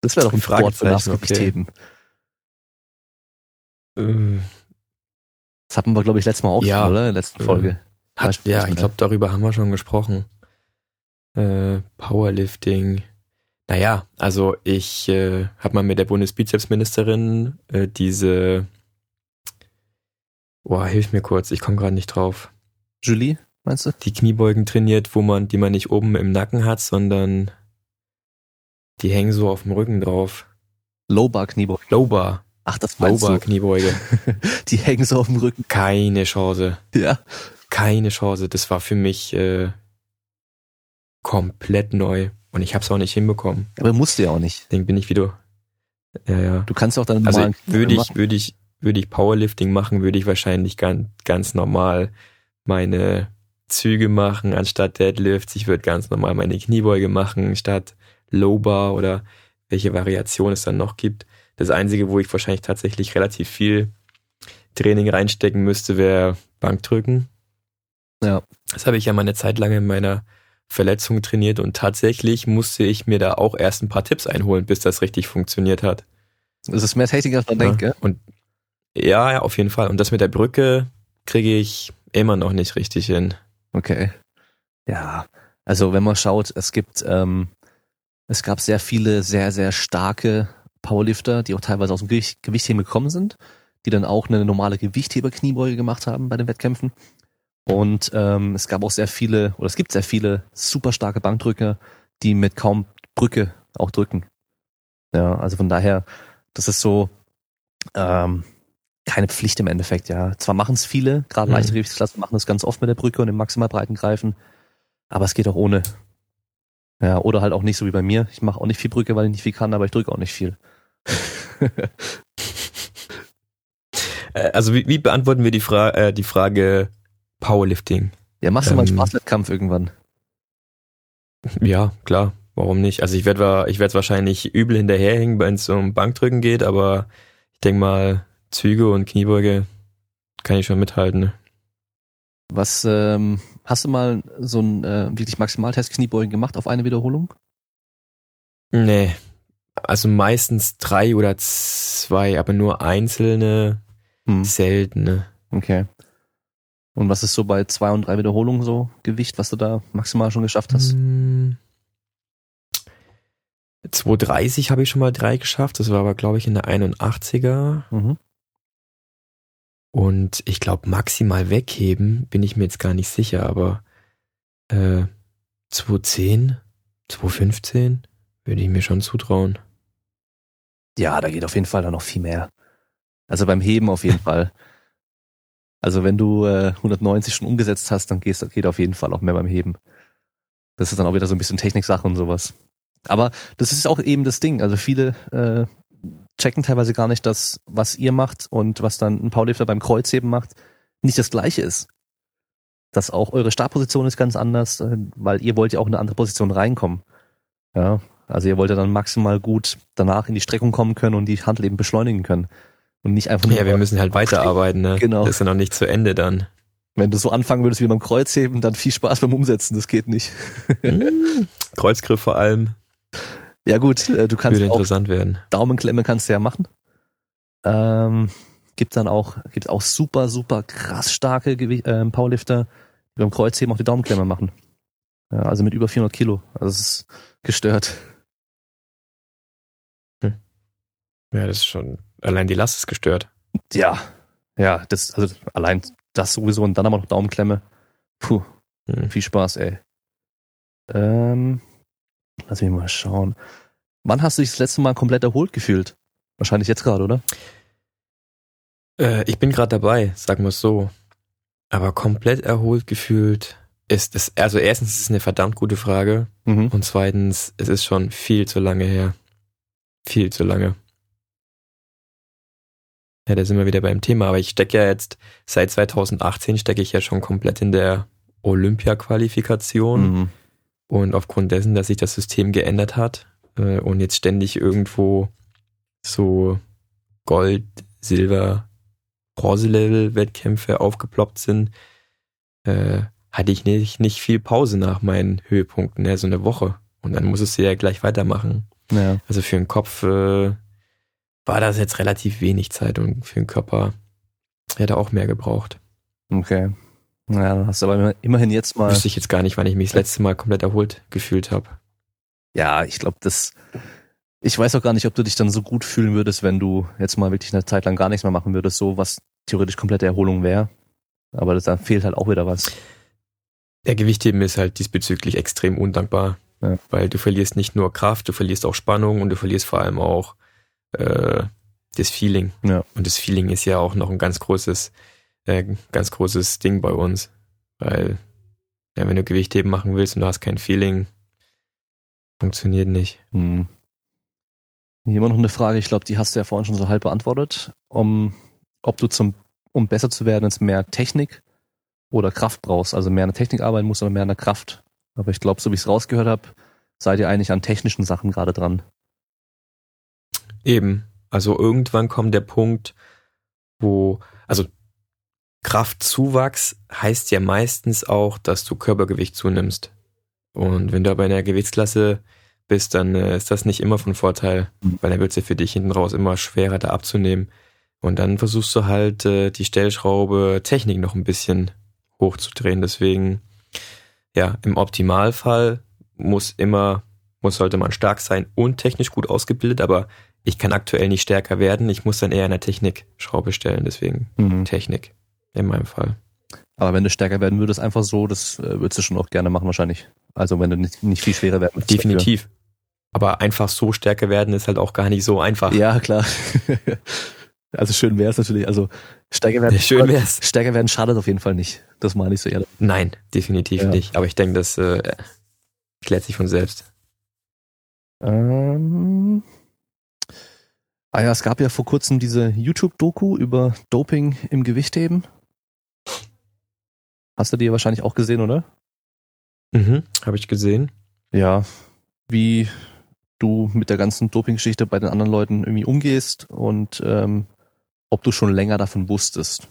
S1: Das wäre doch ein Sport für
S2: Fragezeichen,
S1: Nachgewichtheben. Das hatten wir, glaube ich, letztes Mal auch
S2: Ja.
S1: schon, oder? In der letzten. Folge.
S2: Hat, ja, ich glaube, darüber haben wir schon gesprochen. Äh, Powerlifting. Naja, also ich äh, habe mal mit der Bundesbizepsministerin äh, diese, boah, hilf mir kurz, ich komme gerade nicht drauf.
S1: Julie, meinst du?
S2: Die Kniebeugen trainiert, wo man, die man nicht oben im Nacken hat, sondern die hängen so auf dem Rücken drauf.
S1: Low Bar Kniebeuge.
S2: Lowbar,
S1: Ach, das meinst
S2: Lowbar
S1: du.
S2: Kniebeuge.
S1: Die hängen so auf dem Rücken.
S2: Keine Chance.
S1: Ja.
S2: Keine Chance. Das war für mich äh, komplett neu. Und ich habe es auch nicht hinbekommen.
S1: Aber musst du ja auch nicht.
S2: Deswegen bin ich wieder. Ja, ja.
S1: Du kannst auch deine
S2: Also
S1: normalen
S2: würde ich, würde ich, würde ich Powerlifting machen, würde ich wahrscheinlich ganz, ganz normal meine Züge machen anstatt Deadlifts. Ich würde ganz normal meine Kniebeuge machen statt Low Bar oder welche Variation es dann noch gibt. Das Einzige, wo ich wahrscheinlich tatsächlich relativ viel Training reinstecken müsste, wäre Bankdrücken.
S1: Ja.
S2: Das habe ich ja mal eine Zeit lang in meiner Verletzung trainiert und tatsächlich musste ich mir da auch erst ein paar Tipps einholen, bis das richtig funktioniert hat.
S1: Das ist mehr Technik, als man
S2: Ja.
S1: denkt, gell?
S2: Und ja, ja, auf jeden Fall. Und das mit der Brücke kriege ich immer noch nicht richtig hin.
S1: Okay. Ja, also wenn man schaut, es gibt, ähm, es gab sehr viele sehr, sehr starke Powerlifter, die auch teilweise aus dem Gewicht, Gewichtheben gekommen sind, die dann auch eine normale Gewichtheber-Kniebeuge gemacht haben bei den Wettkämpfen. Und ähm, es gab auch sehr viele, oder es gibt sehr viele super starke Bankdrücker, die mit kaum Brücke auch drücken. Ja, also von daher, das ist so ähm, keine Pflicht im Endeffekt, ja. Zwar machen es viele, gerade mhm. leichte Gewichtsklassen machen das ganz oft mit der Brücke und dem maximal breiten Greifen, aber es geht auch ohne. Ja, oder halt auch nicht so wie bei mir. Ich mache auch nicht viel Brücke, weil ich nicht viel kann, aber ich drücke auch nicht viel.
S2: Äh, also wie, wie beantworten wir die, Fra äh, die Frage Powerlifting?
S1: Ja, machst du ähm, mal einen ähm, Spaßwettkampf irgendwann?
S2: Ja, klar. Warum nicht? Also ich werde ich werde wahrscheinlich übel hinterherhängen, wenn es um Bankdrücken geht, aber ich denke mal, Züge und Kniebeuge kann ich schon mithalten. Ne?
S1: Was ähm, hast du mal so ein äh, wirklich Maximaltest Kniebeugen gemacht auf eine Wiederholung?
S2: Nee, also meistens drei oder zwei, aber nur einzelne, hm. seltene.
S1: Okay. Und was ist so bei zwei und drei Wiederholungen so Gewicht, was du da maximal schon geschafft hast? Hm.
S2: 230 habe ich schon mal drei geschafft, das war aber glaube ich in der 81er. Mhm. Und ich glaube maximal wegheben bin ich mir jetzt gar nicht sicher, aber äh, 210, 215 würde ich mir schon zutrauen.
S1: Ja, da geht auf jeden Fall dann noch viel mehr. Also beim Heben auf jeden Fall. Also wenn du äh, 190 schon umgesetzt hast, dann gehst, geht auf jeden Fall auch mehr beim Heben. Das ist dann auch wieder so ein bisschen Techniksache und sowas. Aber das ist auch eben das Ding. Also viele äh, checken teilweise gar nicht, dass was ihr macht und was dann ein Powerlifter beim Kreuzheben macht, nicht das gleiche ist. Dass auch eure Startposition ist ganz anders, äh, weil ihr wollt ja auch in eine andere Position reinkommen. Ja, also ihr wollt ja dann maximal gut danach in die Streckung kommen können und die Handel eben beschleunigen können. Und nicht einfach
S2: nur. Ja, wir müssen halt weiterarbeiten, ne? Genau. Das ist ja noch nicht zu Ende dann.
S1: Wenn du so anfangen würdest wie beim Kreuzheben, dann viel Spaß beim Umsetzen, das geht nicht.
S2: Kreuzgriff vor allem.
S1: Ja gut, äh, du kannst
S2: Würde interessant werden.
S1: Daumenklemme kannst du ja machen. Ähm, gibt dann auch, gibt auch super, super krass starke äh, Powerlifter, die beim Kreuzheben auch die Daumenklemme machen. Ja, also mit über 400 Kilo. Also es ist gestört.
S2: Ja, das ist schon, allein die Last ist gestört.
S1: Ja, ja, das, also allein das sowieso und dann aber noch Daumenklemme. Puh, hm. viel Spaß, ey. Ähm, lass mich mal schauen. Wann hast du dich das letzte Mal komplett erholt gefühlt? Wahrscheinlich jetzt gerade, oder?
S2: Äh, ich bin gerade dabei, sagen wir es so. Aber komplett erholt gefühlt ist es, also erstens ist es eine verdammt gute Frage. Mhm. Und zweitens, es ist schon viel zu lange her. Viel zu lange. Ja, da sind wir wieder beim Thema, aber ich stecke ja jetzt, seit 2018 stecke ich ja schon komplett in der Olympia-Qualifikation. Mhm. Und aufgrund dessen, dass sich das System geändert hat äh, und jetzt ständig irgendwo so Gold, Silber, Bronze-Level-Wettkämpfe aufgeploppt sind, äh, hatte ich nicht, nicht viel Pause nach meinen Höhepunkten, ja, so eine Woche. Und dann muss es ja gleich weitermachen. Ja. Also für den Kopf äh, war das jetzt relativ wenig Zeit und für den Körper hätte auch mehr gebraucht.
S1: Okay. Ja, dann hast du aber immerhin jetzt mal.
S2: Wüsste ich jetzt gar nicht, wann ich mich das letzte Mal komplett erholt gefühlt habe.
S1: Ja, ich glaube, das. Ich weiß auch gar nicht, ob du dich dann so gut fühlen würdest, wenn du jetzt mal wirklich eine Zeit lang gar nichts mehr machen würdest, so was theoretisch komplette Erholung wäre. Aber da fehlt halt auch wieder was.
S2: Der Gewichtheben ist halt diesbezüglich extrem undankbar, ja. weil du verlierst nicht nur Kraft, du verlierst auch Spannung und du verlierst vor allem auch äh, das Feeling. Ja. Und das Feeling ist ja auch noch ein ganz großes, äh, ganz großes Ding bei uns. Weil, ja, wenn du Gewichtheben machen willst und du hast kein Feeling, funktioniert nicht. Hm.
S1: Hier immer noch eine Frage, ich glaube, die hast du ja vorhin schon so halb beantwortet. Um, ob du zum, um besser zu werden, jetzt mehr Technik oder Kraft brauchst. Also mehr an der Technik arbeiten musst, aber mehr an der Kraft. Aber ich glaube, so wie ich es rausgehört habe, seid ihr eigentlich an technischen Sachen gerade dran.
S2: Eben. Also irgendwann kommt der Punkt, wo, also Kraftzuwachs heißt ja meistens auch, dass du Körpergewicht zunimmst. Und wenn du aber in der Gewichtsklasse bist, dann äh, ist das nicht immer von Vorteil, mhm. weil dann wird es ja für dich hinten raus immer schwerer, da abzunehmen. Und dann versuchst du halt äh, die Stellschraube Technik noch ein bisschen hochzudrehen. Deswegen, ja, im Optimalfall muss immer, muss sollte man stark sein und technisch gut ausgebildet, aber ich kann aktuell nicht stärker werden, ich muss dann eher in der Technik Schraube stellen, deswegen
S1: Mhm.
S2: Technik in meinem Fall.
S1: Aber wenn du stärker werden würdest, einfach so, das äh, würdest du schon auch gerne machen wahrscheinlich. Also wenn du nicht, nicht viel schwerer werden würdest.
S2: Definitiv. Aber einfach so stärker werden ist halt auch gar nicht so einfach.
S1: Ja, klar. also schön wäre es natürlich. Also stärker werden,
S2: Schön wär's.
S1: stärker werden schadet auf jeden Fall nicht. Das meine ich so eher.
S2: Nein, definitiv
S1: Ja.
S2: nicht. Aber ich denke, das äh, klärt sich von selbst.
S1: Ähm, ah ja, es gab ja vor kurzem diese YouTube-Doku über Doping im Gewichtheben. Hast du die wahrscheinlich auch gesehen, oder?
S2: Mhm, Habe ich gesehen.
S1: Ja. Wie du mit der ganzen Doping-Geschichte bei den anderen Leuten irgendwie umgehst und ähm, ob du schon länger davon wusstest.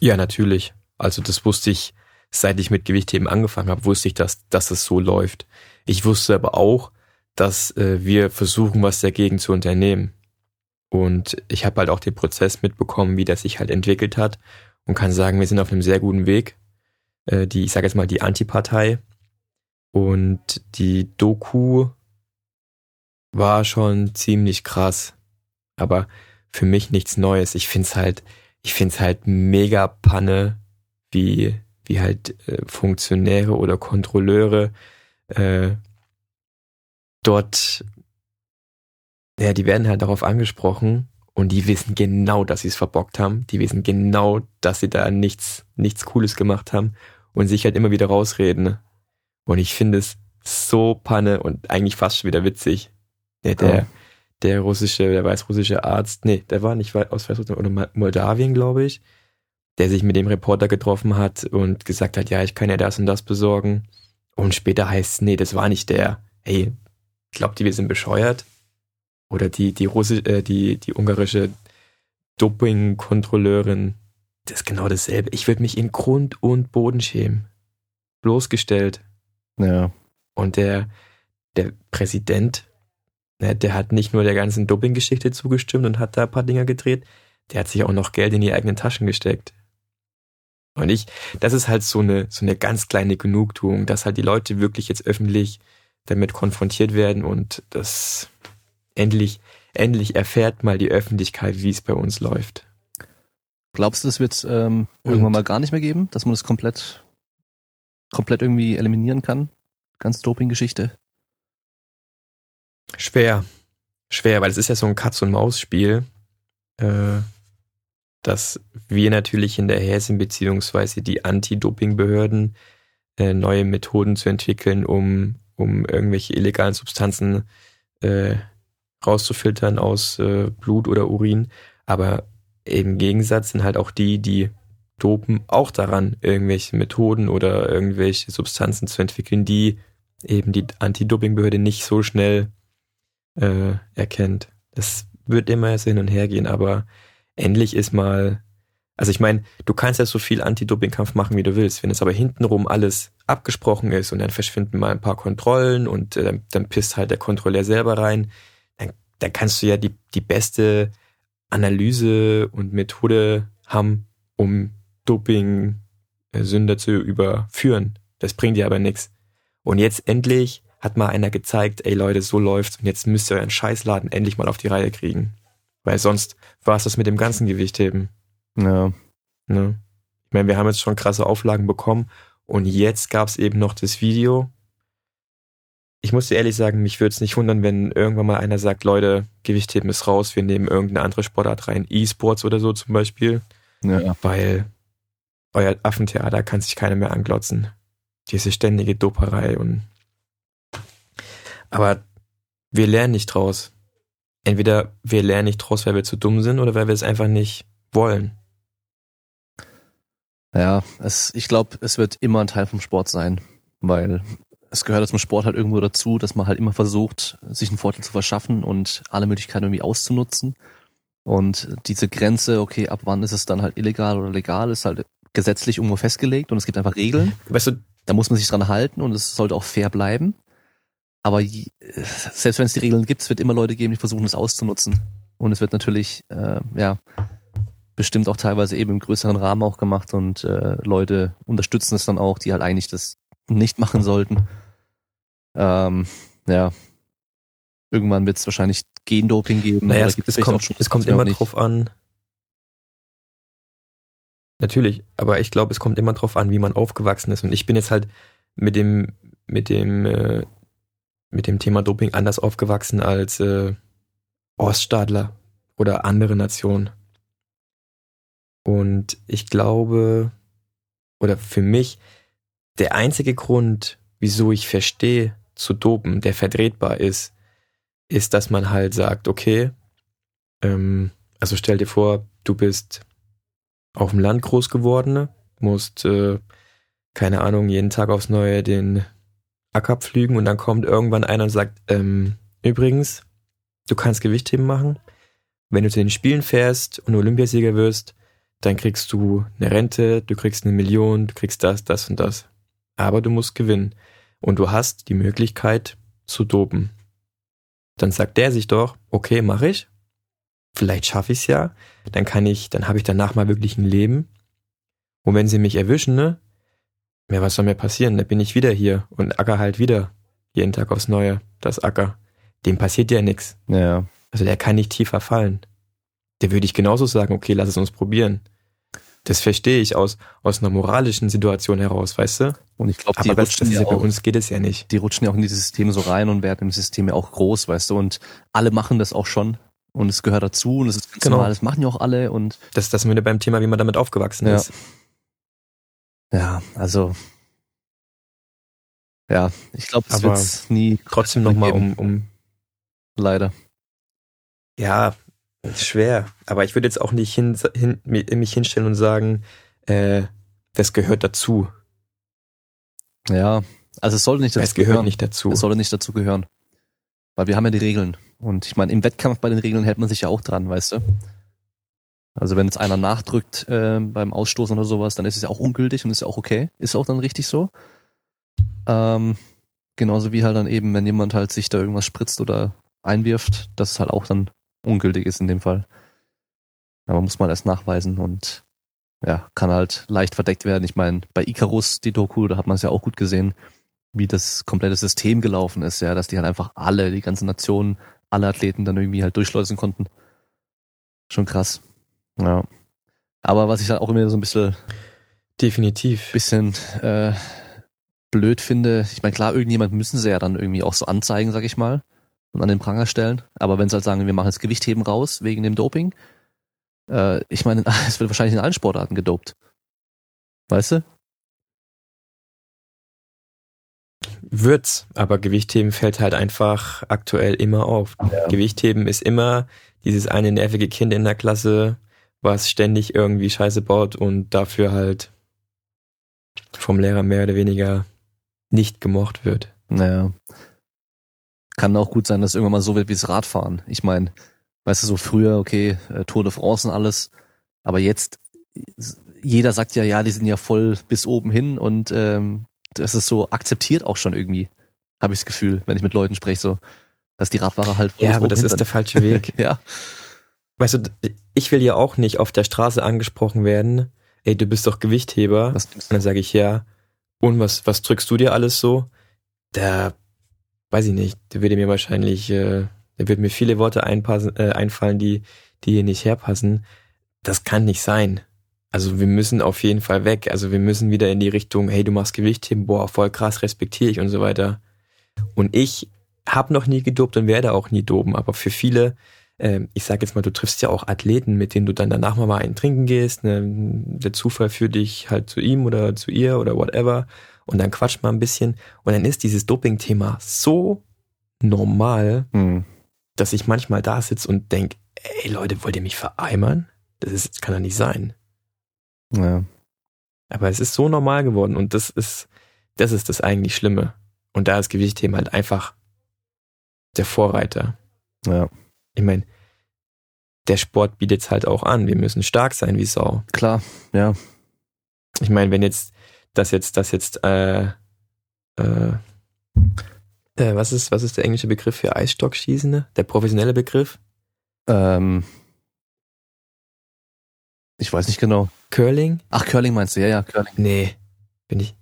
S2: Ja, natürlich. Also das wusste ich, seit ich mit Gewichtheben angefangen habe, wusste ich, dass, dass es so läuft. Ich wusste aber auch, dass äh, wir versuchen, was dagegen zu unternehmen. Und ich habe halt auch den Prozess mitbekommen, wie das sich halt entwickelt hat und kann sagen, wir sind auf einem sehr guten Weg. Äh, die, ich sage jetzt mal, die Antipartei und die Doku war schon ziemlich krass, aber für mich nichts Neues. Ich find's halt, ich find's halt mega Panne, wie wie halt äh, Funktionäre oder Kontrolleure äh, dort, ja, die werden halt darauf angesprochen und die wissen genau, dass sie es verbockt haben. Die wissen genau, dass sie da nichts, nichts Cooles gemacht haben und sich halt immer wieder rausreden. Und ich finde es so Panne und eigentlich fast schon wieder witzig. Der, der,
S1: Ja.
S2: der russische, der weißrussische Arzt, nee, der war nicht aus Weißrussland oder Moldawien, glaube ich, der sich mit dem Reporter getroffen hat und gesagt hat, ja, ich kann ja das und das besorgen. Und später heißt es, nee, das war nicht der. Hey, glaubt ihr, wir sind bescheuert? Oder die, die Russi äh, die, die ungarische Doping-Kontrolleurin, das ist genau dasselbe. Ich würde mich in Grund und Boden schämen. Bloßgestellt.
S1: Ja.
S2: Und der, der Präsident, ne, der hat nicht nur der ganzen Doping-Geschichte zugestimmt und hat da ein paar Dinger gedreht, der hat sich auch noch Geld in die eigenen Taschen gesteckt. Und ich, das ist halt so eine, so eine ganz kleine Genugtuung, dass halt die Leute wirklich jetzt öffentlich damit konfrontiert werden und das endlich, endlich erfährt mal die Öffentlichkeit, wie es bei uns läuft.
S1: Glaubst du, es wird ähm, irgendwann mal gar nicht mehr geben, dass man das komplett, komplett irgendwie eliminieren kann? Ganz Doping-Geschichte.
S2: Schwer. Schwer, weil es ist ja so ein Katz-und-Maus-Spiel, äh, dass wir natürlich hinterher sind, beziehungsweise die Anti-Doping-Behörden, äh, neue Methoden zu entwickeln, um, um irgendwelche illegalen Substanzen äh, rauszufiltern aus äh, Blut oder Urin. Aber im Gegensatz sind halt auch die, die dopen, auch daran, irgendwelche Methoden oder irgendwelche Substanzen zu entwickeln, die eben die Anti-Doping-Behörde nicht so schnell äh, erkennt. Das wird immer so hin und her gehen, aber endlich ist mal, also ich meine, du kannst ja so viel Anti-Doping-Kampf machen, wie du willst. Wenn es aber hintenrum alles abgesprochen ist und dann verschwinden mal ein paar Kontrollen und äh, dann pisst halt der Kontrolleur selber rein, dann, dann kannst du ja die, die beste Analyse und Methode haben, um Doping-Sünder zu überführen. Das bringt dir aber nichts. Und jetzt endlich hat mal einer gezeigt, ey Leute, so läuft's und jetzt müsst ihr euren Scheißladen endlich mal auf die Reihe kriegen. Weil sonst war es das mit dem ganzen Gewichtheben.
S1: Ja.
S2: Ne? Ich meine, wir haben jetzt schon krasse Auflagen bekommen und jetzt gab's eben noch das Video. Ich muss dir ehrlich sagen, mich würde es nicht wundern, wenn irgendwann mal einer sagt, Leute, Gewichtheben ist raus, wir nehmen irgendeine andere Sportart rein, E-Sports oder so zum Beispiel,
S1: Ja.
S2: weil euer Affentheater kann sich keiner mehr anglotzen. Diese ständige Doperei und aber wir lernen nicht draus. Entweder wir lernen nicht draus, weil wir zu dumm sind oder weil wir es einfach nicht wollen.
S1: Ja, es, ich glaube, es wird immer ein Teil vom Sport sein, weil es gehört zum Sport halt irgendwo dazu, dass man halt immer versucht, sich einen Vorteil zu verschaffen und alle Möglichkeiten irgendwie auszunutzen. Und diese Grenze, okay, ab wann ist es dann halt illegal oder legal, ist halt gesetzlich irgendwo festgelegt und es gibt einfach Regeln.
S2: Weißt du,
S1: Da muss man sich dran halten und es sollte auch fair bleiben. Aber je, selbst wenn es die Regeln gibt, es wird immer Leute geben, die versuchen, es auszunutzen. Und es wird natürlich, äh, ja, bestimmt auch teilweise eben im größeren Rahmen auch gemacht und äh, Leute unterstützen es dann auch, die halt eigentlich das nicht machen sollten. Ähm, ja. irgendwann wird es wahrscheinlich Gendoping geben.
S2: Naja, es, es kommt, schon, es kommt immer drauf an. Natürlich, aber ich glaube, es kommt immer drauf an, wie man aufgewachsen ist. Und ich bin jetzt halt mit dem, mit dem, äh, mit dem Thema Doping anders aufgewachsen als äh, Oststaatler oder andere Nationen. Und ich glaube, oder für mich, der einzige Grund, wieso ich verstehe, zu dopen, der vertretbar ist, ist, dass man halt sagt, okay, ähm, also stell dir vor, du bist auf dem Land groß geworden, musst, äh, keine Ahnung, jeden Tag aufs Neue den Acker pflügen und dann kommt irgendwann einer und sagt, ähm, übrigens, du kannst Gewichtheben machen. Wenn du zu den Spielen fährst und Olympiasieger wirst, dann kriegst du eine Rente, du kriegst eine Million, du kriegst das, das und das. Aber du musst gewinnen. Und du hast die Möglichkeit zu dopen. Dann sagt der sich doch, okay, mache ich. Vielleicht schaffe ich es ja. Dann kann ich, dann habe ich danach mal wirklich ein Leben. Und wenn sie mich erwischen, ne? Ja, was soll mir passieren? Dann bin ich wieder hier und acker halt wieder. Jeden Tag aufs Neue, das Acker. Dem passiert ja nichts.
S1: Ja.
S2: Also der kann nicht tiefer fallen. Der würde ich genauso sagen, okay, lass es uns probieren. Das verstehe ich aus, aus einer moralischen Situation heraus, weißt du?
S1: Und ich glaube,
S2: aber das, das ja bei uns geht es ja nicht.
S1: Die rutschen ja auch in dieses System so rein und werden im System ja auch groß, weißt du? Und alle machen das auch schon. Und es gehört dazu und es ist ganz genau. normal, das machen ja auch alle und.
S2: Das, das sind wir beim Thema, wie man damit aufgewachsen
S1: ja.
S2: ist.
S1: Ja, also. Ja, ich glaube, es wird nie.
S2: Trotzdem nochmal um, um.
S1: Leider.
S2: Ja, schwer. Aber ich würde jetzt auch nicht hin, hin, mich hinstellen und sagen, äh, das gehört dazu.
S1: Ja, also es sollte nicht dazu
S2: es gehört gehören. nicht dazu.
S1: Es sollte nicht dazu gehören. Weil wir haben ja die Regeln. Und ich meine, im Wettkampf bei den Regeln hält man sich ja auch dran, weißt du? Also wenn jetzt einer nachdrückt äh, beim Ausstoßen oder sowas, dann ist es ja auch ungültig und ist ja auch okay. Ist auch dann richtig so. Ähm, genauso wie halt dann eben, wenn jemand halt sich da irgendwas spritzt oder einwirft, dass es halt auch dann ungültig ist in dem Fall. Aber muss man erst nachweisen und ja, kann halt leicht verdeckt werden. Ich meine, bei Icarus, die Doku, da hat man es ja auch gut gesehen, wie das komplette System gelaufen ist, ja, dass die halt einfach alle, die ganze Nation, alle Athleten dann irgendwie halt durchschleusen konnten. Schon krass. Ja. Aber was ich dann auch immer so ein bisschen
S2: definitiv
S1: bisschen äh, blöd finde, ich meine, klar, irgendjemand müssen sie ja dann irgendwie auch so anzeigen, sag ich mal, und an den Pranger stellen. Aber wenn sie halt sagen, wir machen jetzt Gewichtheben raus wegen dem Doping, äh, ich meine, es wird wahrscheinlich in allen Sportarten gedopt. Weißt du?
S2: Wird's, aber Gewichtheben fällt halt einfach aktuell immer auf. Ja. Gewichtheben ist immer dieses eine nervige Kind in der Klasse, was ständig irgendwie Scheiße baut und dafür halt vom Lehrer mehr oder weniger nicht gemocht wird.
S1: Naja. Kann auch gut sein, dass es irgendwann mal so wird wie das Radfahren. Ich meine, weißt du, so früher, okay, äh, Tour de France und alles, aber jetzt, jeder sagt ja, ja, die sind ja voll bis oben hin und ähm, das ist so akzeptiert auch schon irgendwie, habe ich das Gefühl, wenn ich mit Leuten spreche, so, dass die Radfahrer halt
S2: voll Ja, aber das ist der falsche Weg.
S1: ja.
S2: Weißt du, ich will ja auch nicht auf der Straße angesprochen werden, ey, du bist doch Gewichtheber. Und dann sage ich, ja, und was, was drückst du dir alles so? Da, weiß ich nicht, der würde mir wahrscheinlich, äh, da wird mir viele Worte einpassen, äh, einfallen, die, die hier nicht herpassen. Das kann nicht sein. Also wir müssen auf jeden Fall weg. Also wir müssen wieder in die Richtung, hey, du machst Gewichtheben, boah, voll krass, respektiere ich und so weiter. Und ich habe noch nie gedopt und werde auch nie doben, aber für viele, ich sage jetzt mal, du triffst ja auch Athleten, mit denen du dann danach mal einen trinken gehst, ne? der Zufall führt dich halt zu ihm oder zu ihr oder whatever und dann quatscht mal ein bisschen und dann ist dieses Doping-Thema so normal, mhm. dass ich manchmal da sitze und denk, ey Leute, wollt ihr mich vereimern? Das ist, kann doch nicht sein.
S1: Ja.
S2: Aber es ist so normal geworden und das ist, das ist das eigentlich Schlimme. Und da ist Gewichtheben halt einfach der Vorreiter.
S1: Ja.
S2: Ich meine, der Sport bietet es halt auch an. Wir müssen stark sein wie Sau.
S1: Klar, ja.
S2: Ich meine, wenn jetzt das jetzt, das jetzt, äh, äh, äh, was ist, was ist der englische Begriff für Eisstockschießende? Der professionelle Begriff?
S1: Ähm, ich weiß nicht genau.
S2: Curling?
S1: Ach, Curling meinst du? Ja, ja, Curling.
S2: Nee. Bin ich.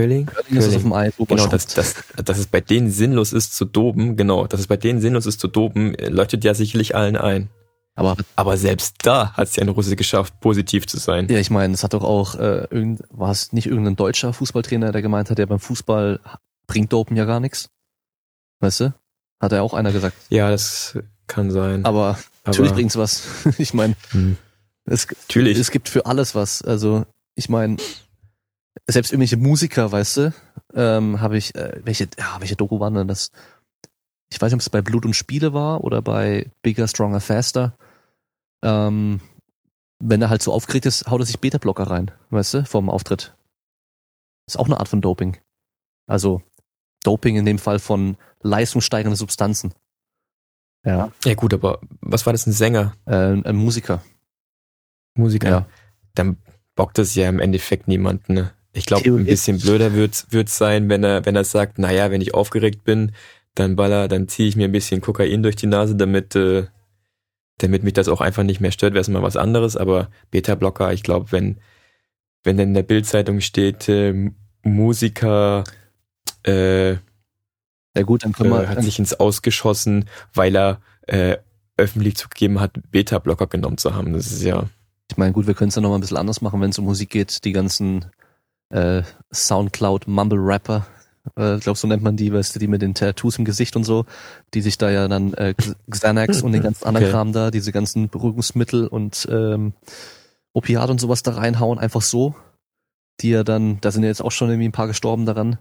S2: Curling?
S1: Curling ist es auf dem Eis,
S2: Genau, dass, dass, dass es bei denen sinnlos ist zu doben, genau, dass es bei denen sinnlos ist zu doben, leuchtet ja sicherlich allen ein.
S1: Aber
S2: Aber selbst da hat es ja ein Russe geschafft, positiv zu sein.
S1: ja, ich meine, es hat doch auch, äh, irgend, war es nicht irgendein deutscher Fußballtrainer, der gemeint hat, ja beim Fußball bringt Dopen ja gar nichts. Weißt du? Hat er auch einer gesagt.
S2: Ja, das kann sein.
S1: Aber,
S2: Aber-
S1: natürlich bringt's was. ich meine,
S2: Hm.
S1: es,
S2: Natürlich.
S1: es gibt für alles was. Also, ich meine, selbst irgendwelche Musiker, weißt du, ähm, habe ich, äh, welche, ja, welche Doku waren denn das? Ich weiß nicht, ob es bei Blut und Spiele war oder bei Bigger, Stronger, Faster. Ähm, wenn er halt so aufgeregt ist, haut er sich Beta-Blocker rein, weißt du, vorm Auftritt. Ist auch eine Art von Doping. Also, Doping in dem Fall von leistungssteigernde Substanzen. Ja.
S2: ja gut, aber was war das, ein Sänger?
S1: Äh, ein Musiker.
S2: Musiker?
S1: Ja.
S2: Dann bockt das ja im Endeffekt niemanden. Ne? Ich glaube, ein bisschen blöder wird es sein, wenn er, wenn er sagt, naja, wenn ich aufgeregt bin, dann baller, dann ziehe ich mir ein bisschen Kokain durch die Nase, damit, äh, damit mich das auch einfach nicht mehr stört, wäre es mal was anderes. Aber Beta-Blocker, ich glaube, wenn, wenn dann in der Bildzeitung steht, äh, Musiker äh,
S1: Ja gut, dann können
S2: äh,
S1: wir,
S2: hat sich ins Ausgeschossen, weil er äh, öffentlich zugegeben hat, Beta-Blocker genommen zu haben. Das ist ja
S1: Ich meine, gut, wir können es ja noch mal ein bisschen anders machen, wenn es um Musik geht. Die ganzen äh, Soundcloud Mumble Rapper, äh, ich glaube, so nennt man die, weißt du, die mit den Tattoos im Gesicht und so, die sich da ja dann äh, Xanax und den ganzen anderen
S2: Okay.
S1: Kram da, diese ganzen Beruhigungsmittel und ähm, Opiate und sowas da reinhauen, einfach so. Die ja dann, da sind ja jetzt auch schon irgendwie ein paar gestorben daran.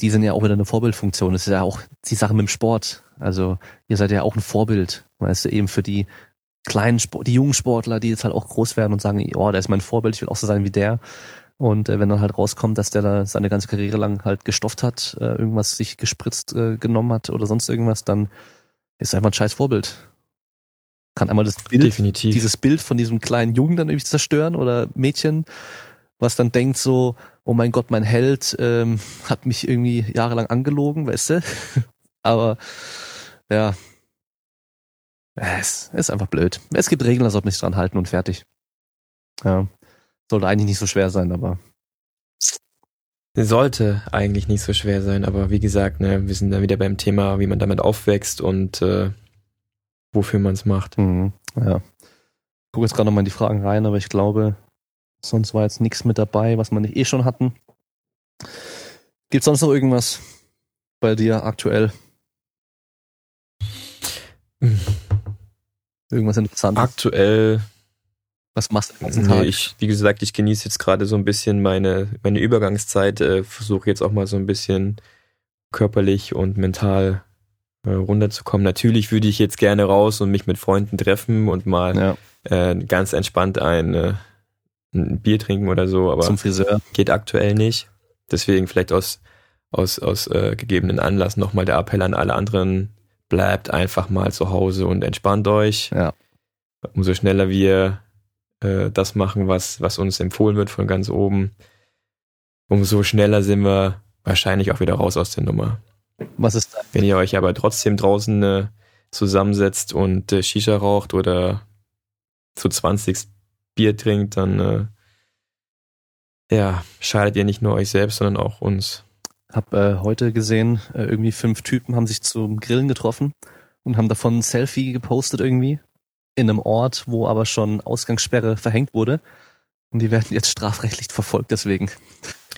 S1: Die sind ja auch wieder eine Vorbildfunktion. Das ist ja auch die Sache mit dem Sport. Also ihr seid ja auch ein Vorbild, weißt du, eben für die kleinen Sport, die jungen Sportler, die jetzt halt auch groß werden und sagen, oh, der ist mein Vorbild, ich will auch so sein wie der. Und äh, wenn dann halt rauskommt, dass der da seine ganze Karriere lang halt gestofft hat, äh, irgendwas sich gespritzt äh, genommen hat oder sonst irgendwas, dann ist er einfach ein scheiß Vorbild. Kann einmal das Bild,
S2: definitiv.
S1: dieses Bild von diesem kleinen Jungen dann irgendwie zerstören oder Mädchen, was dann denkt so, oh mein Gott, mein Held ähm, hat mich irgendwie jahrelang angelogen, weißt du? Aber ja, es ist einfach blöd. Es gibt Regeln, da sollte man sich dran halten und fertig. Ja. Sollte eigentlich nicht so schwer sein, aber
S2: Sollte eigentlich nicht so schwer sein, aber wie gesagt, ne, wir sind da wieder beim Thema, wie man damit aufwächst und äh, wofür man es macht.
S1: mhm, ja. Ich gucke jetzt gerade nochmal in die Fragen rein, aber ich glaube, sonst war jetzt nichts mit dabei, was wir nicht eh schon hatten. Gibt sonst noch irgendwas bei dir aktuell? Irgendwas Interessantes?
S2: Aktuell,
S1: was machst du den ganzen
S2: nee,
S1: Tag?
S2: ich, wie gesagt, ich genieße jetzt gerade so ein bisschen meine, meine Übergangszeit, äh, versuche jetzt auch mal so ein bisschen körperlich und mental äh, runterzukommen. Natürlich würde ich jetzt gerne raus und mich mit Freunden treffen und mal
S1: ja,
S2: äh, ganz entspannt ein, äh, ein Bier trinken oder so, aber
S1: zum Friseur.
S2: geht aktuell nicht. Deswegen vielleicht aus, aus, aus äh, gegebenen Anlass nochmal der Appell an alle anderen, bleibt einfach mal zu Hause und entspannt euch.
S1: Ja.
S2: Umso schneller wir äh, das machen, was, was uns empfohlen wird von ganz oben, umso schneller sind wir wahrscheinlich auch wieder raus aus der Nummer.
S1: Was ist dein,
S2: Wenn ihr euch aber trotzdem draußen äh, zusammensetzt und äh, Shisha raucht oder zu 20 Bier trinkt, dann äh, ja, schadet ihr nicht nur euch selbst, sondern auch uns.
S1: hab äh, heute gesehen, äh, irgendwie fünf Typen haben sich zum Grillen getroffen und haben davon ein Selfie gepostet irgendwie in einem Ort, wo aber schon Ausgangssperre verhängt wurde. Und die werden jetzt strafrechtlich verfolgt deswegen.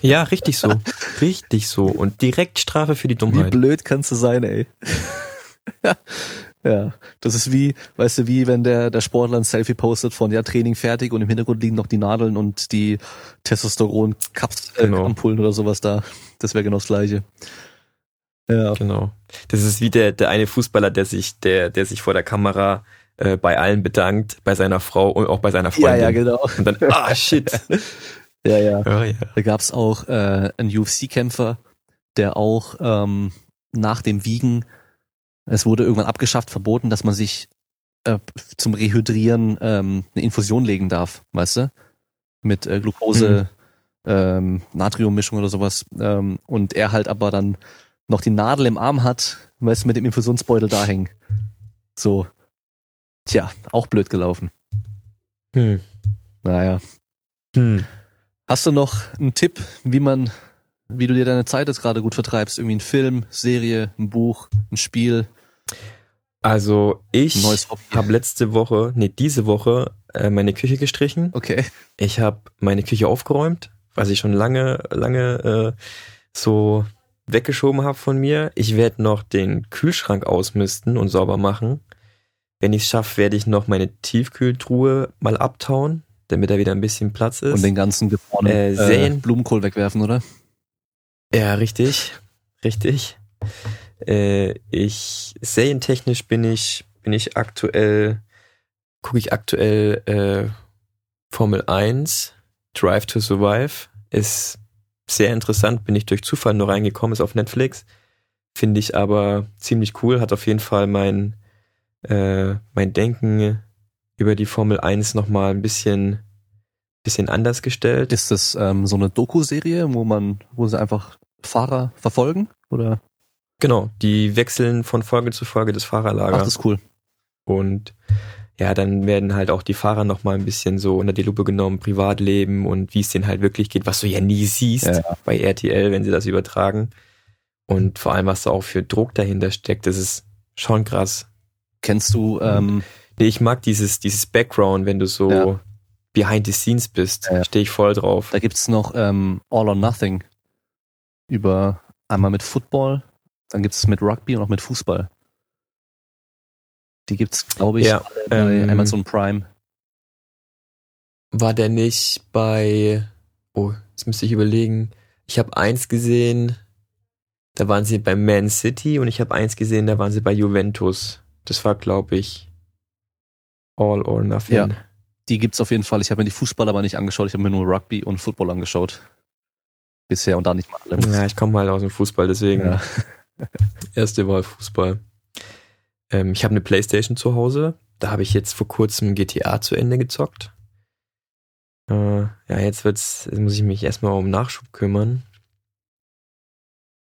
S2: Ja, richtig so. richtig so. Und direkt Strafe für die
S1: Wie
S2: Dummheit.
S1: blöd kannst du sein, ey. ja, das ist wie, weißt du, wie wenn der, der Sportler ein Selfie postet von, ja, Training fertig und im Hintergrund liegen noch die Nadeln und die Testosteron-Ampullen äh,
S2: Genau.
S1: Oder sowas da. Das wäre genau das Gleiche. Ja.
S2: Genau. Das ist wie der, der eine Fußballer, der sich, der, der sich vor der Kamera äh, bei allen bedankt, bei seiner Frau und auch bei seiner
S1: Ja,
S2: Freundin.
S1: ja, genau.
S2: Und dann, ah, shit.
S1: Ja, ja.
S2: Ja, ja.
S1: Da gab's auch äh, einen UFC-Kämpfer, der auch ähm, nach dem Wiegen, es wurde irgendwann abgeschafft, verboten, dass man sich äh, zum Rehydrieren ähm, eine Infusion legen darf, weißt du? Mit äh, Glucose, ähm, Natriummischung oder sowas. Ähm, und er halt aber dann noch die Nadel im Arm hat, weißt du, mit dem Infusionsbeutel da hängen. So. Tja, auch blöd gelaufen.
S2: Hm.
S1: Naja.
S2: Hm.
S1: Hast du noch einen Tipp, wie man wie du dir deine Zeit jetzt gerade gut vertreibst. Irgendwie ein Film, Serie, ein Buch, ein Spiel.
S2: Also ich habe letzte Woche, nee, diese Woche äh, meine Küche gestrichen.
S1: Okay.
S2: Ich habe meine Küche aufgeräumt, was ich schon lange, lange äh, so weggeschoben habe von mir. Ich werde noch den Kühlschrank ausmisten und sauber machen. Wenn ich es schaffe, werde ich noch meine Tiefkühltruhe mal abtauen, damit da wieder ein bisschen Platz ist.
S1: Und den ganzen gefrorenen
S2: Äh,
S1: äh, Blumenkohl wegwerfen, oder?
S2: Ja, richtig, richtig. Äh, ich serientechnisch bin ich bin ich aktuell gucke ich aktuell äh, Formel 1 Drive to Survive ist sehr interessant, bin ich durch Zufall nur reingekommen, ist auf Netflix. Finde ich aber ziemlich cool, hat auf jeden Fall mein äh, mein Denken über die Formel 1 nochmal ein bisschen bisschen anders gestellt.
S1: Ist das ähm, so eine Doku-Serie, wo man, wo sie einfach Fahrer verfolgen? Oder?
S2: Genau, die wechseln von Folge zu Folge das
S1: Ach,
S2: Fahrerlager.
S1: das ist cool.
S2: Und ja, dann werden halt auch die Fahrer nochmal ein bisschen so unter die Lupe genommen, Privatleben und wie es denen halt wirklich geht, was du ja nie siehst
S1: Ja.
S2: bei RTL, wenn sie das übertragen. Und vor allem, was da auch für Druck dahinter steckt, das ist schon krass.
S1: Kennst du, ähm,
S2: Nee, ich mag dieses, dieses Background, wenn du so
S1: Ja.
S2: behind the scenes bist.
S1: Ja.
S2: Stehe ich voll drauf.
S1: da gibt's noch ähm, All or Nothing über einmal mit Football, dann gibt's mit Rugby und auch mit Fußball. Die gibt's, glaube ich,
S2: Ja,
S1: bei
S2: ähm,
S1: Amazon Prime.
S2: War der nicht bei, oh, jetzt müsste ich überlegen. Ich habe eins gesehen, da waren sie bei Man City und ich habe eins gesehen, da waren sie bei Juventus. Das war, glaube ich, All or Nothing.
S1: Ja. Die gibt's auf jeden Fall. Ich habe mir die Fußball aber nicht angeschaut. Ich habe mir nur Rugby und Football angeschaut. Bisher und da nicht mal alle.
S2: Ja, ich komme halt aus dem Fußball, deswegen
S1: Ja.
S2: erste Wahl Fußball. Ähm, ich habe eine Playstation zu Hause. Da habe ich jetzt vor kurzem GTA zu Ende gezockt. Äh, ja, jetzt wird's, jetzt muss ich mich erstmal um Nachschub kümmern.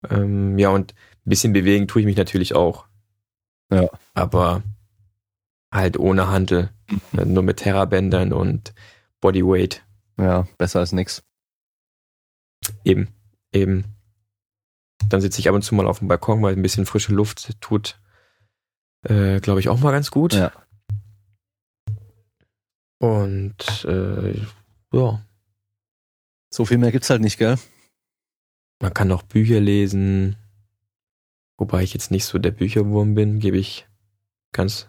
S2: Ähm, ja, und ein bisschen bewegen tue ich mich natürlich auch.
S1: Ja.
S2: Aber halt ohne Handel. Nur mit Terrabändern und Bodyweight.
S1: ja, besser als nix.
S2: Eben, eben. Dann sitze ich ab und zu mal auf dem Balkon, weil ein bisschen frische Luft tut, äh, glaube ich, auch mal ganz gut.
S1: Ja.
S2: Und äh, ja,
S1: So viel mehr gibt's halt nicht, gell?
S2: man kann auch Bücher lesen, wobei ich jetzt nicht so der Bücherwurm bin, gebe ich ganz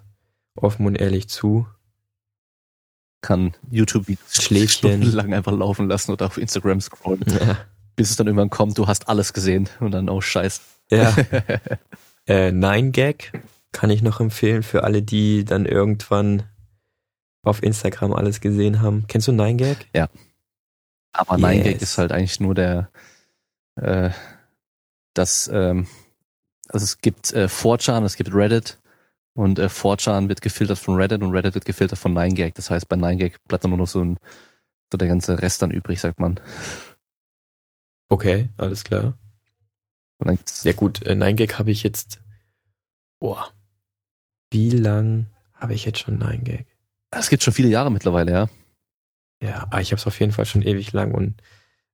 S2: offen und ehrlich zu.
S1: Kann YouTube
S2: Schläfchen.
S1: stundenlang einfach laufen lassen oder auf Instagram scrollen, bis es dann irgendwann kommt, du hast alles gesehen und dann, oh scheiß.
S2: Ja. äh, Nine Gag kann ich noch empfehlen für alle, die dann irgendwann auf Instagram alles gesehen haben. Kennst du Nine Gag?
S1: Aber Nine Gag
S2: Yes.
S1: ist halt eigentlich nur der, äh, das, ähm, also es gibt äh, 4chan, es gibt Reddit und äh, 4chan wird gefiltert von Reddit und Reddit wird gefiltert von 9gag. Das heißt, bei 9gag bleibt dann nur noch so ein, so der ganze Rest dann übrig, sagt man.
S2: Okay, alles klar. Ja gut, äh, Nine Gag habe ich jetzt. Boah. Wie lang habe ich jetzt schon Nine Gag?
S1: es gibt schon viele Jahre mittlerweile, ja.
S2: Ja, aber ich habe es auf jeden Fall schon ewig lang und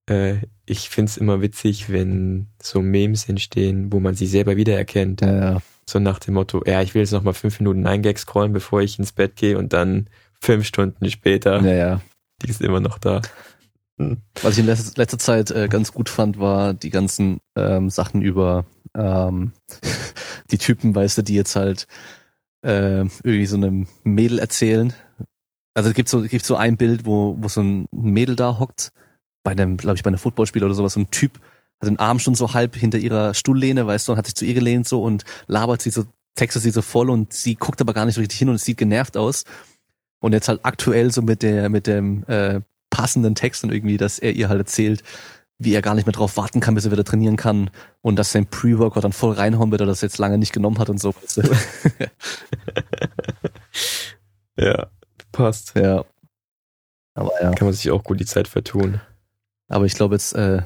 S2: äh, ich find's immer witzig, wenn so Memes entstehen, wo man sich selber wiedererkennt.
S1: Ja,
S2: So nach dem Motto, ja, ich will jetzt noch mal fünf Minuten Nine Gag scrollen, bevor ich ins Bett gehe und dann fünf Stunden später,
S1: ja, ja.
S2: die ist immer noch da.
S1: Was ich in letzter, letzter Zeit äh, ganz gut fand, war die ganzen ähm, Sachen über ähm, die Typen, weißt du, die jetzt halt äh, irgendwie so einem Mädel erzählen. Also es gibt so, es gibt so ein Bild, wo, wo so ein Mädel da hockt, bei einem, glaube ich, bei einem Footballspiel oder sowas, so ein Typ hat den Arm schon so halb hinter ihrer Stuhllehne, weißt du, und hat sich zu ihr gelehnt so und labert sie so, textet sie so voll und sie guckt aber gar nicht so richtig hin und es sieht genervt aus. Und jetzt halt aktuell so mit der, mit dem äh, passenden Text und irgendwie, dass er ihr halt erzählt, wie er gar nicht mehr drauf warten kann, bis er wieder trainieren kann und dass sein Pre-Workout dann voll reinhauen wird, oder das jetzt lange nicht genommen hat und so. weißt du.
S2: Ja, passt.
S1: ja. Aber ja.
S2: Kann man sich auch gut die Zeit vertun.
S1: Aber ich glaube, jetzt äh,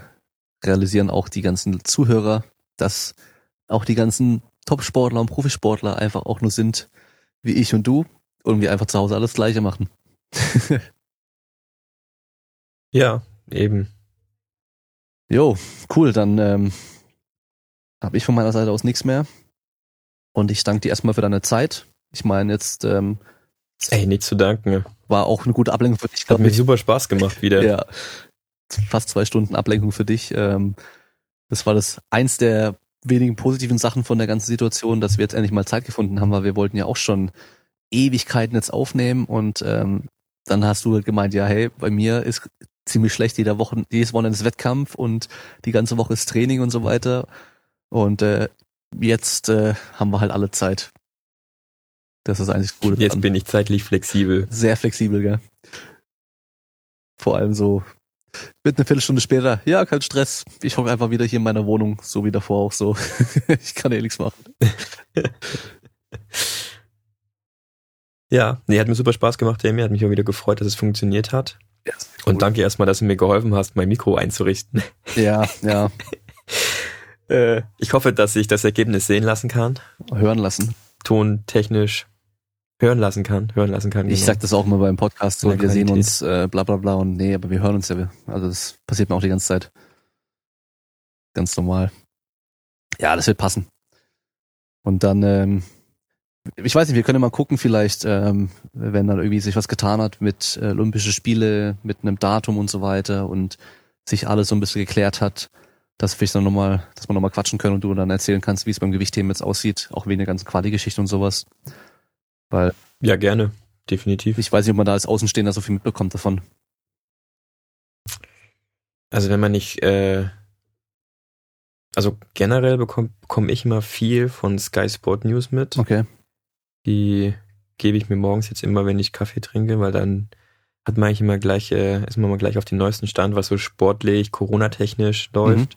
S1: realisieren auch die ganzen Zuhörer, dass auch die ganzen Top-Sportler und Profisportler einfach auch nur sind wie ich und du und wir einfach zu Hause alles Gleiche machen.
S2: Ja, eben.
S1: Jo, cool, dann ähm, habe ich von meiner Seite aus nichts mehr. Und ich danke dir erstmal für deine Zeit. Ich meine, jetzt ähm,
S2: Ey, nicht zu danken.
S1: war auch eine gute Ablenkung für dich.
S2: Hat mir
S1: ich.
S2: super Spaß gemacht wieder.
S1: Ja. Fast zwei Stunden Ablenkung für dich. Ähm, das war das eins der wenigen positiven Sachen von der ganzen Situation, dass wir jetzt endlich mal Zeit gefunden haben, weil wir wollten ja auch schon Ewigkeiten jetzt aufnehmen und ähm, dann hast du halt gemeint, ja, hey, bei mir ist ziemlich schlecht, jeder Woche, jedes Wochenende ist Wettkampf und die ganze Woche ist Training und so weiter. Und äh, jetzt äh, haben wir halt alle Zeit. Das ist eigentlich das Gute.
S2: Jetzt bin ich zeitlich flexibel.
S1: Sehr flexibel, gell? Vor allem so mit eine Viertelstunde später, ja, kein Stress. Ich hocke einfach wieder hier in meiner Wohnung, so wie davor auch so. ich kann eh nichts machen.
S2: Ja, nee, hat mir super Spaß gemacht, Jamie. Hat mich auch wieder gefreut, dass es funktioniert hat. Und danke erstmal, dass du mir geholfen hast, mein Mikro einzurichten.
S1: Ja, ja,
S2: Äh, ich hoffe, dass ich das Ergebnis sehen lassen kann.
S1: hören lassen.
S2: Tontechnisch hören lassen kann. Hören lassen kann.
S1: Ich
S2: genau.
S1: sag das auch immer beim Podcast, so, wir sehen
S2: Qualität.
S1: uns, äh, bla bla bla und nee, aber wir hören uns ja. Also das passiert mir auch die ganze Zeit. Ganz normal. Ja, das wird passen. Und dann, ähm, ich weiß nicht, wir können mal gucken, vielleicht, ähm, wenn dann irgendwie sich was getan hat mit äh, Olympische Spiele, mit einem Datum und so weiter und sich alles so ein bisschen geklärt hat, dass vielleicht dann nochmal, dass wir nochmal quatschen können und du dann erzählen kannst, wie es beim Gewichtheben jetzt aussieht, auch wegen der ganzen Quali-Geschichte und sowas. Weil
S2: Ja, gerne. Definitiv.
S1: ich weiß nicht, ob man da als Außenstehender so viel mitbekommt davon.
S2: Also wenn man nicht, äh, also generell bekomme bekomm ich immer viel von Sky Sport News mit.
S1: Okay.
S2: Die gebe ich mir morgens jetzt immer, wenn ich Kaffee trinke, weil dann hat man eigentlich immer gleich, äh, ist man mal gleich auf den neuesten Stand, was so sportlich, Corona-technisch läuft.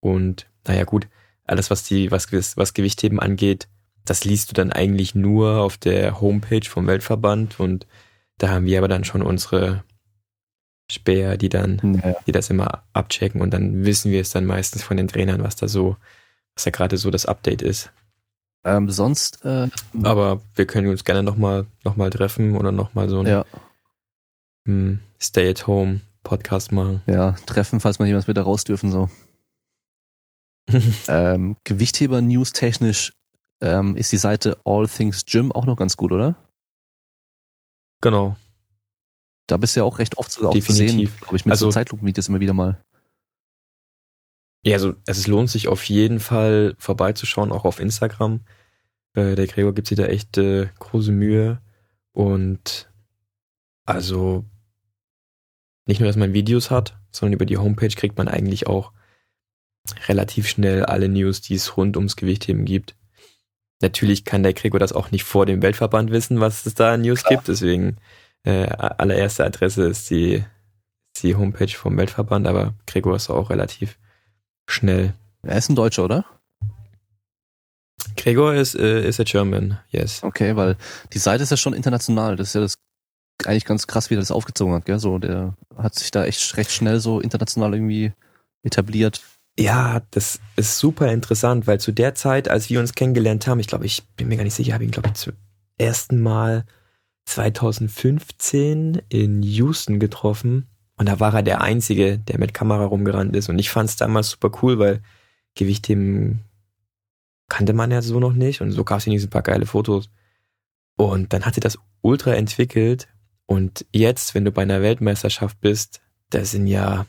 S2: Und naja, gut, alles, was die, was, was Gewichtheben angeht, das liest du dann eigentlich nur auf der Homepage vom Weltverband und da haben wir aber dann schon unsere Späher, die dann
S1: Ja,
S2: die das immer abchecken und dann wissen wir es dann meistens von den Trainern, was da so, was da gerade so das Update ist.
S1: ähm, sonst, äh,
S2: Aber wir können uns gerne nochmal noch mal treffen oder nochmal so einen
S1: ja,
S2: hm, Stay-at-Home-Podcast machen.
S1: ja, treffen, falls man jemals wieder raus dürfen, so. Ähm, Gewichtheber-News technisch ähm, ist die Seite All Things Gym auch noch ganz gut, oder?
S2: genau.
S1: Da bist du ja auch recht oft sogar auch zu sehen,
S2: Definitiv.
S1: glaube ich, mit so
S2: Also-
S1: Zeitlupenvideos immer wieder mal.
S2: Ja, also es lohnt sich auf jeden Fall vorbeizuschauen, auch auf Instagram. Äh, der Gregor gibt sich da echt äh, große Mühe. Und also nicht nur, dass man Videos hat, sondern über die Homepage kriegt man eigentlich auch relativ schnell alle News, die es rund ums Gewichtheben gibt. Natürlich kann der Gregor das auch nicht vor dem Weltverband wissen, was es da an News gibt. Deswegen äh, allererste Adresse ist die, die Homepage vom Weltverband, aber Gregor ist auch relativ schnell.
S1: Er ist ein Deutscher, oder?
S2: Gregor ist, äh, ist a German, yes.
S1: Okay, weil die Seite ist ja schon international. Das ist ja das eigentlich ganz krass, wie er das aufgezogen hat, gell? So, der hat sich da echt recht schnell so international irgendwie etabliert.
S2: Ja, das ist super interessant, weil zu der Zeit, als wir uns kennengelernt haben, ich glaube, ich bin mir gar nicht sicher, habe ihn, glaube ich, zum ersten Mal 2015 in Houston getroffen. Und da war er der Einzige, der mit Kamera rumgerannt ist. Und ich fand es damals super cool, weil Gewichtheben kannte man ja so noch nicht. Und so gab es hier ein paar geile Fotos. Und dann hat sich das ultra entwickelt. Und jetzt, wenn du bei einer Weltmeisterschaft bist, da sind ja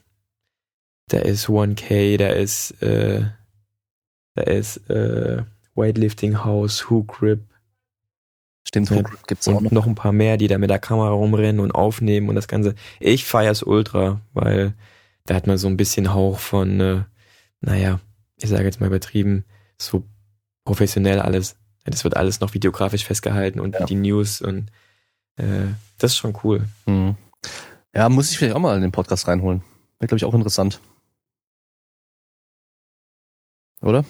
S2: da ist 1K, da ist, äh, da ist äh, Weightlifting House, Hook Grip
S1: Stimmt. Hook gibt's auch
S2: und
S1: noch.
S2: noch ein paar mehr, die da mit der Kamera rumrennen und aufnehmen und das Ganze. Ich feier's ultra, weil da hat man so ein bisschen Hauch von, äh, naja, ich sage jetzt mal übertrieben, so professionell alles. Das wird alles noch videografisch festgehalten und
S1: Ja.
S2: die News und äh, das ist schon cool.
S1: Mhm. Ja, muss ich vielleicht auch mal in den Podcast reinholen. Wäre, glaube ich, auch interessant. Oder?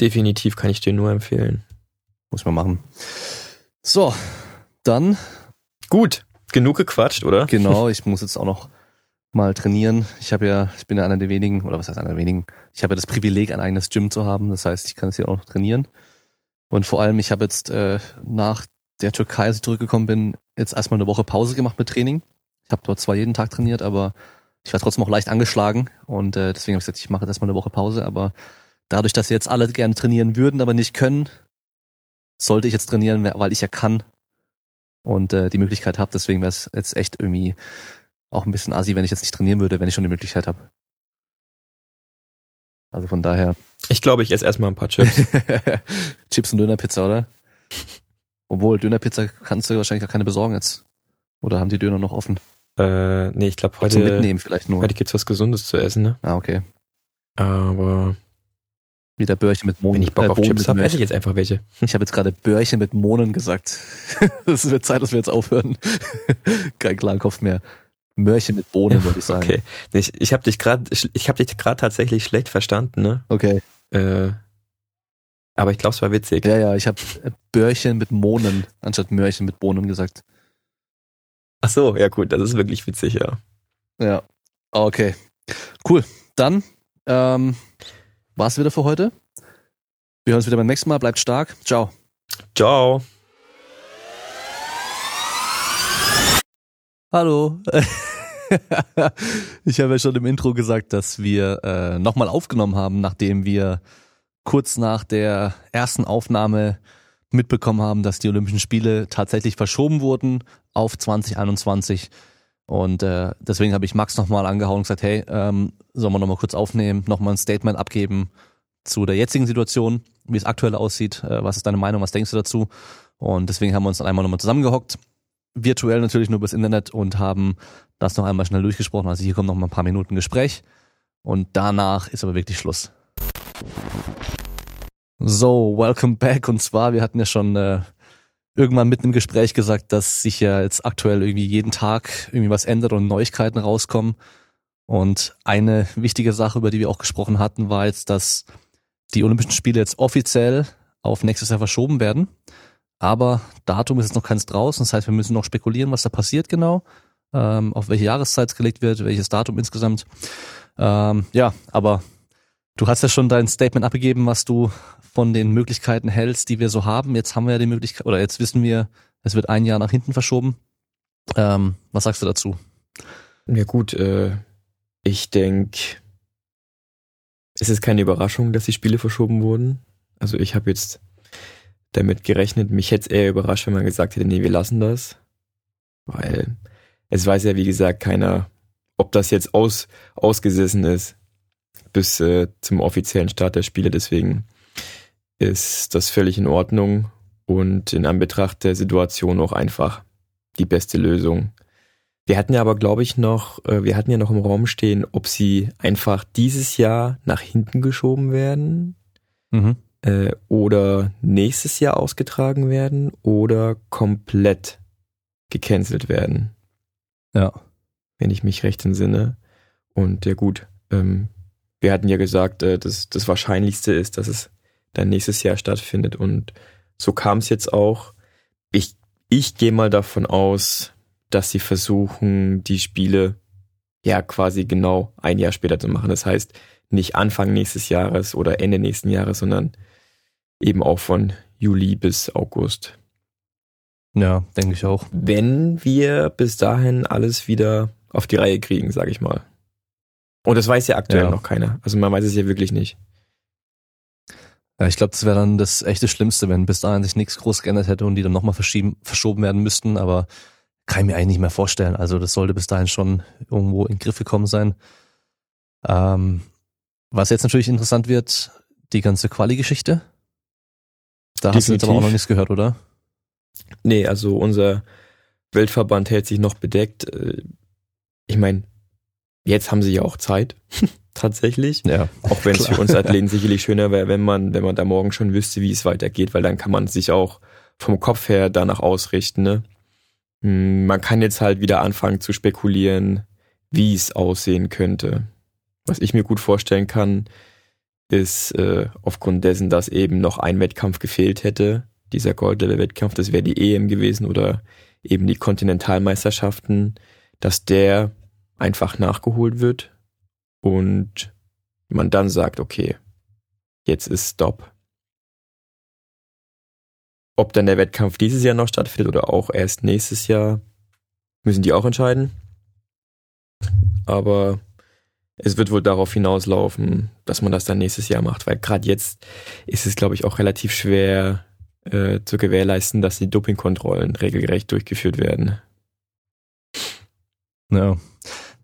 S2: Definitiv kann ich dir nur empfehlen.
S1: Muss man machen. So, dann,
S2: Gut, genug gequatscht, oder?
S1: genau, ich muss jetzt auch noch mal trainieren. Ich habe ja, ich bin ja einer der wenigen, oder was heißt einer der wenigen? Ich habe ja das Privileg, ein eigenes Gym zu haben. Das heißt, ich kann es hier auch noch trainieren. Und vor allem, ich habe jetzt äh, nach der Türkei, als ich zurückgekommen bin, jetzt erstmal eine Woche Pause gemacht mit Training. Ich habe dort zwar jeden Tag trainiert, aber ich war trotzdem auch leicht angeschlagen und äh, deswegen habe ich gesagt, ich mache jetzt erstmal eine Woche Pause, aber dadurch, dass jetzt alle gerne trainieren würden, aber nicht können, sollte ich jetzt trainieren, weil ich ja kann und äh, die Möglichkeit habe. Deswegen wäre es jetzt echt irgendwie auch ein bisschen assi, wenn ich jetzt nicht trainieren würde, wenn ich schon die Möglichkeit habe. Also von daher.
S2: Ich glaube, ich esse erstmal ein paar Chips.
S1: Chips und Dönerpizza, oder? Obwohl, Dönerpizza kannst du wahrscheinlich gar keine besorgen jetzt. Oder haben die Döner noch offen?
S2: Äh, nee, ich glaube heute.
S1: Zum Mitnehmen vielleicht nur.
S2: Heute gibt's was Gesundes zu essen, ne?
S1: Ah, okay.
S2: Aber.
S1: Wieder Börchen mit Mohn.
S2: Wenn ich Bock äh, auf Chips habe, esse ich jetzt einfach welche.
S1: Ich habe jetzt gerade Börchen mit Mohnen gesagt. Es wird Zeit, dass wir jetzt aufhören. Kein klaren Kopf mehr. Mörchen mit Bohnen, würde ich sagen.
S2: Okay. Ich, ich habe dich gerade, ich habe dich gerade tatsächlich schlecht verstanden, ne?
S1: Okay.
S2: Äh, aber ich glaube, es war witzig.
S1: Ja, ja, ich habe Börchen mit Mohnen anstatt Mörchen mit Bohnen gesagt.
S2: Ach so, ja gut, das ist wirklich witzig, ja.
S1: Ja. Okay. Cool. Dann ähm, war's wieder für heute. Wir hören uns wieder beim nächsten Mal. Bleibt stark. Ciao.
S2: Ciao.
S1: Hallo. ich habe ja schon im Intro gesagt, dass wir äh, nochmal aufgenommen haben, nachdem wir kurz nach der ersten Aufnahme mitbekommen haben, dass die Olympischen Spiele tatsächlich verschoben wurden auf 2021. Und äh, deswegen habe ich Max nochmal angehauen und gesagt, hey, ähm, sollen wir nochmal kurz aufnehmen, nochmal ein Statement abgeben zu der jetzigen Situation, wie es aktuell aussieht, äh, was ist deine Meinung, was denkst du dazu? Und deswegen haben wir uns dann einmal nochmal zusammengehockt, virtuell natürlich nur übers Internet und haben das noch einmal schnell durchgesprochen. Also hier kommt noch mal ein paar Minuten Gespräch und danach ist aber wirklich Schluss. So, welcome back. Und zwar, wir hatten ja schon äh, irgendwann mitten im Gespräch gesagt, dass sich ja jetzt aktuell irgendwie jeden Tag irgendwie was ändert und Neuigkeiten rauskommen. Und eine wichtige Sache, über die wir auch gesprochen hatten, war jetzt, dass die Olympischen Spiele jetzt offiziell auf nächstes Jahr verschoben werden. Aber Datum ist jetzt noch keins draußen. Das heißt, wir müssen noch spekulieren, was da passiert genau, ähm, auf welche Jahreszeit es gelegt wird, welches Datum insgesamt. Ähm, ja, aber Du hast ja schon dein Statement abgegeben, was du von den Möglichkeiten hältst, die wir so haben. Jetzt haben wir ja die Möglichkeit, oder jetzt wissen wir, es wird ein Jahr nach hinten verschoben. Ähm, was sagst du dazu?
S2: Ja gut, äh, ich denke, es ist keine Überraschung, dass die Spiele verschoben wurden. Also ich habe jetzt damit gerechnet, mich hätte es eher überrascht, wenn man gesagt hätte, nee, wir lassen das. Weil es weiß ja, wie gesagt, keiner, ob das jetzt aus, ausgesessen ist bis äh, zum offiziellen Start der Spiele. Deswegen ist das völlig in Ordnung und in Anbetracht der Situation auch einfach die beste Lösung. Wir hatten ja aber, glaube ich, noch, äh, wir hatten ja noch im Raum stehen, ob sie einfach dieses Jahr nach hinten geschoben werden mhm. äh, oder nächstes Jahr ausgetragen werden oder komplett gecancelt werden.
S1: Ja.
S2: Wenn ich mich recht entsinne. Und ja gut, ähm, wir hatten ja gesagt, äh, dass das Wahrscheinlichste ist, dass es dann nächstes Jahr stattfindet. Und so kam es jetzt auch. Ich, ich gehe mal davon aus, dass sie versuchen, die Spiele ja quasi genau ein Jahr später zu machen. Das heißt, nicht Anfang nächstes Jahres oder Ende nächsten Jahres, sondern eben auch von Juli bis August.
S1: Ja, denke ich auch.
S2: Wenn wir bis dahin alles wieder auf die Reihe kriegen, sage ich mal. Und das weiß ja aktuell ja. noch keiner. Also man weiß es ja wirklich nicht.
S1: Ja, ich glaube, das wäre dann das echte Schlimmste, wenn bis dahin sich nichts groß geändert hätte und die dann nochmal verschoben werden müssten. Aber kann ich mir eigentlich nicht mehr vorstellen. Also das sollte bis dahin schon irgendwo in den Griff gekommen sein. Ähm, was jetzt natürlich interessant wird, die ganze Quali-Geschichte. Da hast du jetzt aber auch noch nichts gehört, oder?
S2: Nee, also unser Weltverband hält sich noch bedeckt. Äh, ich meine, Jetzt haben sie ja auch Zeit, tatsächlich.
S1: Ja.
S2: Auch wenn es für uns Athleten sicherlich schöner wäre, wenn man, wenn man da morgen schon wüsste, wie es weitergeht, weil dann kann man sich auch vom Kopf her danach ausrichten. Ne? Hm, man kann jetzt halt wieder anfangen zu spekulieren, wie es aussehen könnte. Was ich mir gut vorstellen kann, ist äh, aufgrund dessen, dass eben noch ein Wettkampf gefehlt hätte, dieser Gold-Level-Wettkampf, das wäre die EM gewesen oder eben die Kontinentalmeisterschaften, dass der einfach nachgeholt wird und man dann sagt, okay, jetzt ist Stop. Ob dann der Wettkampf dieses Jahr noch stattfindet oder auch erst nächstes Jahr, müssen die auch entscheiden. aber es wird wohl darauf hinauslaufen, dass man das dann nächstes Jahr macht, weil gerade jetzt ist es, glaube ich, auch relativ schwer äh, zu gewährleisten, dass die Dopingkontrollen regelgerecht durchgeführt werden.
S1: Ja.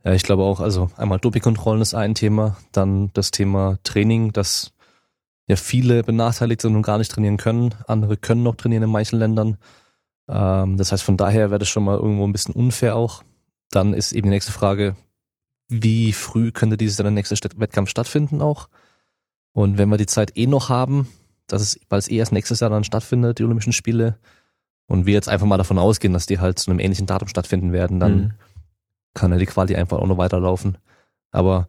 S1: Ja, ich glaube auch, also einmal Dopingkontrollen ist ein Thema, dann das Thema Training, dass ja viele benachteiligt sind und gar nicht trainieren können. Andere können noch trainieren in manchen Ländern. Ähm, das heißt, von daher wäre das schon mal irgendwo ein bisschen unfair auch. Dann ist eben die nächste Frage, wie früh könnte dieses der nächste Wettkampf stattfinden auch? Und wenn wir die Zeit eh noch haben, dass es, weil es eh erst nächstes Jahr dann stattfindet, die Olympischen Spiele, und wir jetzt einfach mal davon ausgehen, dass die halt zu einem ähnlichen Datum stattfinden werden, dann mhm. Kann ja die Quali einfach auch noch weiterlaufen. Aber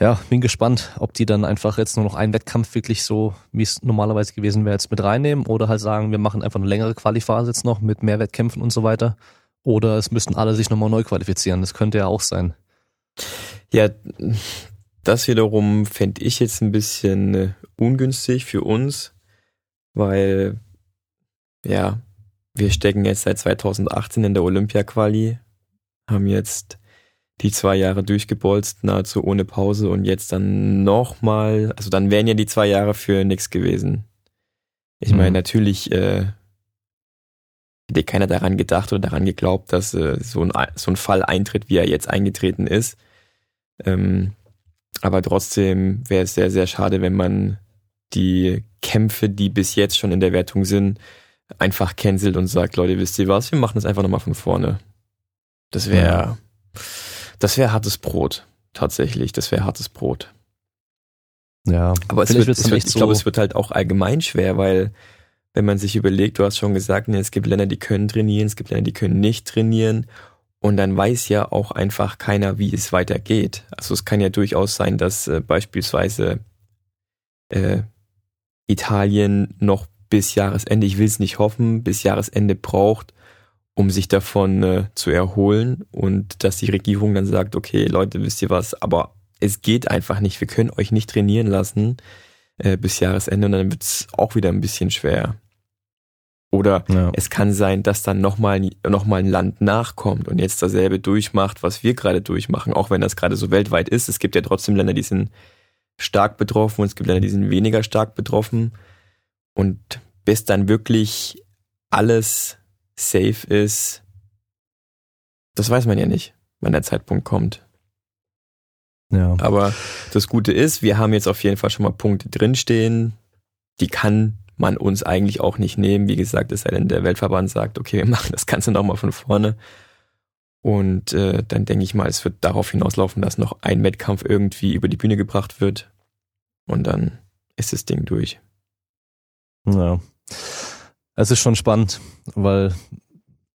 S1: ja, bin gespannt, ob die dann einfach jetzt nur noch einen Wettkampf wirklich so, wie es normalerweise gewesen wäre, jetzt mit reinnehmen oder halt sagen, wir machen einfach eine längere Qualiphase jetzt noch mit mehr Wettkämpfen und so weiter. Oder es müssten alle sich nochmal neu qualifizieren. Das könnte ja auch sein.
S2: Ja, das wiederum fände ich jetzt ein bisschen äh, ungünstig für uns, weil ja, wir stecken jetzt seit 2018 in der Olympia-Quali, haben jetzt die zwei Jahre durchgebolzt, nahezu ohne Pause und jetzt dann nochmal, also dann wären ja die zwei Jahre für nichts gewesen. Ich meine, mhm. natürlich äh, hätte keiner daran gedacht oder daran geglaubt, dass äh, so, ein, so ein Fall eintritt, wie er jetzt eingetreten ist. Ähm, aber trotzdem wäre es sehr, sehr schade, wenn man die Kämpfe, die bis jetzt schon in der Wertung sind, einfach cancelt und sagt, Leute, wisst ihr was, wir machen das einfach nochmal von vorne. Das wäre, ja. das wäre hartes Brot, tatsächlich. Das wäre hartes Brot.
S1: Ja,
S2: aber es wird, es wird, ich so glaube, es wird halt auch allgemein schwer, weil wenn man sich überlegt, du hast schon gesagt, es gibt Länder, die können trainieren, es gibt Länder, die können nicht trainieren. Und dann weiß ja auch einfach keiner, wie es weitergeht. Also es kann ja durchaus sein, dass äh, beispielsweise äh, Italien noch bis Jahresende, ich will es nicht hoffen, bis Jahresende braucht, um sich davon äh, zu erholen und dass die Regierung dann sagt, okay, Leute, wisst ihr was, aber es geht einfach nicht, wir können euch nicht trainieren lassen äh, bis Jahresende und dann wird es auch wieder ein bisschen schwer. Oder ja. es kann sein, dass dann nochmal noch mal ein Land nachkommt und jetzt dasselbe durchmacht, was wir gerade durchmachen, auch wenn das gerade so weltweit ist. Es gibt ja trotzdem Länder, die sind stark betroffen und es gibt Länder, die sind weniger stark betroffen. Und bis dann wirklich alles safe ist, das weiß man ja nicht, wann der Zeitpunkt kommt. Ja. Aber das Gute ist, wir haben jetzt auf jeden Fall schon mal Punkte drinstehen. Die kann man uns eigentlich auch nicht nehmen. Wie gesagt, es sei denn, der Weltverband sagt, okay, wir machen das Ganze nochmal von vorne. Und äh, dann denke ich mal, es wird darauf hinauslaufen, dass noch ein Wettkampf irgendwie über die Bühne gebracht wird. Und dann ist das Ding durch.
S1: Ja. Es ist schon spannend, weil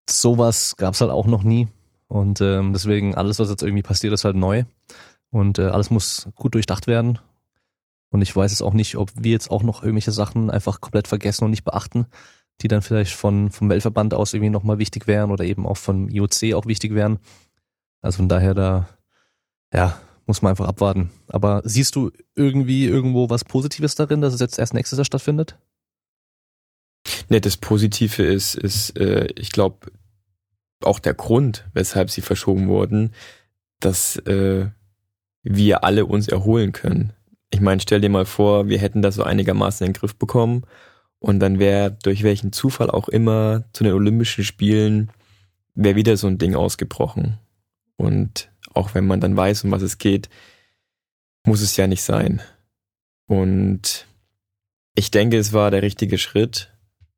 S1: sowas gab es halt auch noch nie. Und ähm, deswegen alles, was jetzt irgendwie passiert, ist halt neu. Und äh, alles muss gut durchdacht werden. Und ich weiß es auch nicht, ob wir jetzt auch noch irgendwelche Sachen einfach komplett vergessen und nicht beachten, die dann vielleicht von, vom Weltverband aus irgendwie nochmal wichtig wären oder eben auch vom IOC auch wichtig wären. Also von daher da, ja, muss man einfach abwarten. Aber siehst du irgendwie irgendwo was Positives darin, dass es jetzt erst nächstes Jahr stattfindet?
S2: Ne, das Positive ist, ist, äh, ich glaube, auch der Grund, weshalb sie verschoben wurden, dass äh, wir alle uns erholen können. Ich meine, stell dir mal vor, wir hätten das so einigermaßen in den Griff bekommen und dann wäre durch welchen Zufall auch immer zu den Olympischen Spielen wäre wieder so ein Ding ausgebrochen. Und auch wenn man dann weiß, um was es geht, muss es ja nicht sein. Und ich denke, es war der richtige Schritt,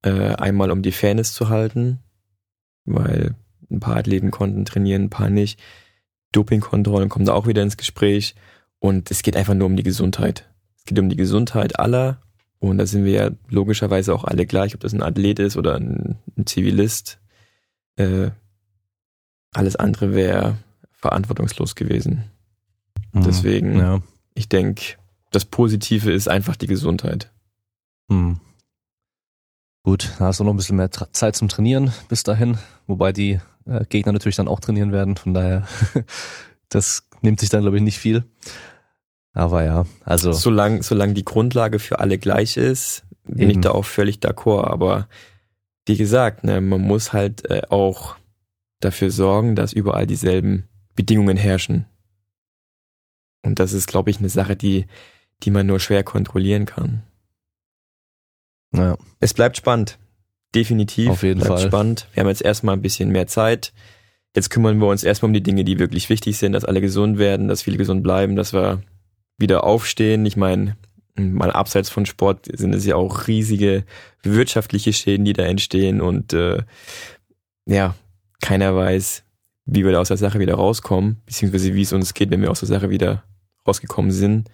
S2: äh, einmal um die Fairness zu halten, weil ein paar Athleten konnten trainieren, ein paar nicht. Dopingkontrollen kommen da auch wieder ins Gespräch. Und es geht einfach nur um die Gesundheit. Es geht um die Gesundheit aller. Und da sind wir ja logischerweise auch alle gleich, ob das ein Athlet ist oder ein, ein Zivilist. Äh, alles andere wäre verantwortungslos gewesen. Mhm, Deswegen, ja. ich denke, das Positive ist einfach die Gesundheit.
S1: Mhm. Gut, da hast du noch ein bisschen mehr Tra Zeit zum Trainieren bis dahin, wobei die äh, Gegner natürlich dann auch trainieren werden. Von daher, das nimmt sich dann, glaube ich, nicht viel. Aber ja, also.
S2: Solange, solange die Grundlage für alle gleich ist, bin eben. ich da auch völlig d'accord. Aber wie gesagt, ne, man muss halt äh, auch dafür sorgen, dass überall dieselben Bedingungen herrschen. Und das ist, glaube ich, eine Sache, die, die man nur schwer kontrollieren kann.
S1: Ja.
S2: Es bleibt spannend. Definitiv.
S1: Auf jeden
S2: bleibt
S1: Fall.
S2: spannend. Wir haben jetzt erstmal ein bisschen mehr Zeit. Jetzt kümmern wir uns erstmal um die Dinge, die wirklich wichtig sind, dass alle gesund werden, dass viele gesund bleiben, dass wir wieder aufstehen. Ich meine, mal abseits von Sport sind es ja auch riesige wirtschaftliche Schäden, die da entstehen und äh, ja, keiner weiß, wie wir da aus der Sache wieder rauskommen, beziehungsweise wie es uns geht, wenn wir aus der Sache wieder rausgekommen sind.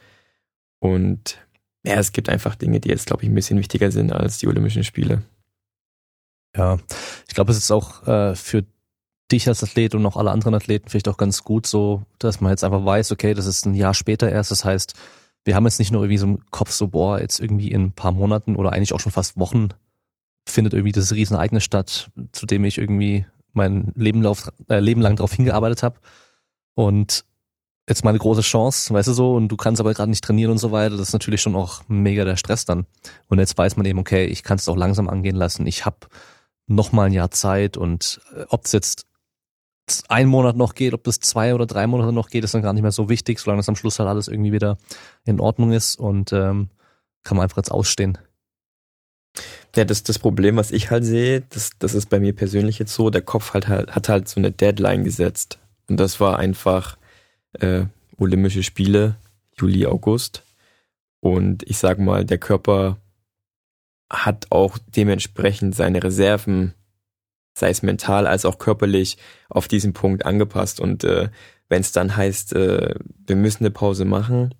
S2: Und ja, es gibt einfach Dinge, die jetzt, glaube ich, ein bisschen wichtiger sind als die Olympischen Spiele.
S1: Ja, ich glaube, es ist auch äh, für dich als Athlet und auch alle anderen Athleten vielleicht auch ganz gut so, dass man jetzt einfach weiß, okay, das ist ein Jahr später erst. Das heißt, wir haben jetzt nicht nur irgendwie so im Kopf so, boah, jetzt irgendwie in ein paar Monaten oder eigentlich auch schon fast Wochen findet irgendwie das Riesenereignis statt, zu dem ich irgendwie mein Leben, lauf, äh, Leben lang darauf hingearbeitet habe. Und jetzt meine große Chance, weißt du so, und du kannst aber gerade nicht trainieren und so weiter, das ist natürlich schon auch mega der Stress dann. Und jetzt weiß man eben, okay, ich kann es auch langsam angehen lassen. Ich habe noch mal ein Jahr Zeit und äh, ob es jetzt ein Monat noch geht, ob das zwei oder drei Monate noch geht, ist dann gar nicht mehr so wichtig, solange es am Schluss halt alles irgendwie wieder in Ordnung ist und ähm, kann man einfach jetzt ausstehen.
S2: Ja, das, das Problem, was ich halt sehe, das, das ist bei mir persönlich jetzt so, der Kopf halt, halt, hat halt so eine Deadline gesetzt. Und das war einfach äh, Olympische Spiele, Juli, August. Und ich sag mal, der Körper hat auch dementsprechend seine Reserven, sei es mental als auch körperlich, auf diesen Punkt angepasst. Und äh, wenn es dann heißt, äh, wir müssen eine Pause machen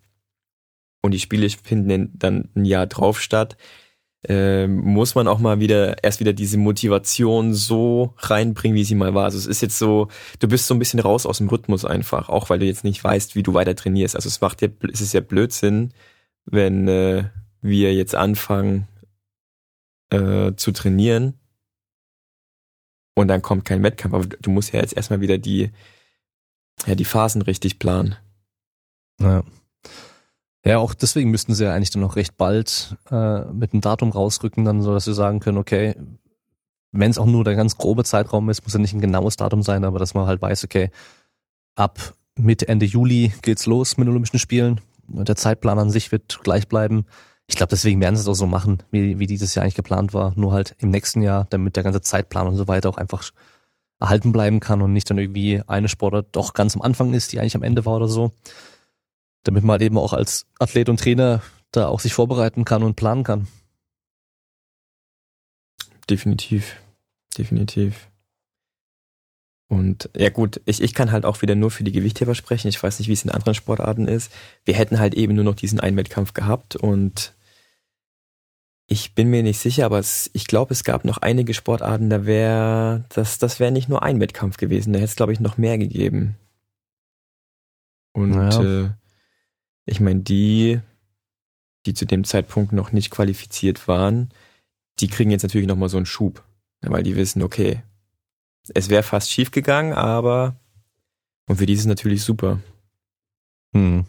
S2: und die Spiele finden dann ein Jahr drauf statt, äh, muss man auch mal wieder erst wieder diese Motivation so reinbringen, wie sie mal war. Also es ist jetzt so, du bist so ein bisschen raus aus dem Rhythmus einfach, auch weil du jetzt nicht weißt, wie du weiter trainierst. Also es macht ja, es ist ja Blödsinn, wenn äh, wir jetzt anfangen äh, zu trainieren und dann kommt kein Wettkampf. Aber du musst ja jetzt erstmal wieder die, ja, die Phasen richtig planen.
S1: Ja. Ja, auch deswegen müssten sie ja eigentlich dann noch recht bald äh, mit einem Datum rausrücken, dann so, dass sie sagen können, okay, wenn es auch nur der ganz grobe Zeitraum ist, muss ja nicht ein genaues Datum sein, aber dass man halt weiß, okay, ab Mitte, Ende Juli geht's los mit den Olympischen Spielen. Der Zeitplan an sich wird gleich bleiben. Ich glaube, deswegen werden sie es auch so machen, wie, wie dieses Jahr eigentlich geplant war. Nur halt im nächsten Jahr, damit der ganze Zeitplan und so weiter auch einfach erhalten bleiben kann und nicht dann irgendwie eine Sportart doch ganz am Anfang ist, die eigentlich am Ende war oder so damit man halt eben auch als Athlet und Trainer da auch sich vorbereiten kann und planen kann.
S2: Definitiv, definitiv. Und ja gut, ich, ich kann halt auch wieder nur für die Gewichtheber sprechen. Ich weiß nicht, wie es in anderen Sportarten ist. Wir hätten halt eben nur noch diesen einen Wettkampf gehabt und ich bin mir nicht sicher, aber es, ich glaube, es gab noch einige Sportarten, da wäre, das, das wäre nicht nur ein Wettkampf gewesen, da hätte es, glaube ich, noch mehr gegeben. Und
S1: Ja.
S2: äh, ich meine, die, die zu dem Zeitpunkt noch nicht qualifiziert waren, die kriegen jetzt natürlich nochmal so einen Schub. Weil die wissen, okay, es wäre fast schief gegangen, aber und für die ist es natürlich super.
S1: Hm.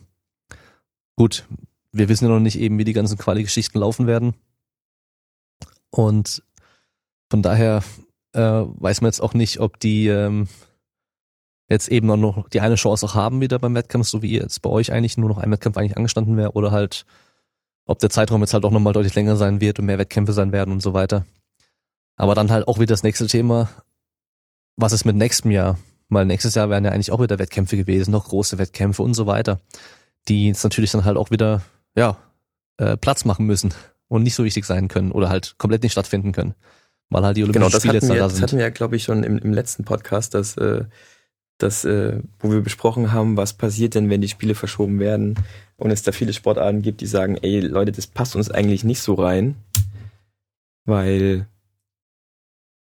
S1: Gut, wir wissen ja noch nicht eben, wie die ganzen Quali-Geschichten laufen werden. Und von daher äh, weiß man jetzt auch nicht, ob die ähm, jetzt eben auch noch die eine Chance auch haben wieder beim Wettkampf, so wie jetzt bei euch eigentlich nur noch ein Wettkampf eigentlich angestanden wäre oder halt, ob der Zeitraum jetzt halt auch nochmal deutlich länger sein wird und mehr Wettkämpfe sein werden und so weiter. Aber dann halt auch wieder das nächste Thema, was ist mit nächstem Jahr? Weil nächstes Jahr wären ja eigentlich auch wieder Wettkämpfe gewesen, noch große Wettkämpfe und so weiter, die jetzt natürlich dann halt auch wieder, ja, äh, Platz machen müssen und nicht so wichtig sein können oder halt komplett nicht stattfinden können. Weil halt die Olympischen
S2: Genau, das
S1: Spiele
S2: hatten,
S1: jetzt
S2: wir,
S1: da
S2: das
S1: sind.
S2: hatten wir ja, glaube ich, schon im, im letzten Podcast, dass, äh, dass äh, wo wir besprochen haben, was passiert denn, wenn die Spiele verschoben werden und es da viele Sportarten gibt, die sagen, ey Leute, das passt uns eigentlich nicht so rein, weil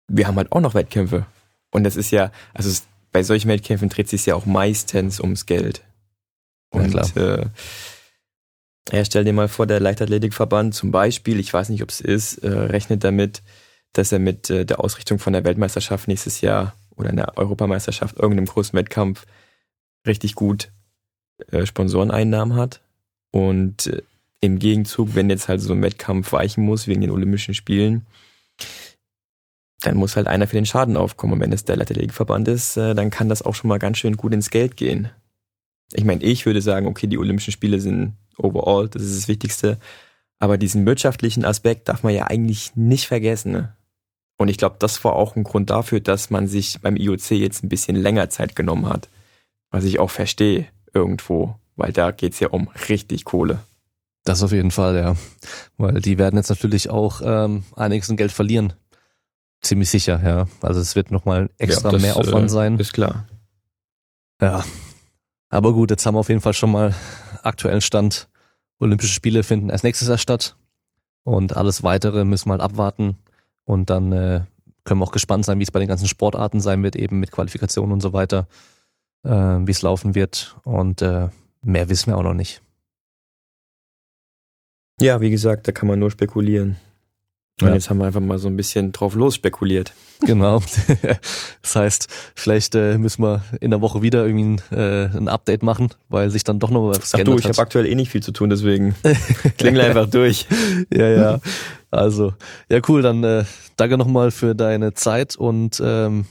S2: wir haben halt auch noch Wettkämpfe. Und das ist ja, also es, bei solchen Wettkämpfen dreht sich ja auch meistens ums Geld.
S1: Ja,
S2: Und
S1: klar.
S2: äh, ja, stell dir mal vor, der Leichtathletikverband zum Beispiel, ich weiß nicht, ob es ist, äh, rechnet damit, dass er mit äh, der Ausrichtung von der Weltmeisterschaft nächstes Jahr oder einer Europameisterschaft, irgendeinem großen Wettkampf, richtig gut äh, Sponsoreneinnahmen hat. Und äh, im Gegenzug, wenn jetzt halt so ein Wettkampf weichen muss wegen den Olympischen Spielen, dann muss halt einer für den Schaden aufkommen. Und wenn es der Leichtathletikverband ist, äh, dann kann das auch schon mal ganz schön gut ins Geld gehen. ich meine, ich würde sagen, okay, die Olympischen Spiele sind overall, das ist das Wichtigste. Aber diesen wirtschaftlichen Aspekt darf man ja eigentlich nicht vergessen. Ne? Und ich glaube, das war auch ein Grund dafür, dass man sich beim IOC jetzt ein bisschen länger Zeit genommen hat. Was ich auch verstehe irgendwo, weil da geht's ja um richtig Kohle.
S1: Das auf jeden Fall, ja. Weil die werden jetzt natürlich auch ähm, einiges an Geld verlieren. Ziemlich sicher, ja. Also es wird nochmal extra
S2: Ja, das,
S1: mehr Aufwand
S2: äh,
S1: sein.
S2: Ist klar.
S1: Ja. Aber gut, jetzt haben wir auf jeden Fall schon mal aktuellen Stand. Olympische Spiele finden erst nächstes Jahr statt. Und alles weitere müssen wir halt abwarten. Und dann äh, können wir auch gespannt sein, wie es bei den ganzen Sportarten sein wird, eben mit Qualifikationen und so weiter, äh, wie es laufen wird. Und äh, mehr wissen wir auch noch nicht.
S2: Ja, wie gesagt, da kann man nur spekulieren. Und
S1: Ja.
S2: jetzt haben wir einfach mal so ein bisschen drauf los spekuliert.
S1: Genau. Das heißt, vielleicht äh, müssen wir in der Woche wieder irgendwie ein, äh, ein Update machen, weil sich dann doch noch was
S2: Ach du,
S1: geändert
S2: ich habe aktuell eh nicht viel zu tun, deswegen klingel einfach durch.
S1: Ja, ja. Also, ja, cool. Dann äh, danke nochmal für deine Zeit und ähm,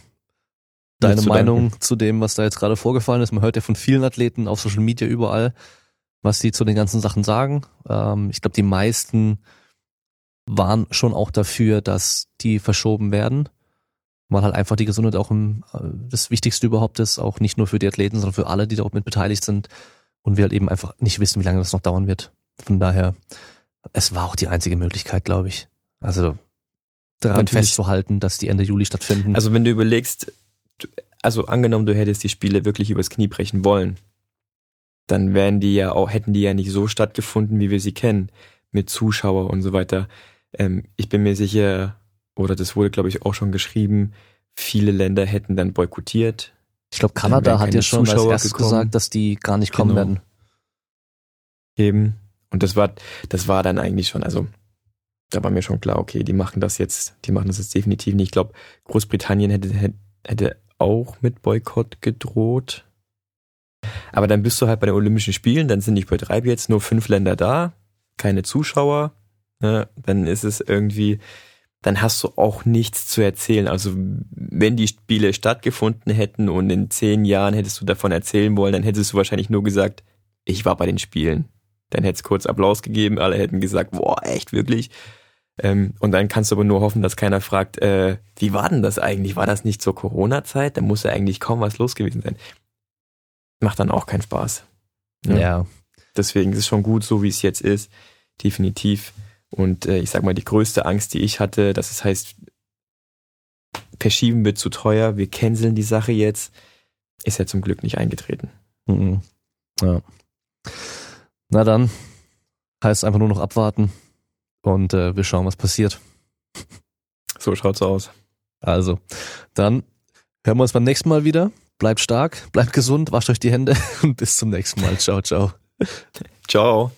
S1: deine
S2: zu
S1: Meinung zu dem, was da jetzt gerade vorgefallen ist. Man hört ja von vielen Athleten auf Social Media überall, was die zu den ganzen Sachen sagen. Ähm, ich glaube, die meisten waren schon auch dafür, dass die verschoben werden, weil halt einfach die Gesundheit auch im, äh, das Wichtigste überhaupt ist, auch nicht nur für die Athleten, sondern für alle, die darauf mit beteiligt sind und wir halt eben einfach nicht wissen, wie lange das noch dauern wird. Von daher, es war auch die einzige Möglichkeit, glaube ich. Also daran
S2: Natürlich.
S1: festzuhalten, dass die Ende Juli stattfinden.
S2: Also wenn du überlegst, also angenommen, du hättest die Spiele wirklich übers Knie brechen wollen, dann wären die ja auch, hätten die ja nicht so stattgefunden, wie wir sie kennen, mit Zuschauer und so weiter. Ähm, ich bin mir sicher, oder das wurde, glaube ich, auch schon geschrieben, viele Länder hätten dann boykottiert.
S1: ich glaube, Kanada hat ja schon als
S2: Zuschauer
S1: erstes
S2: gekommen.
S1: gesagt, dass die gar nicht kommen
S2: Genau.
S1: werden.
S2: Eben. Und das war, das war dann eigentlich schon, also da war mir schon klar, okay, die machen das jetzt, die machen das jetzt definitiv nicht. Ich glaube, Großbritannien hätte, hätte, auch mit Boykott gedroht. Aber dann bist du halt bei den Olympischen Spielen, dann sind, ich betreibe jetzt nur fünf Länder da, keine Zuschauer, ne, dann ist es irgendwie, dann hast du auch nichts zu erzählen. Also wenn die Spiele stattgefunden hätten und in zehn Jahren hättest du davon erzählen wollen, dann hättest du wahrscheinlich nur gesagt, ich war bei den Spielen. Dann hätte es kurz Applaus gegeben, alle hätten gesagt, boah, echt, wirklich? Ähm, und dann kannst du aber nur hoffen, dass keiner fragt, äh, wie war denn das eigentlich? War das nicht zur Corona-Zeit? Da muss ja eigentlich kaum was los gewesen sein. Macht dann auch keinen Spaß.
S1: Ja.
S2: Ja. Deswegen ist es schon gut, so wie es jetzt ist. Definitiv. Und äh, ich sag mal, die größte Angst, die ich hatte, dass es heißt, verschieben wird zu teuer, wir canceln die Sache jetzt, ist ja zum Glück nicht eingetreten.
S1: Mhm. ja. Na dann, heißt einfach nur noch abwarten und äh, wir schauen, was passiert.
S2: So schaut's aus.
S1: Also, dann hören wir uns beim nächsten Mal wieder. Bleibt stark, bleibt gesund, wascht euch die Hände und bis zum nächsten Mal. Ciao, ciao.
S2: Ciao.